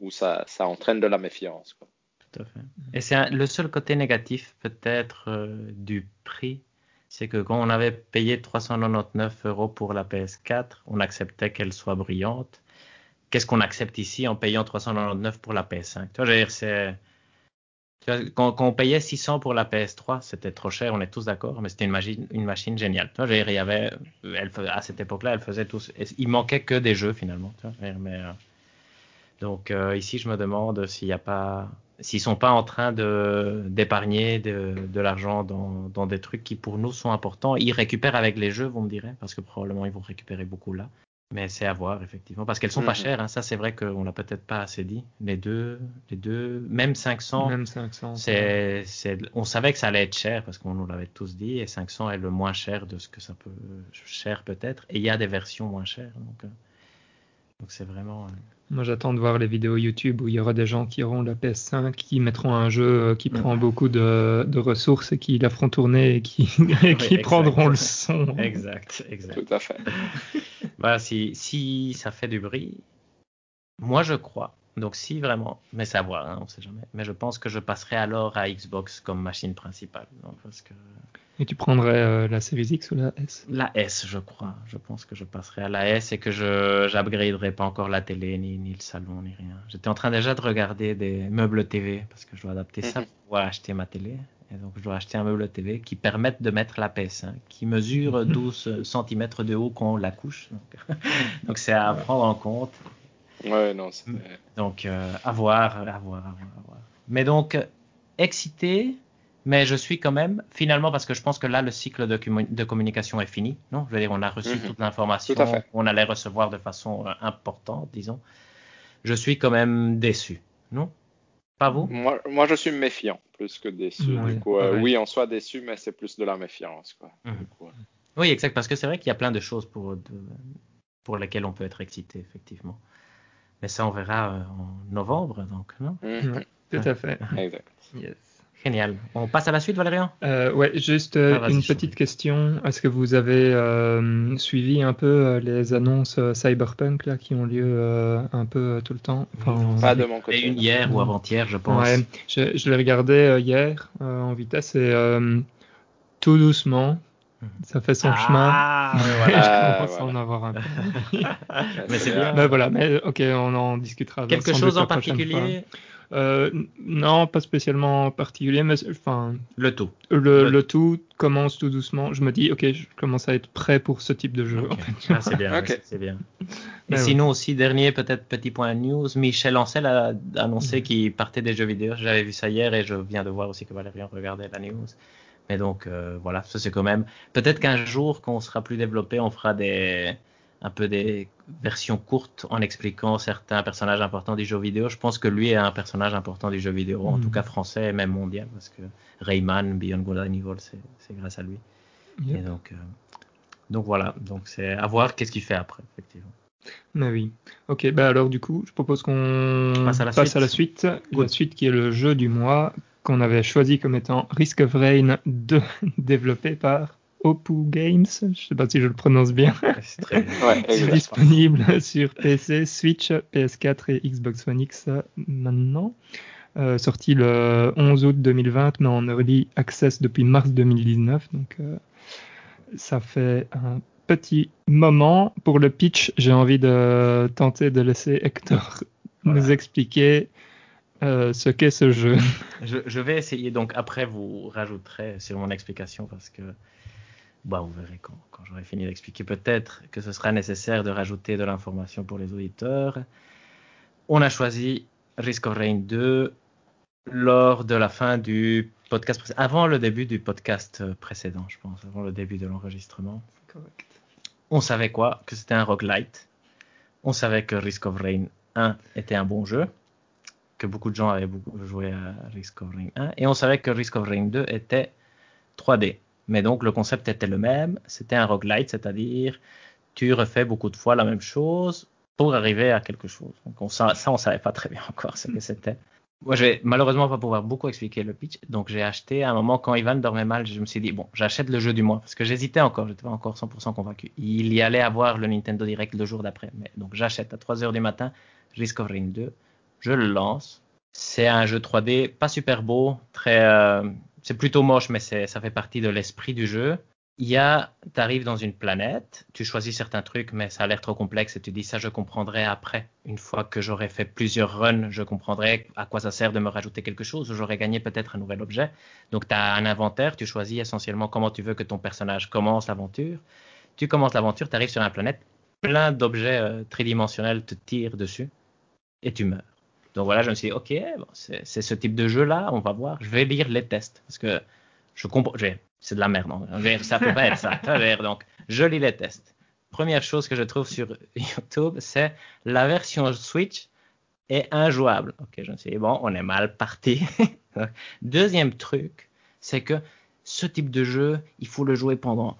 Speaker 2: où ça, ça entraîne de la méfiance. Quoi.
Speaker 3: Tout à fait. Et c'est le seul côté négatif peut-être euh, du prix, c'est que quand on avait payé 399 euros pour la PS4, on acceptait qu'elle soit brillante. Qu'est-ce qu'on accepte ici en payant 399 pour la PS5 Tu vois, je veux dire, c'est... Quand, on payait 600 pour la PS3, c'était trop cher, on est tous d'accord, mais c'était une machine, géniale. Il y avait, à cette époque-là, elle faisait tous. Il manquait que des jeux finalement. Euh, donc euh, ici, je me demande s'il n'y a pas, sont pas en train de d'épargner de, de l'argent dans, dans des trucs qui pour nous sont importants. Ils récupèrent avec les jeux, vous me direz, parce que probablement ils vont récupérer beaucoup là. Mais c'est à voir effectivement, parce qu'elles sont pas
Speaker 2: Mhm.
Speaker 3: chères. hein. Ça, c'est vrai qu'on l'a peut-être pas assez dit. Les deux, les deux, même 500.
Speaker 1: Même 500.
Speaker 3: C'est, c'est, on savait que ça allait être cher parce qu'on nous l'avait tous dit et 500 est le moins cher de ce que ça peut cher peut-être et il y a des versions moins chères donc euh, donc c'est vraiment euh,
Speaker 1: Moi, j'attends de voir les vidéos YouTube où il y aura des gens qui auront la PS5, qui mettront un jeu euh, qui prend beaucoup de, de ressources et qui la feront tourner et qui, [laughs] et [laughs] qui
Speaker 3: exact.
Speaker 1: prendront le son.
Speaker 3: exact exact.
Speaker 2: Tout à fait.
Speaker 3: Voilà, si si ça fait du bruit, moi je crois. Donc si vraiment, mais c'est à voir, hein, on sait jamais. Mais je pense que je passerai alors à Xbox comme machine principale, donc, parce que
Speaker 1: Et tu prendrais euh, la Series X ou la S?
Speaker 3: La S, je crois. Je pense que je passerai à la S et que je j'upgraderai pas encore la télé, ni, ni le salon, ni rien. J'étais en train déjà de regarder des meubles TV parce que je dois adapter ça
Speaker 2: Mhm.
Speaker 3: pour pouvoir acheter ma télé. Et donc je dois acheter un meuble TV qui permette de mettre la PS5, qui mesure 12 cm de haut quand on la couche. Donc [laughs] c'est à prendre en compte.
Speaker 2: Ouais, non.
Speaker 3: Mm. Donc euh, à voir, à voir, à voir, à voir. Mais donc excité, mais je suis quand même finalement parce que je pense que là le cycle de, commu- de communication est fini. Non, je veux dire on a reçu
Speaker 2: Mhm.
Speaker 3: toute l'information qu'on allait recevoir de façon euh, importante, disons. Je suis quand même déçu, non? Pas vous?
Speaker 2: Moi, moi, je suis méfiant plus que déçu.
Speaker 1: Ouais,
Speaker 2: du coup, euh,
Speaker 1: pareil.
Speaker 2: oui, en soi déçu, mais c'est plus de la méfiance. Quoi.
Speaker 3: Mhm.
Speaker 2: Du coup, euh.
Speaker 3: Oui, exact, parce que c'est vrai qu'il y a plein de choses pour de- pour lesquelles on peut être excité effectivement. Mais ça on verra euh, en novembre, donc non?
Speaker 1: Ouais. Tout à fait. [laughs]
Speaker 2: Exact.
Speaker 1: Yes.
Speaker 3: Génial. On passe à la suite, Valérian?
Speaker 1: Euh, ouais, juste euh,
Speaker 3: Ah,
Speaker 1: une petite question. Est-ce que vous avez euh, suivi un peu euh, les annonces euh, Cyberpunk là, qui ont lieu euh, un peu euh, tout le temps? Enfin,
Speaker 2: Pas de mon
Speaker 3: Et
Speaker 2: côté.
Speaker 3: une hier ou avant-hier, je pense.
Speaker 1: Ouais, je, je l'ai regardé euh, hier euh, en vitesse et euh, tout doucement. Ça fait son chemin.
Speaker 3: Ah, voilà.
Speaker 2: Ah, [laughs]
Speaker 1: je commence à
Speaker 2: voilà.
Speaker 1: en avoir un peu. [laughs]
Speaker 3: Mais c'est bien.
Speaker 1: Mais voilà, mais ok, on en discutera.
Speaker 3: Quelque chose en particulier.
Speaker 1: Euh, Non, pas spécialement particulier, mais enfin,
Speaker 3: Le tout.
Speaker 1: le,
Speaker 3: Le-
Speaker 1: le tout commence tout doucement. Je me dis, ok, je commence à être prêt pour ce type de jeu. En fait.
Speaker 3: Ah, c'est bien,
Speaker 2: Ok.
Speaker 3: ouais, c'est bien. [laughs] Et
Speaker 1: Ouais,
Speaker 3: sinon aussi, dernier peut-être petit point news, Michel Ancel a annoncé
Speaker 1: Mhm.
Speaker 3: qu'il partait des jeux vidéo. J'avais vu ça hier et je viens de voir aussi que Valérian regardait la news. Mais donc euh, voilà, ça c'est quand même. Peut-être qu'un jour, quand on sera plus développé, on fera des un peu des versions courtes en expliquant certains personnages importants du jeu vidéo. Je pense que lui est un personnage important du jeu vidéo, en tout cas français et même mondial, parce que Rayman, Beyond Good and Evil, c'est grâce à lui.
Speaker 1: Yep.
Speaker 3: Et donc, euh, donc voilà, donc c'est à voir qu'est-ce qu'il fait après, effectivement.
Speaker 1: Mais oui. Ok, bah alors du coup, je propose qu'on
Speaker 3: Passe à la
Speaker 1: passe
Speaker 3: suite.
Speaker 1: à la suite. La
Speaker 3: Good.
Speaker 1: suite qui est le jeu du mois qu'on avait choisi comme étant Risk of Rain 2, [laughs] développé par Opus Games. Je sais pas si je le prononce bien.
Speaker 3: C'est très bien.
Speaker 2: Ouais,
Speaker 1: disponible [laughs] sur PC, Switch, PS4 et Xbox One X euh, maintenant. Euh, sorti le 11 août 2020, mais en early access depuis mars 2019. Donc, euh, ça fait un petit moment. Pour le pitch, j'ai envie de tenter de laisser Hector [laughs]
Speaker 3: Voilà.
Speaker 1: nous expliquer euh, ce qu'est ce jeu. [laughs]
Speaker 3: Je, je vais essayer, donc après vous rajouterez sur mon explication parce que bah, vous verrez quand, quand j'aurai fini d'expliquer. Peut-être que ce sera nécessaire de rajouter de l'information pour les auditeurs. On a choisi Risk of Rain 2 lors de la fin du podcast précédent, avant le début du podcast précédent, je pense, avant le début de l'enregistrement. On savait quoi? Que c'était un roguelite. On savait que Risk of Rain 1 était un bon jeu, que beaucoup de gens avaient joué à Risk of Rain 1, et on savait que Risk of Rain 2 était 3D. Mais donc le concept était le même, c'était un roguelite, c'est-à-dire tu refais beaucoup de fois la même chose pour arriver à quelque chose. Donc on, ça, on savait pas très bien encore ce que c'était. Moi, je vais malheureusement pas pouvoir beaucoup expliquer le pitch, donc j'ai acheté à un moment quand Ivan dormait mal, je me suis dit bon, j'achète le jeu du mois parce que j'hésitais encore, j'étais pas encore 100% convaincu. Il y allait avoir le Nintendo Direct le jour d'après, mais donc j'achète à 3 heures du matin Risk of Rain 2, je le lance. C'est un jeu 3D pas super beau, très, euh, c'est plutôt moche, mais ça fait partie de l'esprit du jeu. Il y a, t'arrives dans une planète, tu choisis certains trucs, mais ça a l'air trop complexe et tu dis ça, je comprendrai après. Une fois que j'aurai fait plusieurs runs, je comprendrai à quoi ça sert de me rajouter quelque chose ou j'aurai gagné peut-être un nouvel objet. Donc tu as un inventaire, tu choisis essentiellement comment tu veux que ton personnage commence l'aventure. Tu commences l'aventure, tu arrives sur une planète, plein d'objets euh, tridimensionnels te tirent dessus et tu meurs. Donc voilà, je me suis dit, ok, c'est ce type de jeu-là, on va voir. Je vais lire les tests parce que je comprends. C'est de la merde, non Ça peut pas être ça. Donc, je lis les tests. Première chose que je trouve sur [laughs] YouTube, c'est la version Switch est injouable. Ok, je me suis dit, bon, on est mal parti. [laughs] Deuxième truc, c'est que ce type de jeu, il faut le jouer pendant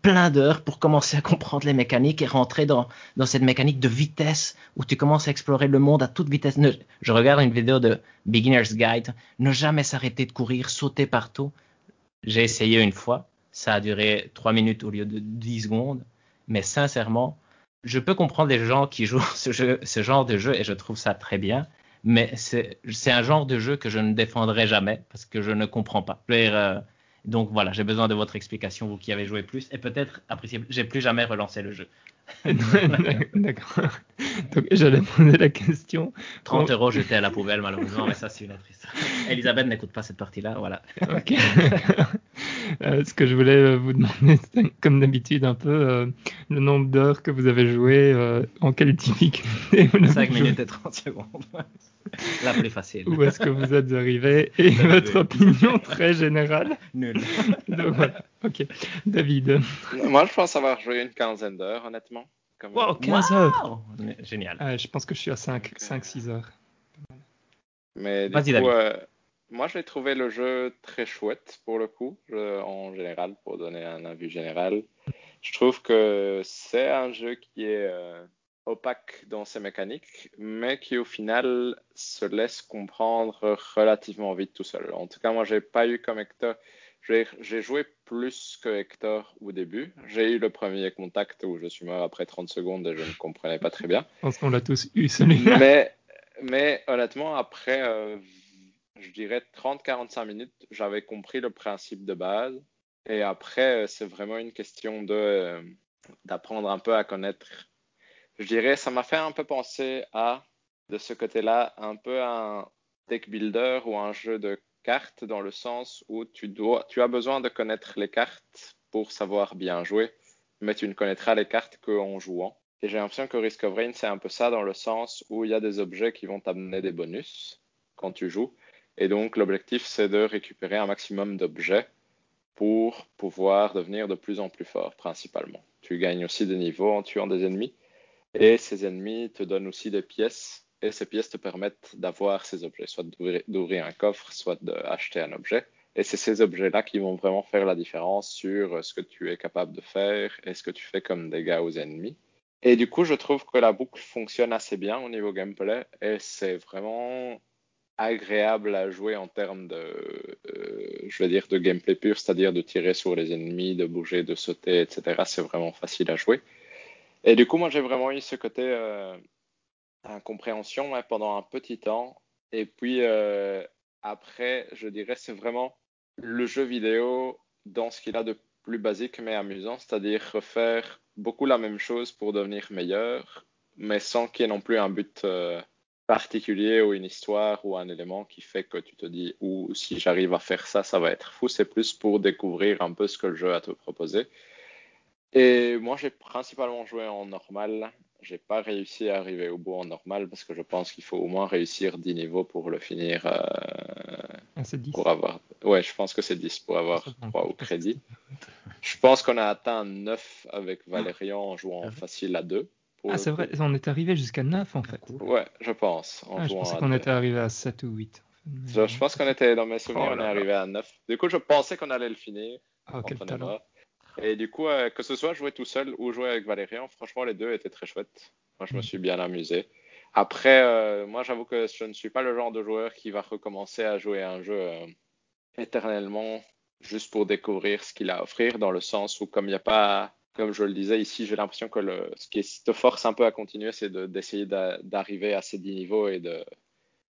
Speaker 3: plein d'heures pour commencer à comprendre les mécaniques et rentrer dans, cette mécanique de vitesse où tu commences à explorer le monde à toute vitesse. Je regarde une vidéo de Beginner's Guide, ne jamais s'arrêter de courir, sauter partout. J'ai essayé une fois, ça a duré 3 minutes au lieu de 10 secondes, mais sincèrement, je peux comprendre les gens qui jouent [laughs] ce, genre de jeu et je trouve ça très bien, mais c'est un genre de jeu que je ne défendrai jamais parce que je ne comprends pas. Euh, donc voilà, j'ai besoin de votre explication, vous qui avez joué plus, et peut-être apprécier. J'ai plus jamais relancé le jeu. [laughs]
Speaker 1: D'accord. Donc j'allais poser la question.
Speaker 3: 30
Speaker 1: Oh.
Speaker 3: euros jetés à la poubelle, malheureusement, mais ça, c'est une autre histoire. [laughs] Elisabeth n'écoute pas cette partie-là, voilà.
Speaker 1: Ok. [laughs] Euh, ce que je voulais euh, vous demander, [laughs] c'est comme d'habitude un peu euh, le nombre d'heures que vous avez joué, euh, en quelle difficulté vous l'avez
Speaker 3: 5
Speaker 1: joué,
Speaker 3: minutes et 30 secondes. [laughs] La plus facile.
Speaker 1: où est-ce que vous êtes arrivé [laughs] et votre opinion très générale.
Speaker 3: Nul.
Speaker 1: Donc voilà. Ok. David.
Speaker 2: Moi, je pense avoir joué une quinzaine d'heures, honnêtement. Comme-
Speaker 1: Wow, 15 heures.
Speaker 3: Wow. Génial.
Speaker 1: Ah, je pense que je suis à 5,
Speaker 2: Ok.
Speaker 1: 5-6 heures.
Speaker 2: Mais du
Speaker 3: Vas-y,
Speaker 2: coup,
Speaker 3: David.
Speaker 2: euh, moi, j'ai trouvé le jeu très chouette pour le coup, en général, pour donner un avis général. Je trouve que c'est un jeu qui est, euh, opaque dans ses mécaniques, mais qui au final se laisse comprendre relativement vite tout seul. En tout cas, moi, j'ai pas eu comme Hector. J'ai joué plus que Hector au début. J'ai eu le premier contact où je suis mort après 30 secondes et je ne comprenais pas très bien.
Speaker 1: Je pense qu'on l'a tous eu celui-là.
Speaker 2: Mais, mais honnêtement, après, euh, je dirais 30-45 minutes, j'avais compris le principe de base. Et après, c'est vraiment une question de euh, d'apprendre un peu à connaître je dirais, ça m'a fait un peu penser à, de ce côté-là, un peu un deck builder ou un jeu de cartes dans le sens où tu, dois, tu as besoin de connaître les cartes pour savoir bien jouer, mais tu ne connaîtras les cartes qu'en jouant. Et j'ai l'impression que Risk of Rain, c'est un peu ça dans le sens où il y a des objets qui vont t'amener des bonus quand tu joues. Et donc, l'objectif, c'est de récupérer un maximum d'objets pour pouvoir devenir de plus en plus fort, principalement. Tu gagnes aussi des niveaux en tuant des ennemis. Et ces ennemis te donnent aussi des pièces, et ces pièces te permettent d'avoir ces objets, soit d'ouvrir un coffre, soit d'acheter un objet. Et c'est ces objets-là qui vont vraiment faire la différence sur ce que tu es capable de faire et ce que tu fais comme dégâts aux ennemis. Et du coup, je trouve que la boucle fonctionne assez bien au niveau gameplay et c'est vraiment agréable à jouer en termes de, euh, je veux dire, de gameplay pur, c'est-à-dire de tirer sur les ennemis, de bouger, de sauter, etc. C'est vraiment facile à jouer. Et du coup, moi, j'ai vraiment eu ce côté euh, incompréhension pendant un petit temps. Et puis, euh, après, je dirais, c'est vraiment le jeu vidéo dans ce qu'il a de plus basique mais amusant, c'est-à-dire refaire beaucoup la même chose pour devenir meilleur, mais sans qu'il y ait non plus un but particulier ou une histoire ou un élément qui fait que tu te dis ou si j'arrive à faire ça, ça va être fou. C'est plus pour découvrir un peu ce que le jeu a à te proposer. Et moi, j'ai principalement joué en normal. J'ai pas réussi à arriver au bout en normal parce que je pense qu'il faut au moins réussir 10 niveaux pour le finir. Euh,
Speaker 1: ah, c'est 10.
Speaker 2: Pour avoir... Ouais, je pense que c'est 10 pour avoir 3 au crédit. Je pense qu'on a atteint 9 avec Valérian en jouant facile à 2.
Speaker 1: Ah, c'est vrai, on est arrivé jusqu'à 9 en fait.
Speaker 2: Ouais, je pense.
Speaker 1: En ah, je pensais qu'on était arrivé à 7 ou 8.
Speaker 2: Je, je, pense qu'on était, dans mes souvenirs, oh on est arrivé à 9. Du coup, je pensais qu'on allait le finir.
Speaker 1: Ah, quel talent.
Speaker 2: Et du coup, euh, que ce soit jouer tout seul ou jouer avec Valérian, franchement, les deux étaient très chouettes. Moi, je me mm. suis bien amusé. Après, euh, moi, j'avoue que je ne suis pas le genre de joueur qui va recommencer à jouer un jeu euh, éternellement juste pour découvrir ce qu'il a à offrir, dans le sens où, comme il n'y a pas, comme je le disais ici, j'ai l'impression que le, ce qui te force un peu à continuer, c'est d'essayer d'arriver à ces 10 niveaux et de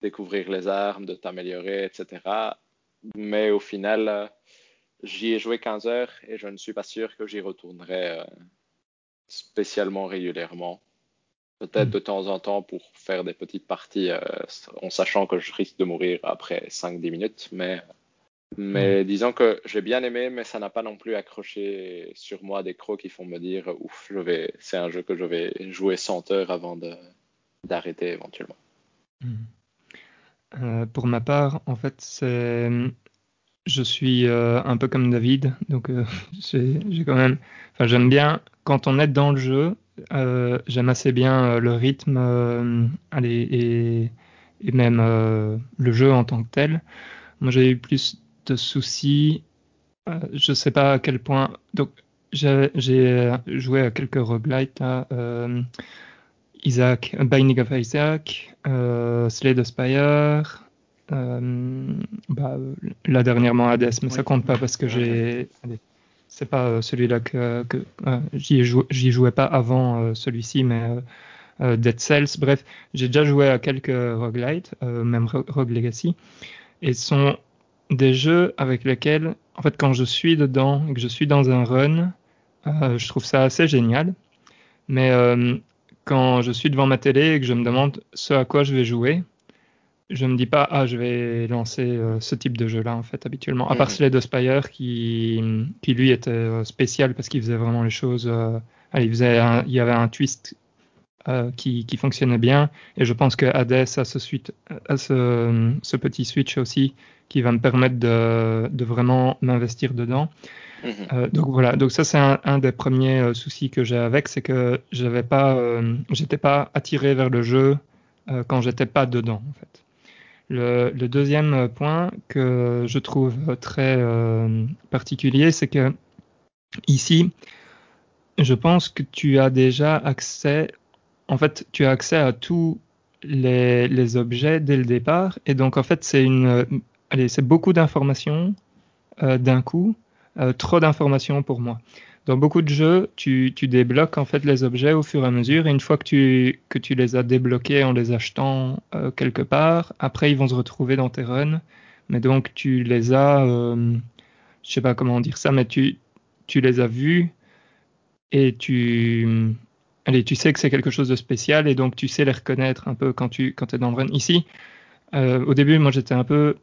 Speaker 2: découvrir les armes, de t'améliorer, etc. Mais au final, J'y ai joué 15 heures et je ne suis pas sûr que j'y retournerai euh, spécialement régulièrement. Peut-être hmm. de temps en temps pour faire des petites parties euh, en sachant que je risque de mourir après 5-10 minutes. Mais, mais hmm. disons que j'ai bien aimé, mais ça n'a pas non plus accroché sur moi des crocs qui font me dire ouf, je vais, c'est un jeu que je vais jouer 100 heures avant de, d'arrêter éventuellement.
Speaker 1: Hmm. Euh, pour ma part, en fait, c'est je suis euh, un peu comme David, donc euh, [laughs] j'ai quand même, enfin j'aime bien quand on est dans le jeu, j'aime assez bien le rythme, allez, et, et même le jeu en tant que tel. Moi j'ai eu plus de soucis, je sais pas à quel point. Donc j'ai joué à quelques roguelites, à Isaac, Binding of Isaac, Slay the Spire. Euh, bah, là dernièrement Hades, mais ça compte pas parce que j'ai. C'est pas euh, celui-là que, que euh, j'y jouais pas avant celui-ci, mais Dead Cells. Bref, j'ai déjà joué à quelques roguelites, même Rogue Legacy, et sont des jeux avec lesquels, en fait, quand je suis dedans et que je suis dans un run, je trouve ça assez génial. Mais quand je suis devant ma télé et que je me demande ce à quoi je vais jouer, je me dis pas ah je vais lancer euh, ce type de jeu là en fait habituellement à part mhm. Slade Spire qui qui lui était euh, spécial parce qu'il faisait vraiment les choses euh, allez, il faisait il y avait un twist qui, qui fonctionnait bien. Et je pense que Hades a ce suite a ce, ce petit switch aussi qui va me permettre de, de vraiment m'investir dedans. Mhm. donc voilà. Donc ça c'est un, un, des premiers soucis que j'ai avec c'est que j'avais pas j'étais pas attiré vers le jeu quand j'étais pas dedans en fait. Le, deuxième point que je trouve très euh, particulier, c'est que ici, je pense que tu as déjà accès en fait, tu as accès à tous les, objets dès le départ. Et donc, en fait, c'est une, allez, c'est beaucoup d'informations euh, d'un coup, euh, trop d'informations pour moi. Dans beaucoup de jeux, tu, débloques en fait les objets au fur et à mesure, et une fois que tu, les as débloqués en les achetant euh, quelque part, après ils vont se retrouver dans tes runs. Mais donc tu les as, je sais pas comment dire ça, mais tu, tu les as vus et tu, allez, tu sais que c'est quelque chose de spécial et donc tu sais les reconnaître un peu quand tu quand es dans le run. Ici, euh, au début, moi j'étais un peu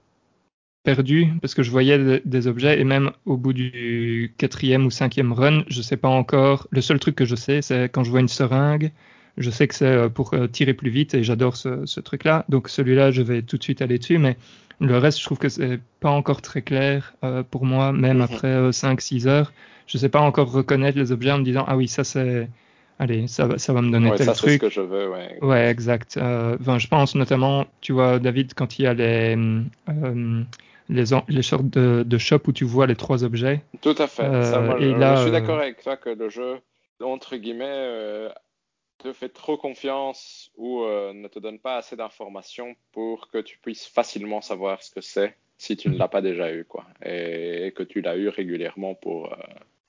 Speaker 1: perdu parce que je voyais des objets et même au bout du quatrième ou cinquième run, je sais pas encore. Le seul truc que je sais, c'est quand je vois une seringue, je sais que c'est euh, pour euh, tirer plus vite et j'adore ce, ce truc-là. Donc celui-là, je vais tout de suite aller dessus, mais le reste, je trouve que c'est pas encore très clair euh, pour moi, même mm -hmm. après euh, 5-6 heures. Je sais pas encore reconnaître les objets en me disant ah oui ça c'est allez ça va ça va me donner
Speaker 2: ouais,
Speaker 1: tel
Speaker 2: ça,
Speaker 1: truc.
Speaker 2: Ce que je veux, ouais.
Speaker 1: Ouais exact. Euh, je pense notamment tu vois David quand il y a les euh, les, les sortes de, de shop où tu vois les trois objets.
Speaker 2: Tout à fait.
Speaker 1: Euh,
Speaker 2: ça, moi,
Speaker 1: et
Speaker 2: je,
Speaker 1: là,
Speaker 2: je suis
Speaker 1: euh,
Speaker 2: d'accord avec toi que le jeu, entre guillemets, te fait trop confiance ou ne te donne pas assez d'informations pour que tu puisses facilement savoir ce que c'est si tu ne l'as pas déjà eu, quoi. Et, et que tu l'as eu régulièrement pour,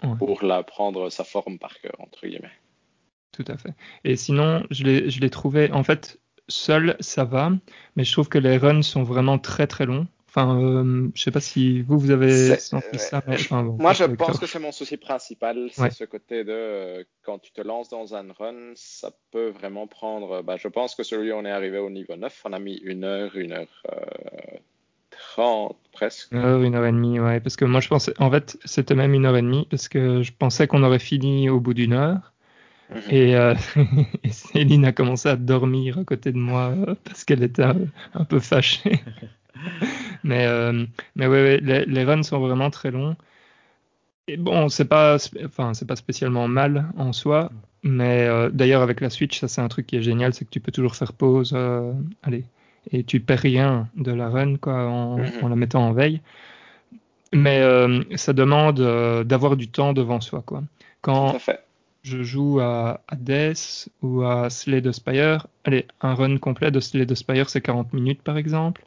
Speaker 1: Ouais.
Speaker 2: pour la prendre sa forme par cœur, entre guillemets.
Speaker 1: Tout à fait. Et sinon, je l'ai, je l'ai trouvé, en fait, seul, ça va, mais je trouve que les runs sont vraiment très très longs. Enfin, euh, je sais pas si vous, vous avez senti ça,
Speaker 2: euh,
Speaker 1: mais
Speaker 2: je-
Speaker 1: enfin, bon,
Speaker 2: Moi,
Speaker 1: ça,
Speaker 2: je pense que c'est mon souci principal, c'est
Speaker 1: Ouais.
Speaker 2: ce côté de euh, quand tu te lances dans un run, ça peut vraiment prendre. Bah, je pense que celui où on est arrivé au niveau 9, on a mis une heure, une heure euh, trente presque.
Speaker 1: Une heure, une heure et demie, ouais, parce que moi je pensais, en fait, c'était même une heure et demie, parce que je pensais qu'on aurait fini au bout d'une heure,
Speaker 2: Mhm.
Speaker 1: et, euh, [laughs] et Céline a commencé à dormir à côté de moi euh, parce qu'elle était un, un peu fâchée. [laughs] mais, euh, mais ouais, ouais, les, les runs sont vraiment très longs. Et bon, c'est pas, enfin, c'est pas spécialement mal en soi, mais euh, d'ailleurs avec la Switch, ça c'est un truc qui est génial, c'est que tu peux toujours faire pause, allez, et tu perds rien de la run quoi en,
Speaker 2: Mhm.
Speaker 1: en la mettant en veille. Mais ça demande d'avoir du temps devant soi quoi.
Speaker 2: Tout à fait.
Speaker 1: Je joue à, à Death ou à Slay the Spire, allez, un run complet de Slay the Spire c'est 40 minutes par exemple.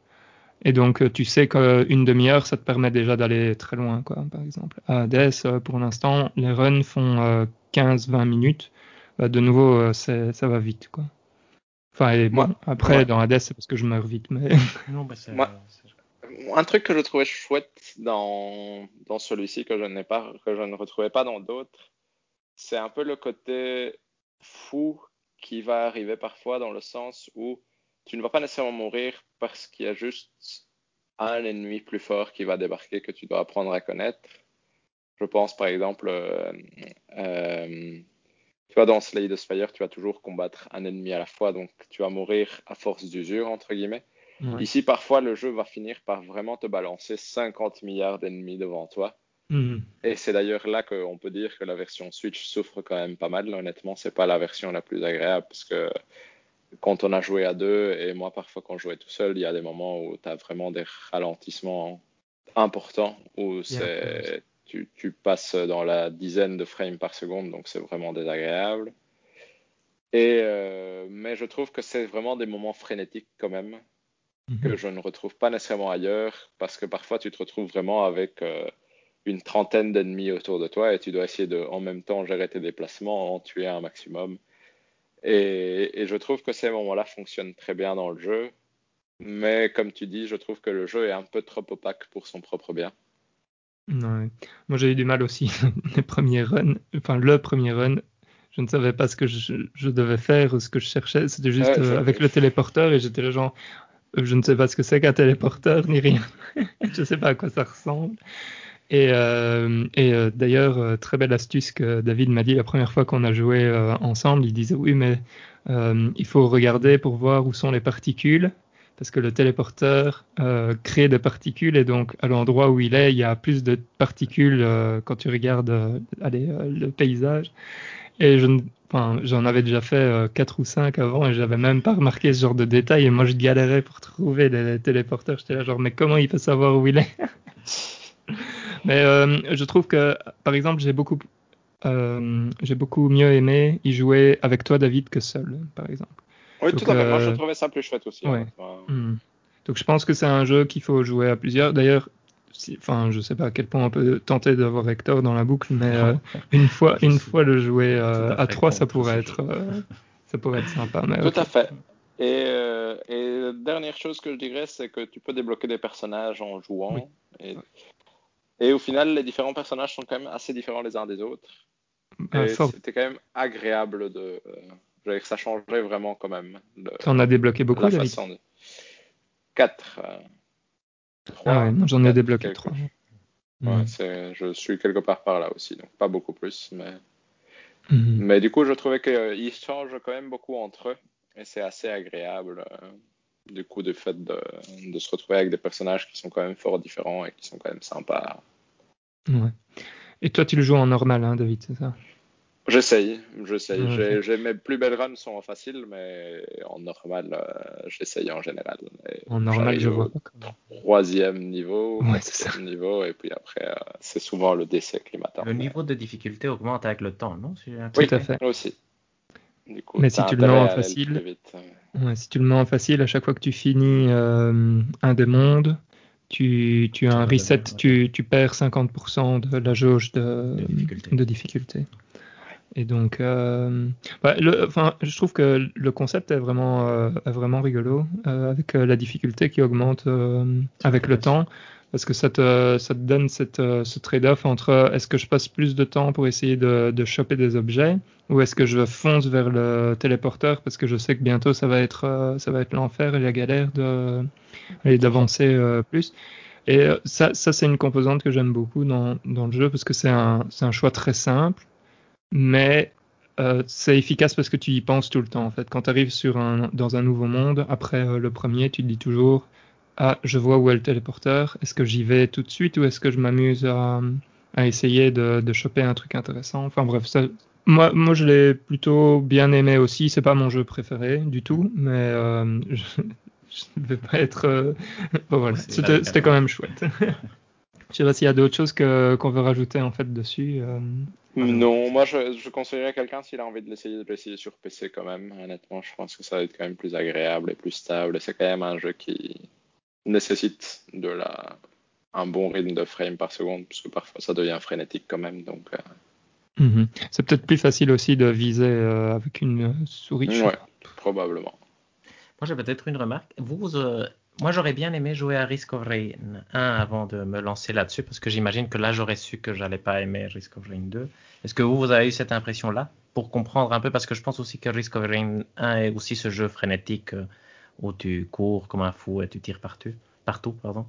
Speaker 1: Et donc euh, tu sais qu'une demi-heure ça te permet déjà d'aller très loin quoi par exemple. À Death euh, pour l'instant les runs font euh, 15-20 minutes. Bah, de nouveau euh, c'est- ça va vite quoi. Enfin et bon
Speaker 2: Moi-
Speaker 1: après
Speaker 2: ouais.
Speaker 1: dans Hades c'est parce que je meurs vite mais [laughs]
Speaker 3: Non, bah.
Speaker 2: Moi- Un truc que je trouvais chouette dans, dans celui-ci que je n'ai pas, que je ne retrouvais pas dans d'autres, c'est un peu le côté fou qui va arriver parfois dans le sens où tu ne vas pas nécessairement mourir parce qu'il y a juste un ennemi plus fort qui va débarquer que tu dois apprendre à connaître. Je pense par exemple, euh, euh, tu vois, dans Slay the Spire, tu vas toujours combattre un ennemi à la fois, donc tu vas mourir à force d'usure, entre guillemets.
Speaker 1: ouais.
Speaker 2: Ici, parfois, le jeu va finir par vraiment te balancer 50 milliards d'ennemis devant toi.
Speaker 1: Mhm.
Speaker 2: Et c'est d'ailleurs là qu'on peut dire que la version Switch souffre quand même pas mal. Honnêtement, c'est pas la version la plus agréable parce que quand on a joué à deux et moi parfois quand je jouais tout seul, il y a des moments où tu as vraiment des ralentissements importants où c'est tu, tu passes dans la dizaine de frames par seconde, donc c'est vraiment désagréable. Et euh, mais je trouve que c'est vraiment des moments frénétiques quand même que
Speaker 1: Mhm.
Speaker 2: je ne retrouve pas nécessairement ailleurs parce que parfois tu te retrouves vraiment avec euh, une trentaine d'ennemis autour de toi et tu dois essayer de en même temps gérer tes déplacements, en tuer un maximum. Et, et je trouve que ces moments-là fonctionnent très bien dans le jeu. Mais comme tu dis, je trouve que le jeu est un peu trop opaque pour son propre bien.
Speaker 1: Ouais. Moi j'ai eu du mal aussi [laughs] les premiers runs, enfin le premier run, je ne savais pas ce que je, je devais faire ou ce que je cherchais, c'était juste
Speaker 2: Ouais,
Speaker 1: euh, avec le téléporteur et j'étais là genre euh, je ne sais pas ce que c'est qu'un téléporteur ni rien, [laughs] je sais pas à quoi ça ressemble. Et, euh, euh, d'ailleurs euh, très belle astuce que David m'a dit la première fois qu'on a joué ensemble, il disait oui mais il faut regarder pour voir où sont les particules parce que le téléporteur crée des particules et donc à l'endroit où il est, il y a plus de particules quand tu regardes le paysage. Et j'en avais déjà fait euh, quatre ou cinq avant et j'avais même pas remarqué ce genre de détails et moi je galérais pour trouver les téléporteurs. J'étais là genre mais comment il peut savoir où il est? [laughs] Mais euh, je trouve que par exemple j'ai beaucoup euh, j'ai beaucoup mieux aimé y jouer avec toi, David, que seul, par exemple.
Speaker 2: Oui,
Speaker 1: Donc,
Speaker 2: tout à fait. Moi, je
Speaker 1: euh,
Speaker 2: trouvais ça plus chouette aussi.
Speaker 1: ouais.
Speaker 2: honnêtement.
Speaker 1: Hmm. Donc je pense que c'est un jeu qu'il faut jouer à plusieurs. D'ailleurs, si, enfin, je sais pas à quel point on peut tenter d'avoir Hector dans la boucle, mais euh, [laughs] une fois, une fois le jouer euh,
Speaker 3: à
Speaker 1: trois, ça pourrait être, euh, [laughs] ça pourrait être sympa. Mais
Speaker 2: Tout à fait. Et, euh, et dernière chose que je dirais, c'est que tu peux débloquer des personnages en jouant.
Speaker 1: Oui.
Speaker 2: Et, et au final, les différents personnages sont quand même assez différents les uns des autres.
Speaker 1: Ah,
Speaker 2: c'était quand même agréable de. euh, je veux dire que ça changerait vraiment quand même. de-
Speaker 1: T'en as débloqué beaucoup,
Speaker 2: la
Speaker 1: David
Speaker 2: façon de. Quatre. euh, trois,
Speaker 1: Ah ouais, j'en ai débloqué
Speaker 2: quelque
Speaker 1: trois.
Speaker 2: chose.
Speaker 1: Hmm.
Speaker 2: Ouais, c'est- je suis quelque part par là aussi, donc pas beaucoup plus. Mais,
Speaker 1: Mhm.
Speaker 2: mais du coup, je trouvais qu'ils changent quand même beaucoup entre eux. Et c'est assez agréable, euh, du coup, du fait de, de se retrouver avec des personnages qui sont quand même fort différents et qui sont quand même sympas.
Speaker 1: Ouais. Et toi, tu le joues en normal, hein, David, c'est ça?
Speaker 2: J'essaye, j'essaye.
Speaker 1: Ouais,
Speaker 2: J'ai- mes plus belles runs sont en facile, mais en normal, euh, j'essaye en général. Et
Speaker 1: En normal, je vois.
Speaker 2: Troisième niveau,
Speaker 1: Ouais, ça.
Speaker 2: niveau, et puis après, euh, c'est souvent le décès qui m'attend.
Speaker 3: Le niveau de difficulté augmente avec le temps, non? Si
Speaker 2: Oui,
Speaker 1: Tout à fait.
Speaker 2: aussi. Du coup,
Speaker 1: Mais si tu le mets en facile-. Ouais, si tu le mets en facile, à chaque fois que tu finis euh, un des mondes, tu, tu as un reset, tu, tu perds 50% de la jauge de,
Speaker 3: De difficulté.
Speaker 1: de difficulté. Et donc, euh, le, enfin, je trouve que le concept est vraiment, euh, est vraiment rigolo, euh, avec la difficulté qui augmente avec le temps, parce que ça te, ça te donne cette, ce trade-off entre est-ce que je passe plus de temps pour essayer de, de choper des objets, ou est-ce que je fonce vers le téléporteur parce que je sais que bientôt ça va être, ça va être l'enfer et la galère de, et d'avancer euh, plus. Et euh, ça, ça c'est une composante que j'aime beaucoup dans, dans le jeu parce que c'est un, un choix très simple, mais euh, c'est efficace parce que tu y penses tout le temps. En fait, quand tu arrives dans un nouveau monde, après le premier, tu te dis toujours Ah, je vois où est le téléporteur. Est-ce que j'y vais tout de suite ou est-ce que je m'amuse à, essayer de, de choper un truc intéressant? Enfin bref, ça, moi, moi je l'ai plutôt bien aimé aussi. C'est pas mon jeu préféré du tout, mais je, ne vais pas être. euh, [laughs] bon, voilà, c'était quand même chouette. [laughs] Je sais pas s'il y a d'autres choses que qu'on veut rajouter en fait dessus. euh.
Speaker 2: Non, moi je, je conseillerais à quelqu'un s'il a envie de l'essayer, de l'essayer sur PC quand même. Honnêtement, je pense que ça va être quand même plus agréable et plus stable. Et c'est quand même un jeu qui nécessite de la un bon rythme de frame par seconde, puisque parfois ça devient frénétique quand même. Donc, euh,
Speaker 1: Mhm. C'est peut-être plus facile aussi de viser euh, avec une souris.
Speaker 2: ouais, probablement.
Speaker 3: Moi, j'ai peut-être une remarque. Vous, euh, moi, j'aurais bien aimé jouer à Risk of Rain 1 avant de me lancer là-dessus, parce que j'imagine que là, j'aurais su que j'allais pas aimer Risk of Rain 2. Est-ce que vous, vous avez eu cette impression-là? Pour comprendre un peu, parce que je pense aussi que Risk of Rain 1 est aussi ce jeu frénétique euh, où tu cours comme un fou et tu tires partout. partout pardon.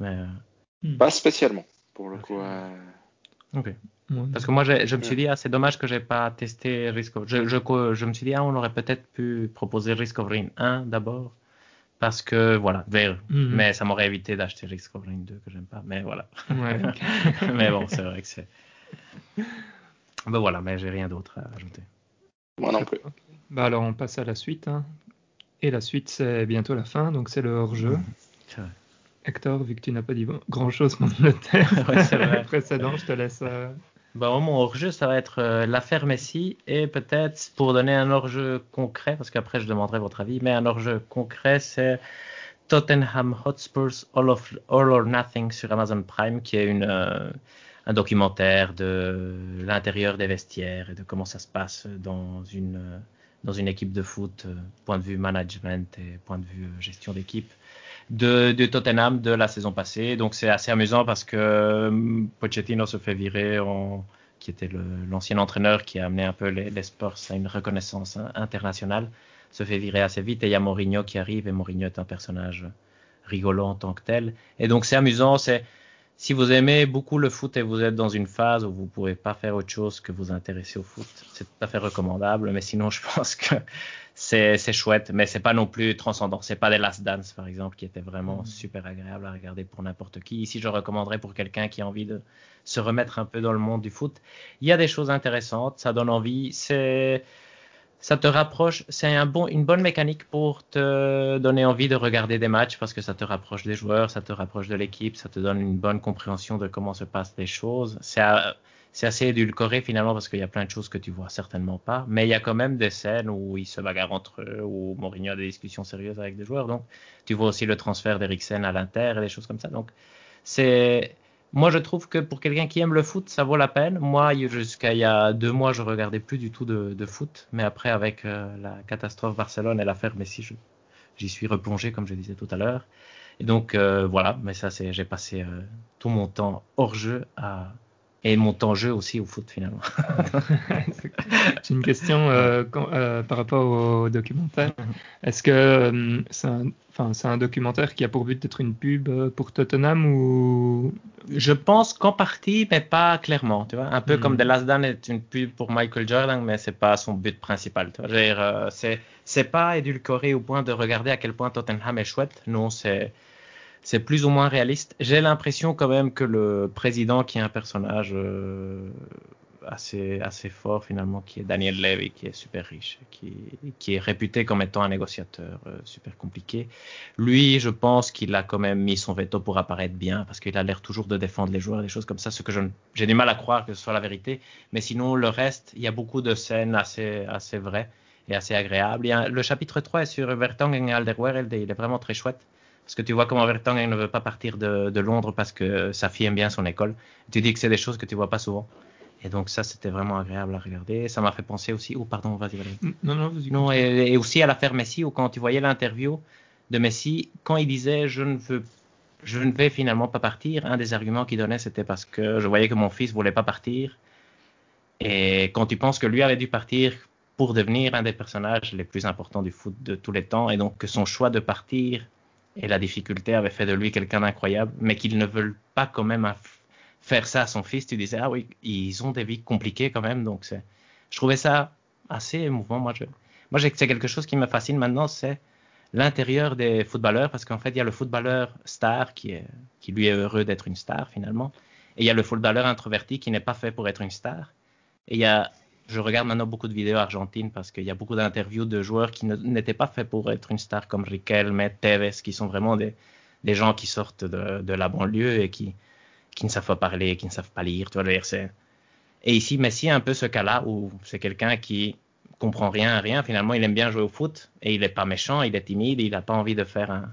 Speaker 3: Mais, euh,
Speaker 2: Pas spécialement, pour le coup. Euh,
Speaker 3: ok.
Speaker 1: Ouais.
Speaker 3: Parce que moi, je me suis dit, ah, c'est dommage que j'ai pas testé Risk of... Je, je, je me suis dit, ah, on aurait peut-être pu proposer Risk of Rain 1 d'abord. Parce que, voilà, vers...
Speaker 1: Mhm.
Speaker 3: mais ça m'aurait évité d'acheter Risk of Rain 2 que j'aime pas. Mais voilà.
Speaker 1: Ouais, [laughs]
Speaker 3: mais bon, c'est vrai que c'est... Ben voilà, mais j'ai rien d'autre à ajouter.
Speaker 2: Moi non plus.
Speaker 1: Bah alors on passe à la suite. hein. Et la suite c'est bientôt la fin, donc c'est le hors-jeu.
Speaker 3: C'est vrai.
Speaker 1: Hector, vu que tu n'as pas dit grand-chose pendant le thème
Speaker 3: Ouais, [laughs]
Speaker 1: précédent, je te laisse. euh,
Speaker 3: Bon, mon hors-jeu, ça va être euh, l'affaire Messi et peut-être pour donner un hors-jeu concret, parce qu'après je demanderai votre avis, mais un hors-jeu concret, c'est Tottenham Hotspurs All, of, All or Nothing sur Amazon Prime, qui est une, euh, un documentaire de l'intérieur des vestiaires et de comment ça se passe dans une, euh, dans une équipe de foot, euh, point de vue management et point de vue gestion d'équipe. De, Tottenham de la saison passée. Donc c'est assez amusant parce que euh, Pochettino se fait virer, qui était l'ancien entraîneur qui a amené un peu les, les Spurs à une reconnaissance internationale, se fait virer assez vite et il y a Mourinho qui arrive et Mourinho est un personnage rigolo en tant que tel. Et donc c'est amusant, c'est si vous aimez beaucoup le foot et vous êtes dans une phase où vous pouvez pas faire autre chose que vous intéresser au foot, c'est tout à fait recommandable. Mais sinon, je pense que c'est c'est chouette, mais c'est pas non plus transcendant. C'est pas des Last Dance par exemple qui était vraiment
Speaker 1: Mhm.
Speaker 3: super agréable à regarder pour n'importe qui. Ici, je recommanderais pour quelqu'un qui a envie de se remettre un peu dans le monde du foot. Il y a des choses intéressantes, ça donne envie. C'est ça te rapproche, c'est un bon, une bonne mécanique pour te donner envie de regarder des matchs parce que ça te rapproche des joueurs, ça te rapproche de l'équipe, ça te donne une bonne compréhension de comment se passent les choses. C'est, c'est assez édulcoré finalement parce qu'il y a plein de choses que tu vois certainement pas. Mais il y a quand même des scènes où ils se bagarrent entre eux, où Mourinho a des discussions sérieuses avec des joueurs. Donc, tu vois aussi le transfert d'Eriksen à l'Inter et des choses comme ça. Donc, c'est, moi, je trouve que pour quelqu'un qui aime le foot, ça vaut la peine. Moi, jusqu'à il y a deux mois, je regardais plus du tout de, foot. Mais après, avec euh, la catastrophe Barcelone et l'affaire Messi, j'y suis replongé, comme je disais tout à l'heure. Et donc, euh, voilà. Mais ça, c'est, j'ai passé euh, tout mon temps hors jeu à, et mon temps jeu aussi au foot finalement. [laughs]
Speaker 1: J'ai une question euh, euh, par rapport au documentaire. Est-ce que euh, c'est un, un, documentaire qui a pour but d'être une pub pour Tottenham ou?
Speaker 3: Je pense qu'en partie, mais pas clairement. Tu vois, un peu comme hmm. The Last Dance est une pub pour Michael Jordan, mais c'est pas son but principal. C'est c'est pas édulcoré au point de regarder à quel point Tottenham est chouette. Non, c'est c'est plus ou moins réaliste. J'ai l'impression quand même que le président, qui est un personnage euh, assez, assez fort finalement, qui est Daniel Levy, qui est super riche, qui, qui est réputé comme étant un négociateur euh, super compliqué, lui, je pense qu'il a quand même mis son veto pour apparaître bien, parce qu'il a l'air toujours de défendre les joueurs, des choses comme ça, ce que j'ai du mal à croire que ce soit la vérité. Mais sinon, le reste, il y a beaucoup de scènes assez, assez vraies et assez agréables. le chapitre 3 est sur Vertonghen et Alderweireld il est vraiment très chouette. Parce que tu vois comment Vertonghen ne veut pas partir de, Londres parce que sa fille aime bien son école. Tu dis que c'est des choses que tu vois pas souvent. Et donc ça, c'était vraiment agréable à regarder. Ça m'a fait penser aussi. Oh, pardon, vas-y, Valérie.
Speaker 1: Non, non, vas-y.
Speaker 3: Non, et, aussi à l'affaire Messi, où quand tu voyais l'interview de Messi, quand il disait je ne veux, je ne vais finalement pas partir, un des arguments qu'il donnait, c'était parce que je voyais que mon fils voulait pas partir. Et quand tu penses que lui avait dû partir pour devenir un des personnages les plus importants du foot de tous les temps, et donc que son choix de partir et la difficulté avait fait de lui quelqu'un d'incroyable, mais qu'ils ne veulent pas quand même faire ça à son fils. Tu disais, ah oui, ils ont des vies compliquées quand même, donc je trouvais ça assez émouvant. Moi, je, moi, c'est quelque chose qui me fascine maintenant, c'est l'intérieur des footballeurs, parce qu'en fait, il y a le footballeur star qui est, qui lui est heureux d'être une star finalement, et il y a le footballeur introverti qui n'est pas fait pour être une star, et il y a je regarde maintenant beaucoup de vidéos argentines parce qu'il y a beaucoup d'interviews de joueurs qui n'étaient pas faits pour être une star comme Riquelme, Tevez, qui sont vraiment des, gens qui sortent de, la banlieue et qui, qui ne savent pas parler, qui ne savent pas lire. Tu vois, et ici, Messi a un peu ce cas-là où c'est quelqu'un qui comprend rien rien. Finalement, il aime bien jouer au foot et il n'est pas méchant, il est timide, il n'a pas envie de faire un,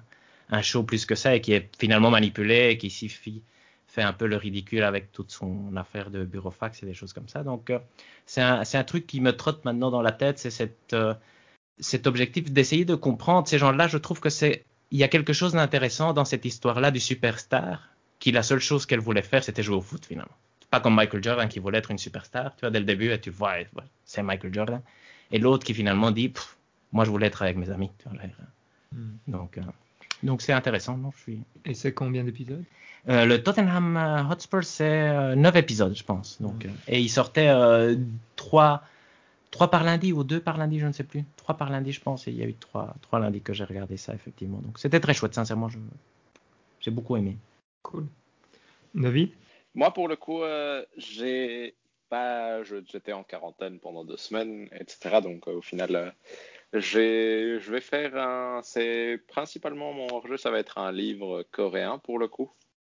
Speaker 3: un show plus que ça et qui est finalement manipulé et qui suffit fait un peu le ridicule avec toute son affaire de bureaufax et des choses comme ça. Donc, euh, c'est un, un, truc qui me trotte maintenant dans la tête, c'est cette, euh, cet objectif d'essayer de comprendre ces gens-là. Je trouve que c'est, il y a quelque chose d'intéressant dans cette histoire-là du superstar, qui la seule chose qu'elle voulait faire, c'était jouer au foot finalement. Pas comme Michael Jordan qui voulait être une superstar. Tu vois, dès le début, tu vois, c'est Michael Jordan. Et l'autre qui finalement dit, moi je voulais être avec mes amis. Tu vois, hmm. Donc, euh, donc c'est intéressant. Non, je suis...
Speaker 1: Et c'est combien d'épisodes?
Speaker 3: Euh, le Tottenham euh, Hotspur, c'est 9 euh, épisodes, je pense. Donc, et il sortait 3, 3 par lundi ou 2 par lundi, je ne sais plus. 3 par lundi, je pense. Et il y a eu 3, 3 lundis que j'ai regardé ça, effectivement. Donc c'était très chouette, sincèrement. J'ai beaucoup aimé.
Speaker 1: Cool. David?
Speaker 2: Moi, pour le coup, j'ai pas. J'étais en quarantaine pendant deux semaines, etc. Donc au final. je vais faire un. C'est principalement mon hors-jeu, ça va être un livre coréen pour le coup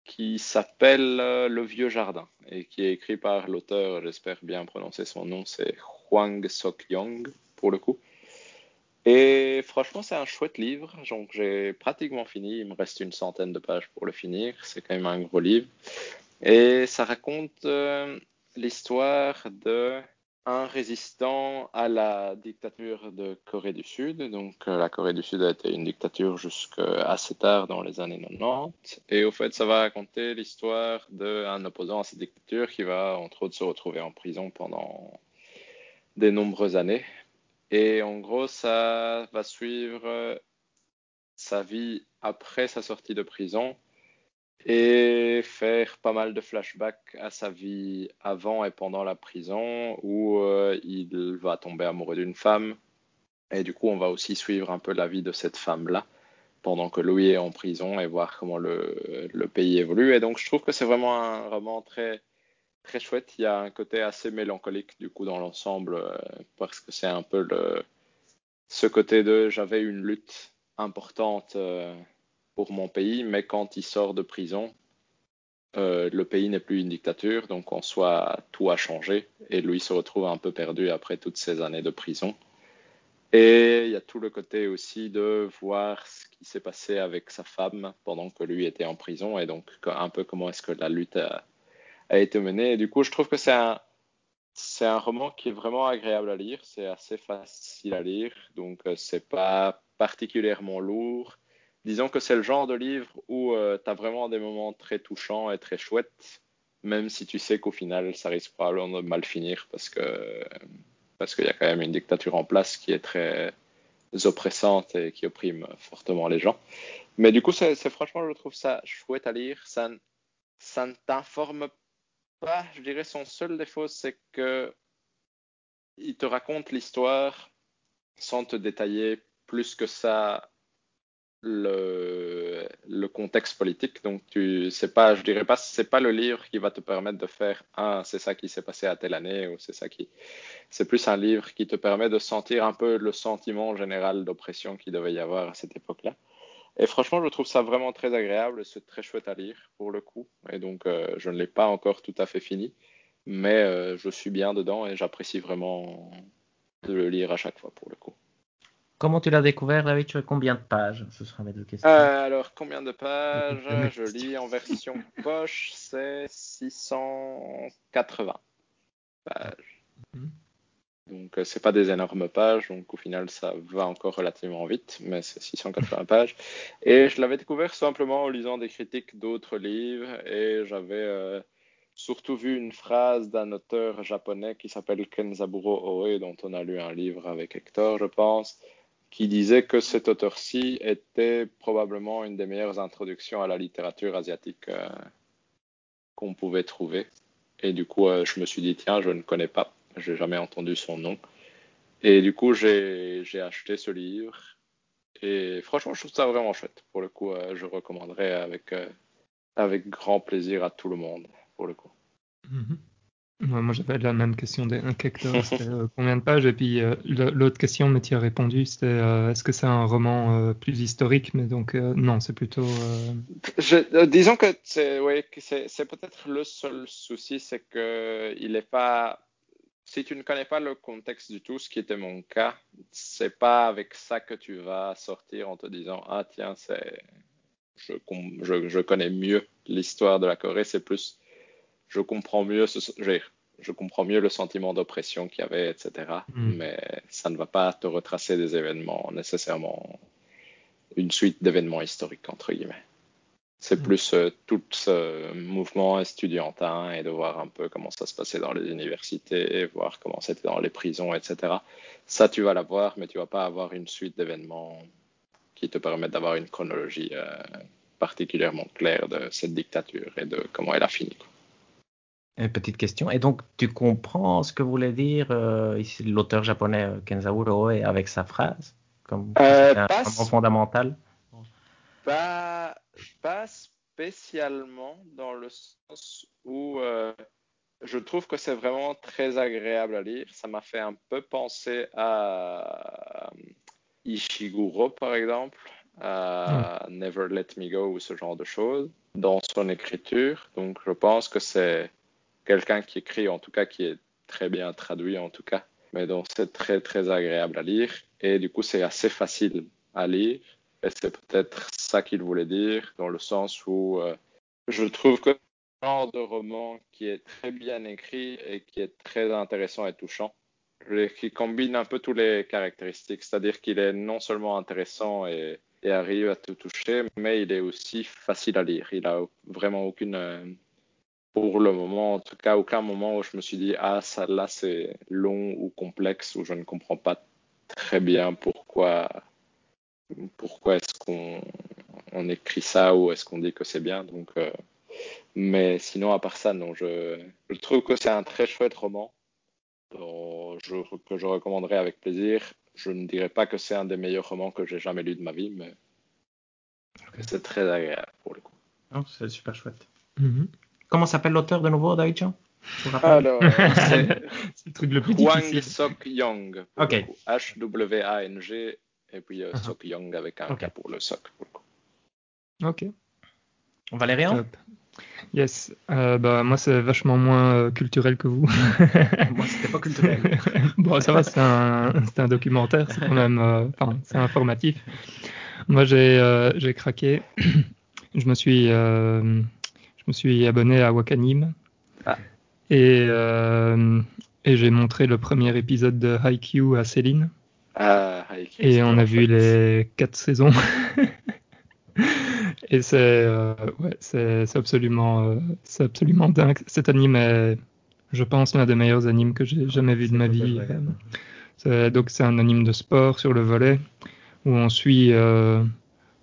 Speaker 2: qui s'appelle euh, Le Vieux Jardin et qui est écrit par l'auteur, j'espère bien prononcer son nom, c'est Hwang Sok-yong pour le coup. Et franchement, c'est un chouette livre. Donc, j'ai pratiquement fini. Il me reste une centaine de pages pour le finir. C'est quand même un gros livre. Et ça raconte euh, l'histoire de un résistant à la dictature de Corée du Sud. Donc euh, la Corée du Sud a été une dictature jusqu'à assez tard dans les années 90. Et au fait, ça va raconter l'histoire d'un opposant à cette dictature qui va entre autres se retrouver en prison pendant de nombreuses années. Et en gros, ça va suivre sa vie après sa sortie de prison et faire pas mal de flashbacks à sa vie avant et pendant la prison où euh, il va tomber amoureux d'une femme. Et du coup on va aussi suivre un peu la vie de cette femme-là pendant que Louis est en prison et voir comment le, le pays évolue. Et donc je trouve que c'est vraiment un roman très très chouette. Il y a un côté assez mélancolique du coup dans l'ensemble euh, parce que c'est un peu ce côté de j'avais une lutte importante euh, pour mon pays, mais quand il sort de prison, euh, le pays n'est plus une dictature, donc en soi, tout a changé. Et lui se retrouve un peu perdu après toutes ces années de prison. Et il y a tout le côté aussi de voir ce qui s'est passé avec sa femme pendant que lui était en prison et donc un peu comment est-ce que la lutte a, été menée. Et du coup, je trouve que c'est un, c'est un roman qui est vraiment agréable à lire. C'est assez facile à lire, donc euh, c'est pas particulièrement lourd disons que c'est le genre de livre où euh, tu as vraiment des moments très touchants et très chouettes, même si tu sais qu'au final, ça risque probablement de mal finir parce que parce qu'il y a quand même une dictature en place qui est très oppressante et qui opprime fortement les gens. Mais du coup, c'est franchement, je trouve ça chouette à lire. Ça, ça ne t'informe pas. Je dirais son seul défaut, c'est que il te raconte l'histoire sans te détailler plus que ça le, contexte politique. Donc, tu c'est pas, je dirais pas, c'est pas le livre qui va te permettre de faire ah, c'est ça qui s'est passé à telle année ou c'est ça qui. C'est plus un livre qui te permet de sentir un peu le sentiment général d'oppression qu'il devait y avoir à cette époque-là. Et franchement, je trouve ça vraiment très agréable. C'est très chouette à lire pour le coup. Et donc, euh, je ne l'ai pas encore tout à fait fini, mais euh, je suis bien dedans et j'apprécie vraiment de le lire à chaque fois pour le coup.
Speaker 3: Comment tu l'as découvert, David? Tu as combien de pages? Ce sera mes deux questions.
Speaker 2: Euh, alors, combien de pages? Je lis en version [laughs] poche, c'est 680 pages. Mhm. Donc, euh, c'est pas des énormes pages, donc au final, ça va encore relativement vite, mais c'est 680 pages. Et je l'avais découvert simplement en lisant des critiques d'autres livres, et j'avais euh, surtout vu une phrase d'un auteur japonais qui s'appelle Kenzaburo Oe, dont on a lu un livre avec Hector, je pense, qui disait que cet auteur-ci était probablement une des meilleures introductions à la littérature asiatique euh, qu'on pouvait trouver. Et du coup, euh, je me suis dit, tiens, je ne connais pas, j'ai jamais entendu son nom. Et du coup, j'ai acheté ce livre. Et franchement, je trouve ça vraiment chouette. Pour le coup, euh, je recommanderais avec, avec grand plaisir à tout le monde, pour le coup.
Speaker 1: Moi, j'avais la même question d'un hectare, [laughs] c'était euh, combien de pages? Et puis euh, l'autre question, mais tu as répondu, c'était euh, est-ce que c'est un roman plus historique? Mais donc, non, c'est plutôt.
Speaker 2: disons que c'est ouais, peut-être le seul souci, c'est que il est pas. Si tu ne connais pas le contexte du tout, ce qui était mon cas, c'est pas avec ça que tu vas sortir en te disant ah tiens c'est je, je, je connais mieux l'histoire de la Corée, c'est plus je comprends mieux ce, je, comprends mieux le sentiment d'oppression qu'il y avait, etc. Mm. Mais ça ne va pas te retracer des événements nécessairement une suite d'événements historiques entre guillemets. C'est mm. plus euh, tout ce mouvement estudiantin et de voir un peu comment ça se passait dans les universités, voir comment c'était dans les prisons, etc. Ça, tu vas l'avoir, mais tu vas pas avoir une suite d'événements qui te permettent d'avoir une chronologie euh, particulièrement claire de cette dictature et de comment elle a fini.
Speaker 3: Une petite question. Et donc, tu comprends ce que voulait dire euh, l'auteur japonais euh, Kenzao Roe avec sa phrase? Comme
Speaker 2: euh, un
Speaker 3: fondamental?
Speaker 2: Pas, pas spécialement dans le sens où je trouve que c'est vraiment très agréable à lire. Ça m'a fait un peu penser à Ishiguro, par exemple, à hmm. Never Let Me Go ou ce genre de choses dans son écriture. Donc, je pense que c'est quelqu'un qui écrit, en tout cas qui est très bien traduit, en tout cas. Mais donc c'est très très agréable à lire et du coup c'est assez facile à lire. Et c'est peut-être ça qu'il voulait dire dans le sens où euh, je trouve que ce genre de roman qui est très bien écrit et qui est très intéressant et touchant, qui combine un peu toutes les caractéristiques, c'est-à-dire qu'il est non seulement intéressant et, arrive à te toucher, mais il est aussi facile à lire. Il a vraiment aucune euh, pour le moment, en tout cas, aucun moment où je me suis dit, ah, ça là, c'est long ou complexe, ou je ne comprends pas très bien pourquoi, pourquoi est-ce qu'on on écrit ça ou est-ce qu'on dit que c'est bien. Donc, euh, mais sinon, à part ça, non, je, je trouve que c'est un très chouette roman je, que je recommanderais avec plaisir. Je ne dirais pas que c'est un des meilleurs romans que j'ai jamais lu de ma vie, mais c'est très agréable pour le coup.
Speaker 3: c'est super chouette. Mm-hmm. Comment s'appelle l'auteur de nouveau, Daïchan
Speaker 2: Alors, [laughs] c'est le truc le plus Hwang Sok Young.
Speaker 3: Ok.
Speaker 2: H-W-A-N-G et puis uh Sok Young avec un K pour le Sok.
Speaker 1: Ok.
Speaker 3: Valérian
Speaker 1: Yes. Euh, bah, moi, c'est vachement moins euh, culturel que vous. [laughs]
Speaker 3: Moi, c'était pas culturel. [laughs]
Speaker 1: bon, ça va, c'est un, c'est un documentaire, c'est quand même, euh, enfin, c'est informatif. Moi, j'ai, euh, j'ai craqué. [clears throat] je me suis, euh, je me suis abonné à Wakanim.
Speaker 2: Ah.
Speaker 1: Et, euh, et j'ai montré le premier épisode de Haikyuu à Céline.
Speaker 2: Ah, Haikyuu,
Speaker 1: Et on a vu les quatre saisons. [laughs] Et c'est euh, ouais, c'est c'est absolument, euh, c'est absolument dingue. Cet anime est, je pense, l'un des meilleurs animes que j'ai jamais vu de ma vie. Donc c'est un anime de sport sur le volet où on suit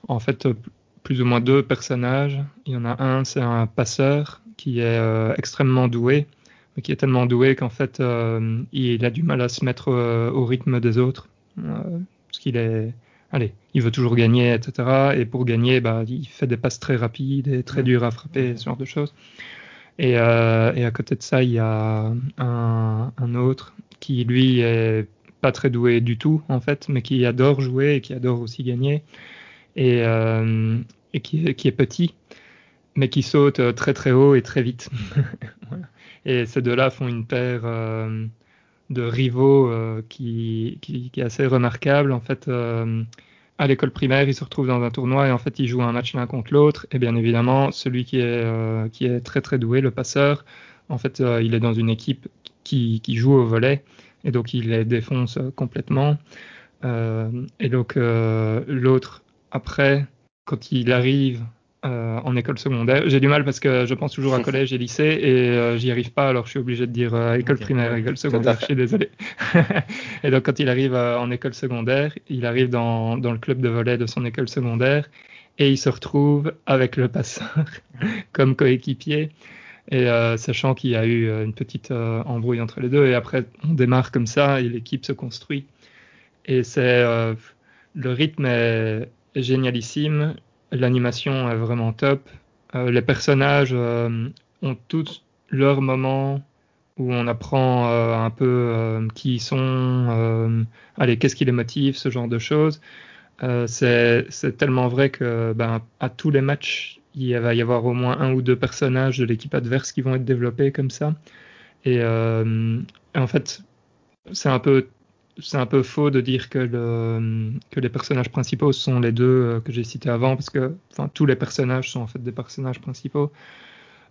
Speaker 1: en fait plus ou moins deux personnages. Il y en a un, c'est un passeur qui est euh, extrêmement doué, mais qui est tellement doué qu'en fait euh, il a du mal à se mettre euh, au rythme des autres. Parce qu'il est, allez, il veut toujours gagner, etc. Et pour gagner, bah, il fait des passes très rapides et très dures à frapper, ce genre de choses. Et, et à côté de ça, il y a un, un autre qui, lui, est pas très doué du tout, en fait, mais qui adore jouer et qui adore aussi gagner. Et, euh, qui, est- petit, mais qui saute euh, très très haut et très vite. [laughs] Voilà. Et ces deux-là font une paire euh, de rivaux qui, qui, est assez remarquable. En fait, à l'école primaire, ils se retrouvent dans un tournoi et en fait, ils jouent un match l'un contre l'autre. Et bien évidemment, celui qui est, qui est très très doué, le passeur, en fait, il est dans une équipe qui, qui joue au volet et donc il les défonce complètement. Et donc l'autre, après, quand il arrive euh, en école secondaire, j'ai du mal parce que je pense toujours à [laughs] collège et lycée et euh, j'y arrive pas, alors je suis obligé de dire euh, école primaire, école secondaire, je suis désolé. [laughs] et donc quand il arrive en école secondaire, il arrive dans, dans le club de volet de son école secondaire et il se retrouve avec le passeur [laughs] comme coéquipier. Et sachant qu'il y a eu une petite embrouille entre les deux, et après on démarre comme ça et l'équipe se construit. Et c'est le rythme est génialissime, l'animation est vraiment top, Euh, les personnages euh, ont tous leur moment où on apprend euh, un peu qui ils sont, allez qu'est-ce qui les motive, ce genre de choses. C'est tellement vrai que ben, à tous les matchs, il va y avoir au moins un ou deux personnages de l'équipe adverse qui vont être développés comme ça. Et en fait, c'est un peu c'est un peu faux de dire que, que les personnages principaux sont les deux euh, que j'ai cités avant, parce que enfin, tous les personnages sont en fait des personnages principaux.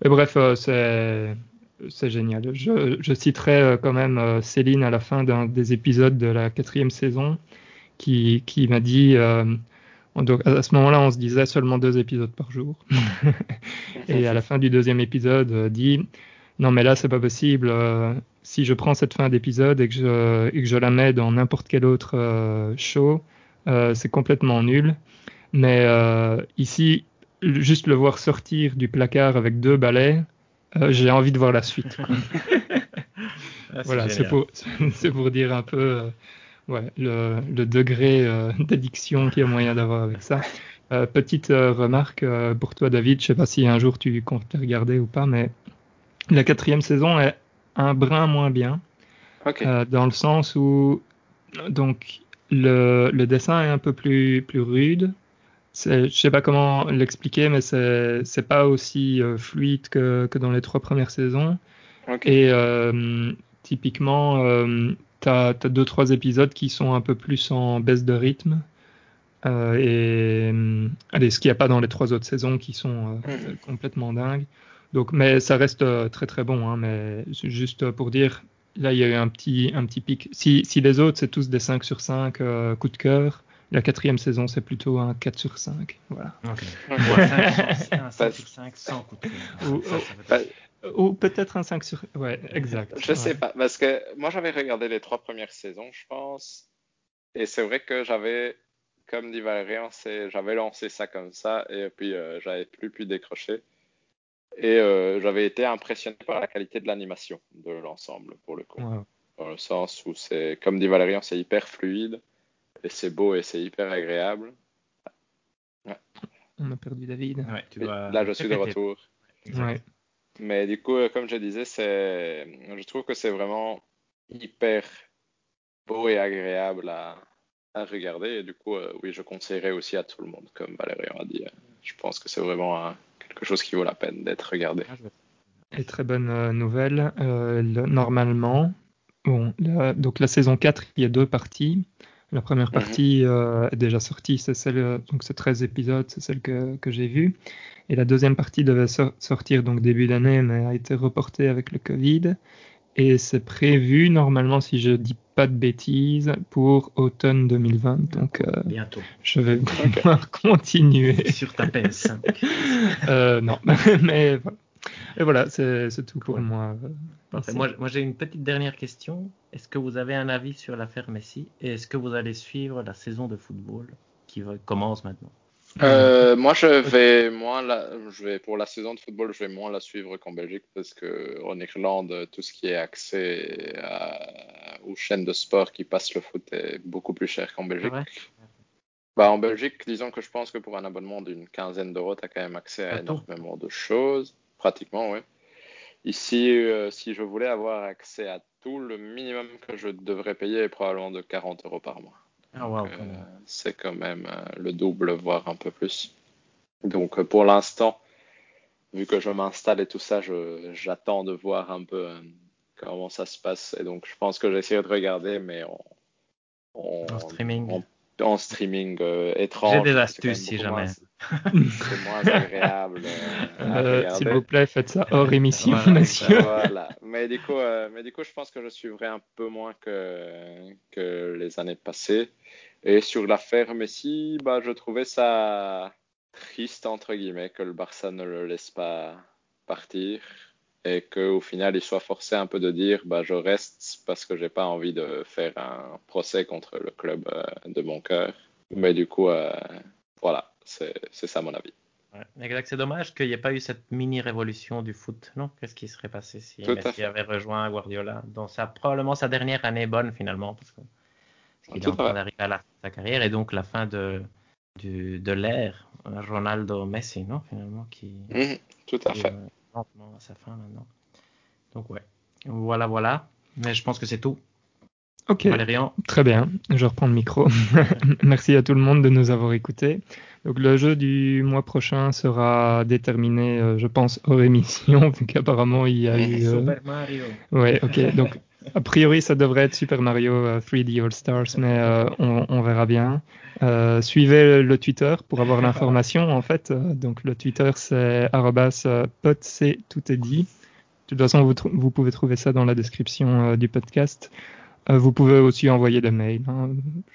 Speaker 1: Et bref, euh, c'est génial. Je, citerai euh, quand même Céline à la fin d'un des épisodes de la quatrième saison, qui, qui m'a dit, euh, à ce moment-là, on se disait seulement deux épisodes par jour. [laughs] Et à la fin du deuxième épisode, dit non mais là c'est pas possible. euh, si je prends cette fin d'épisode et que je et que je la mets dans n'importe quel autre euh, show, euh, c'est complètement nul. Mais ici, juste le voir sortir du placard avec deux balais, j'ai envie de voir la suite. [laughs]
Speaker 3: Ah,
Speaker 1: voilà, [laughs] c'est pour dire un peu ouais le, le degré d'addiction qu'il y a moyen d'avoir avec ça. Petite remarque pour toi, David. Je sais pas si un jour tu comptes regarder ou pas, mais la quatrième saison est un brin moins bien, euh, dans le sens où donc le, le dessin est un peu plus, plus rude. Je sais pas comment l'expliquer, mais c'est pas aussi euh, fluide que, que dans les trois premières saisons. Et euh, typiquement, euh, t'as as deux trois épisodes qui sont un peu plus en baisse de rythme. Et allez, ce qu'il n'y a pas dans les trois autres saisons qui sont
Speaker 2: Mhm.
Speaker 1: complètement dingues. Donc, mais ça reste euh, très très bon. Hein, mais c'est juste pour dire, là, il y a eu un petit un petit pic. Si, si les autres c'est tous des 5 sur 5 euh, coup de cœur, la quatrième saison c'est plutôt un 4 sur 5. Voilà.
Speaker 3: Ok.
Speaker 2: Ok.
Speaker 3: Ou un 5 sur- [laughs] un 5 sur 5 sans coup de cœur.
Speaker 1: Ou-
Speaker 3: Ça, ça va
Speaker 2: Bah,
Speaker 1: Ou peut-être un 5 sur. Ouais, exact.
Speaker 2: Je sais
Speaker 1: Ouais.
Speaker 2: pas, parce que moi j'avais regardé les trois premières saisons, je pense, et c'est vrai que j'avais, comme dit Valérian, c'est, j'avais lancé ça comme ça, et puis euh, j'avais plus pu décrocher, et euh, j'avais été impressionné par la qualité de l'animation de l'ensemble, pour le coup,
Speaker 1: Ouais.
Speaker 2: dans le sens où c'est, comme dit Valérian, c'est hyper fluide, et c'est beau et c'est hyper agréable.
Speaker 1: On a perdu David.
Speaker 3: Ouais, tu
Speaker 2: Et
Speaker 3: dois
Speaker 2: là je suis de [laughs] retour.
Speaker 1: Ouais.
Speaker 2: Mais du coup, euh, comme je disais, c'est, je trouve que c'est vraiment hyper beau et agréable à, à regarder. Et du coup, euh, oui, je conseillerais aussi à tout le monde, comme Valérian a dit. Euh, Je pense que c'est vraiment un- quelque chose qui vaut la peine d'être regardé.
Speaker 1: Et très bonne nouvelle, normalement, bon, donc la saison 4, il y a deux parties. La première
Speaker 2: Mhm.
Speaker 1: partie euh, est déjà sortie, c'est celle, donc c'est 13 épisodes, c'est celle que, que j'ai vue. Et la deuxième partie devait so- sortir donc début d'année, mais a été reportée avec le Covid. Et c'est prévu normalement, si je dis pas de bêtises, pour automne 2020. Donc euh,
Speaker 3: Bientôt.
Speaker 1: je vais pouvoir [laughs] continuer.
Speaker 3: Sur ta PS5. [laughs]
Speaker 1: Euh, non, [laughs] mais voilà. Et voilà, c'est tout pour moi. euh.
Speaker 3: Moi, moi j'ai une petite dernière question. Est-ce que vous avez un avis sur l'affaire Messi et est-ce que vous allez suivre la saison de football qui commence maintenant?
Speaker 2: Euh, moi, je vais moins la, je vais pour la saison de football, je vais moins la suivre qu'en Belgique parce que en Irlande, tout ce qui est accès à- aux chaînes de sport qui passent le foot est beaucoup plus cher qu'en Belgique. Bah, en Belgique, disons que je pense que pour un abonnement d'une quinzaine d'euros, tu as quand même accès à
Speaker 3: tout.
Speaker 2: énormément de choses. Pratiquement, oui. Ici, euh, si je voulais avoir accès à tout, le minimum que je devrais payer est probablement de 40 euros par mois.
Speaker 3: Ah, wow,
Speaker 2: Euh, c'est quand même euh, le double, voire un peu plus. Donc euh, pour l'instant, vu que je m'installe et tout ça, je- j'attends de voir un peu euh, comment ça se passe. Et donc je pense que j'essaierai de regarder, mais en, en,
Speaker 3: En streaming.
Speaker 2: en- en streaming, euh, étrange.
Speaker 3: J'ai des astuces, si jamais.
Speaker 2: C'est moins agréable euh,
Speaker 1: Euh. S'il vous plaît, faites ça hors émission,
Speaker 3: Voilà,
Speaker 1: monsieur.
Speaker 2: Voilà. Mais du coup, euh, mais du coup, je pense que je suivrai un peu moins que, que les années passées. Et sur l'affaire Messi, bah, je trouvais ça triste, entre guillemets, que le Barça ne le laisse pas partir et qu'au final, il soit forcé un peu de dire, bah, je reste parce que j'ai pas envie de faire un procès contre le club euh, de mon cœur. Mais du coup, euh, voilà, c'est ça mon avis.
Speaker 3: Ouais, exact. C'est dommage qu'il n'y ait pas eu cette mini révolution du foot, non? Qu'est-ce qui serait passé si
Speaker 2: Tout
Speaker 3: Messi avait rejoint Guardiola dans sa probablement sa dernière année bonne finalement parce que qu'il est en
Speaker 2: à
Speaker 3: train d'arriver à la fin de sa carrière et donc la fin de du, de l'ère Ronaldo Messi, non Finalement qui
Speaker 2: Mhm, tout à
Speaker 3: qui,
Speaker 2: fait.
Speaker 3: euh, lentement à sa fin maintenant. Donc ouais, voilà voilà. Mais je pense que c'est tout.
Speaker 1: Ok,
Speaker 3: Valérian,
Speaker 1: très bien. Je reprends le micro. [laughs] Merci à tout le monde de nous avoir écoutés. Donc le jeu du mois prochain sera déterminé, euh, je pense, hors émission, [laughs] vu qu'apparemment il y a eu. euh,
Speaker 3: Super Mario.
Speaker 1: Ouais, ok. Donc a priori ça devrait être Super Mario euh, 3D All Stars, mais euh, on, verra bien. Euh, suivez le, Twitter pour avoir l'information. En fait, Euh, donc le Twitter c'est euh, c'est tout est dit. De toute façon, vous, pouvez trouver ça dans la description euh, du podcast. Euh, vous pouvez aussi envoyer des mails. hein.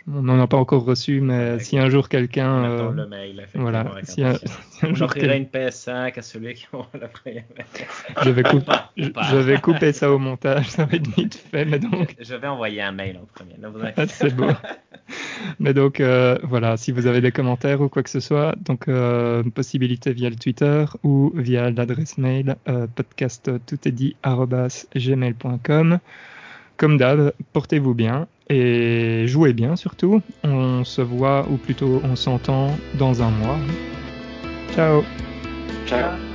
Speaker 1: On n'en a pas encore reçu, mais si un jour quelqu'un. Euh,
Speaker 3: le mail,
Speaker 1: voilà, si un-
Speaker 3: impatience. [laughs]
Speaker 1: si un
Speaker 3: On
Speaker 1: jour
Speaker 3: offrirait
Speaker 1: quel-
Speaker 3: une PS5 à celui qui aura la première.
Speaker 1: je, vais couper,
Speaker 3: pas,
Speaker 1: je,
Speaker 3: pas.
Speaker 1: je vais couper ça au montage, ça va être vite fait, mais donc.
Speaker 3: Je vais envoyer un mail en premier.
Speaker 1: Ah, c'est beau. Mais donc euh, voilà, si vous avez des commentaires ou quoi que ce soit, donc euh, possibilité via le Twitter ou via l'adresse mail podcast Comme d'hab, portez-vous bien et jouez bien surtout. On se voit ou plutôt on s'entend dans un mois. Ciao.
Speaker 2: Ciao.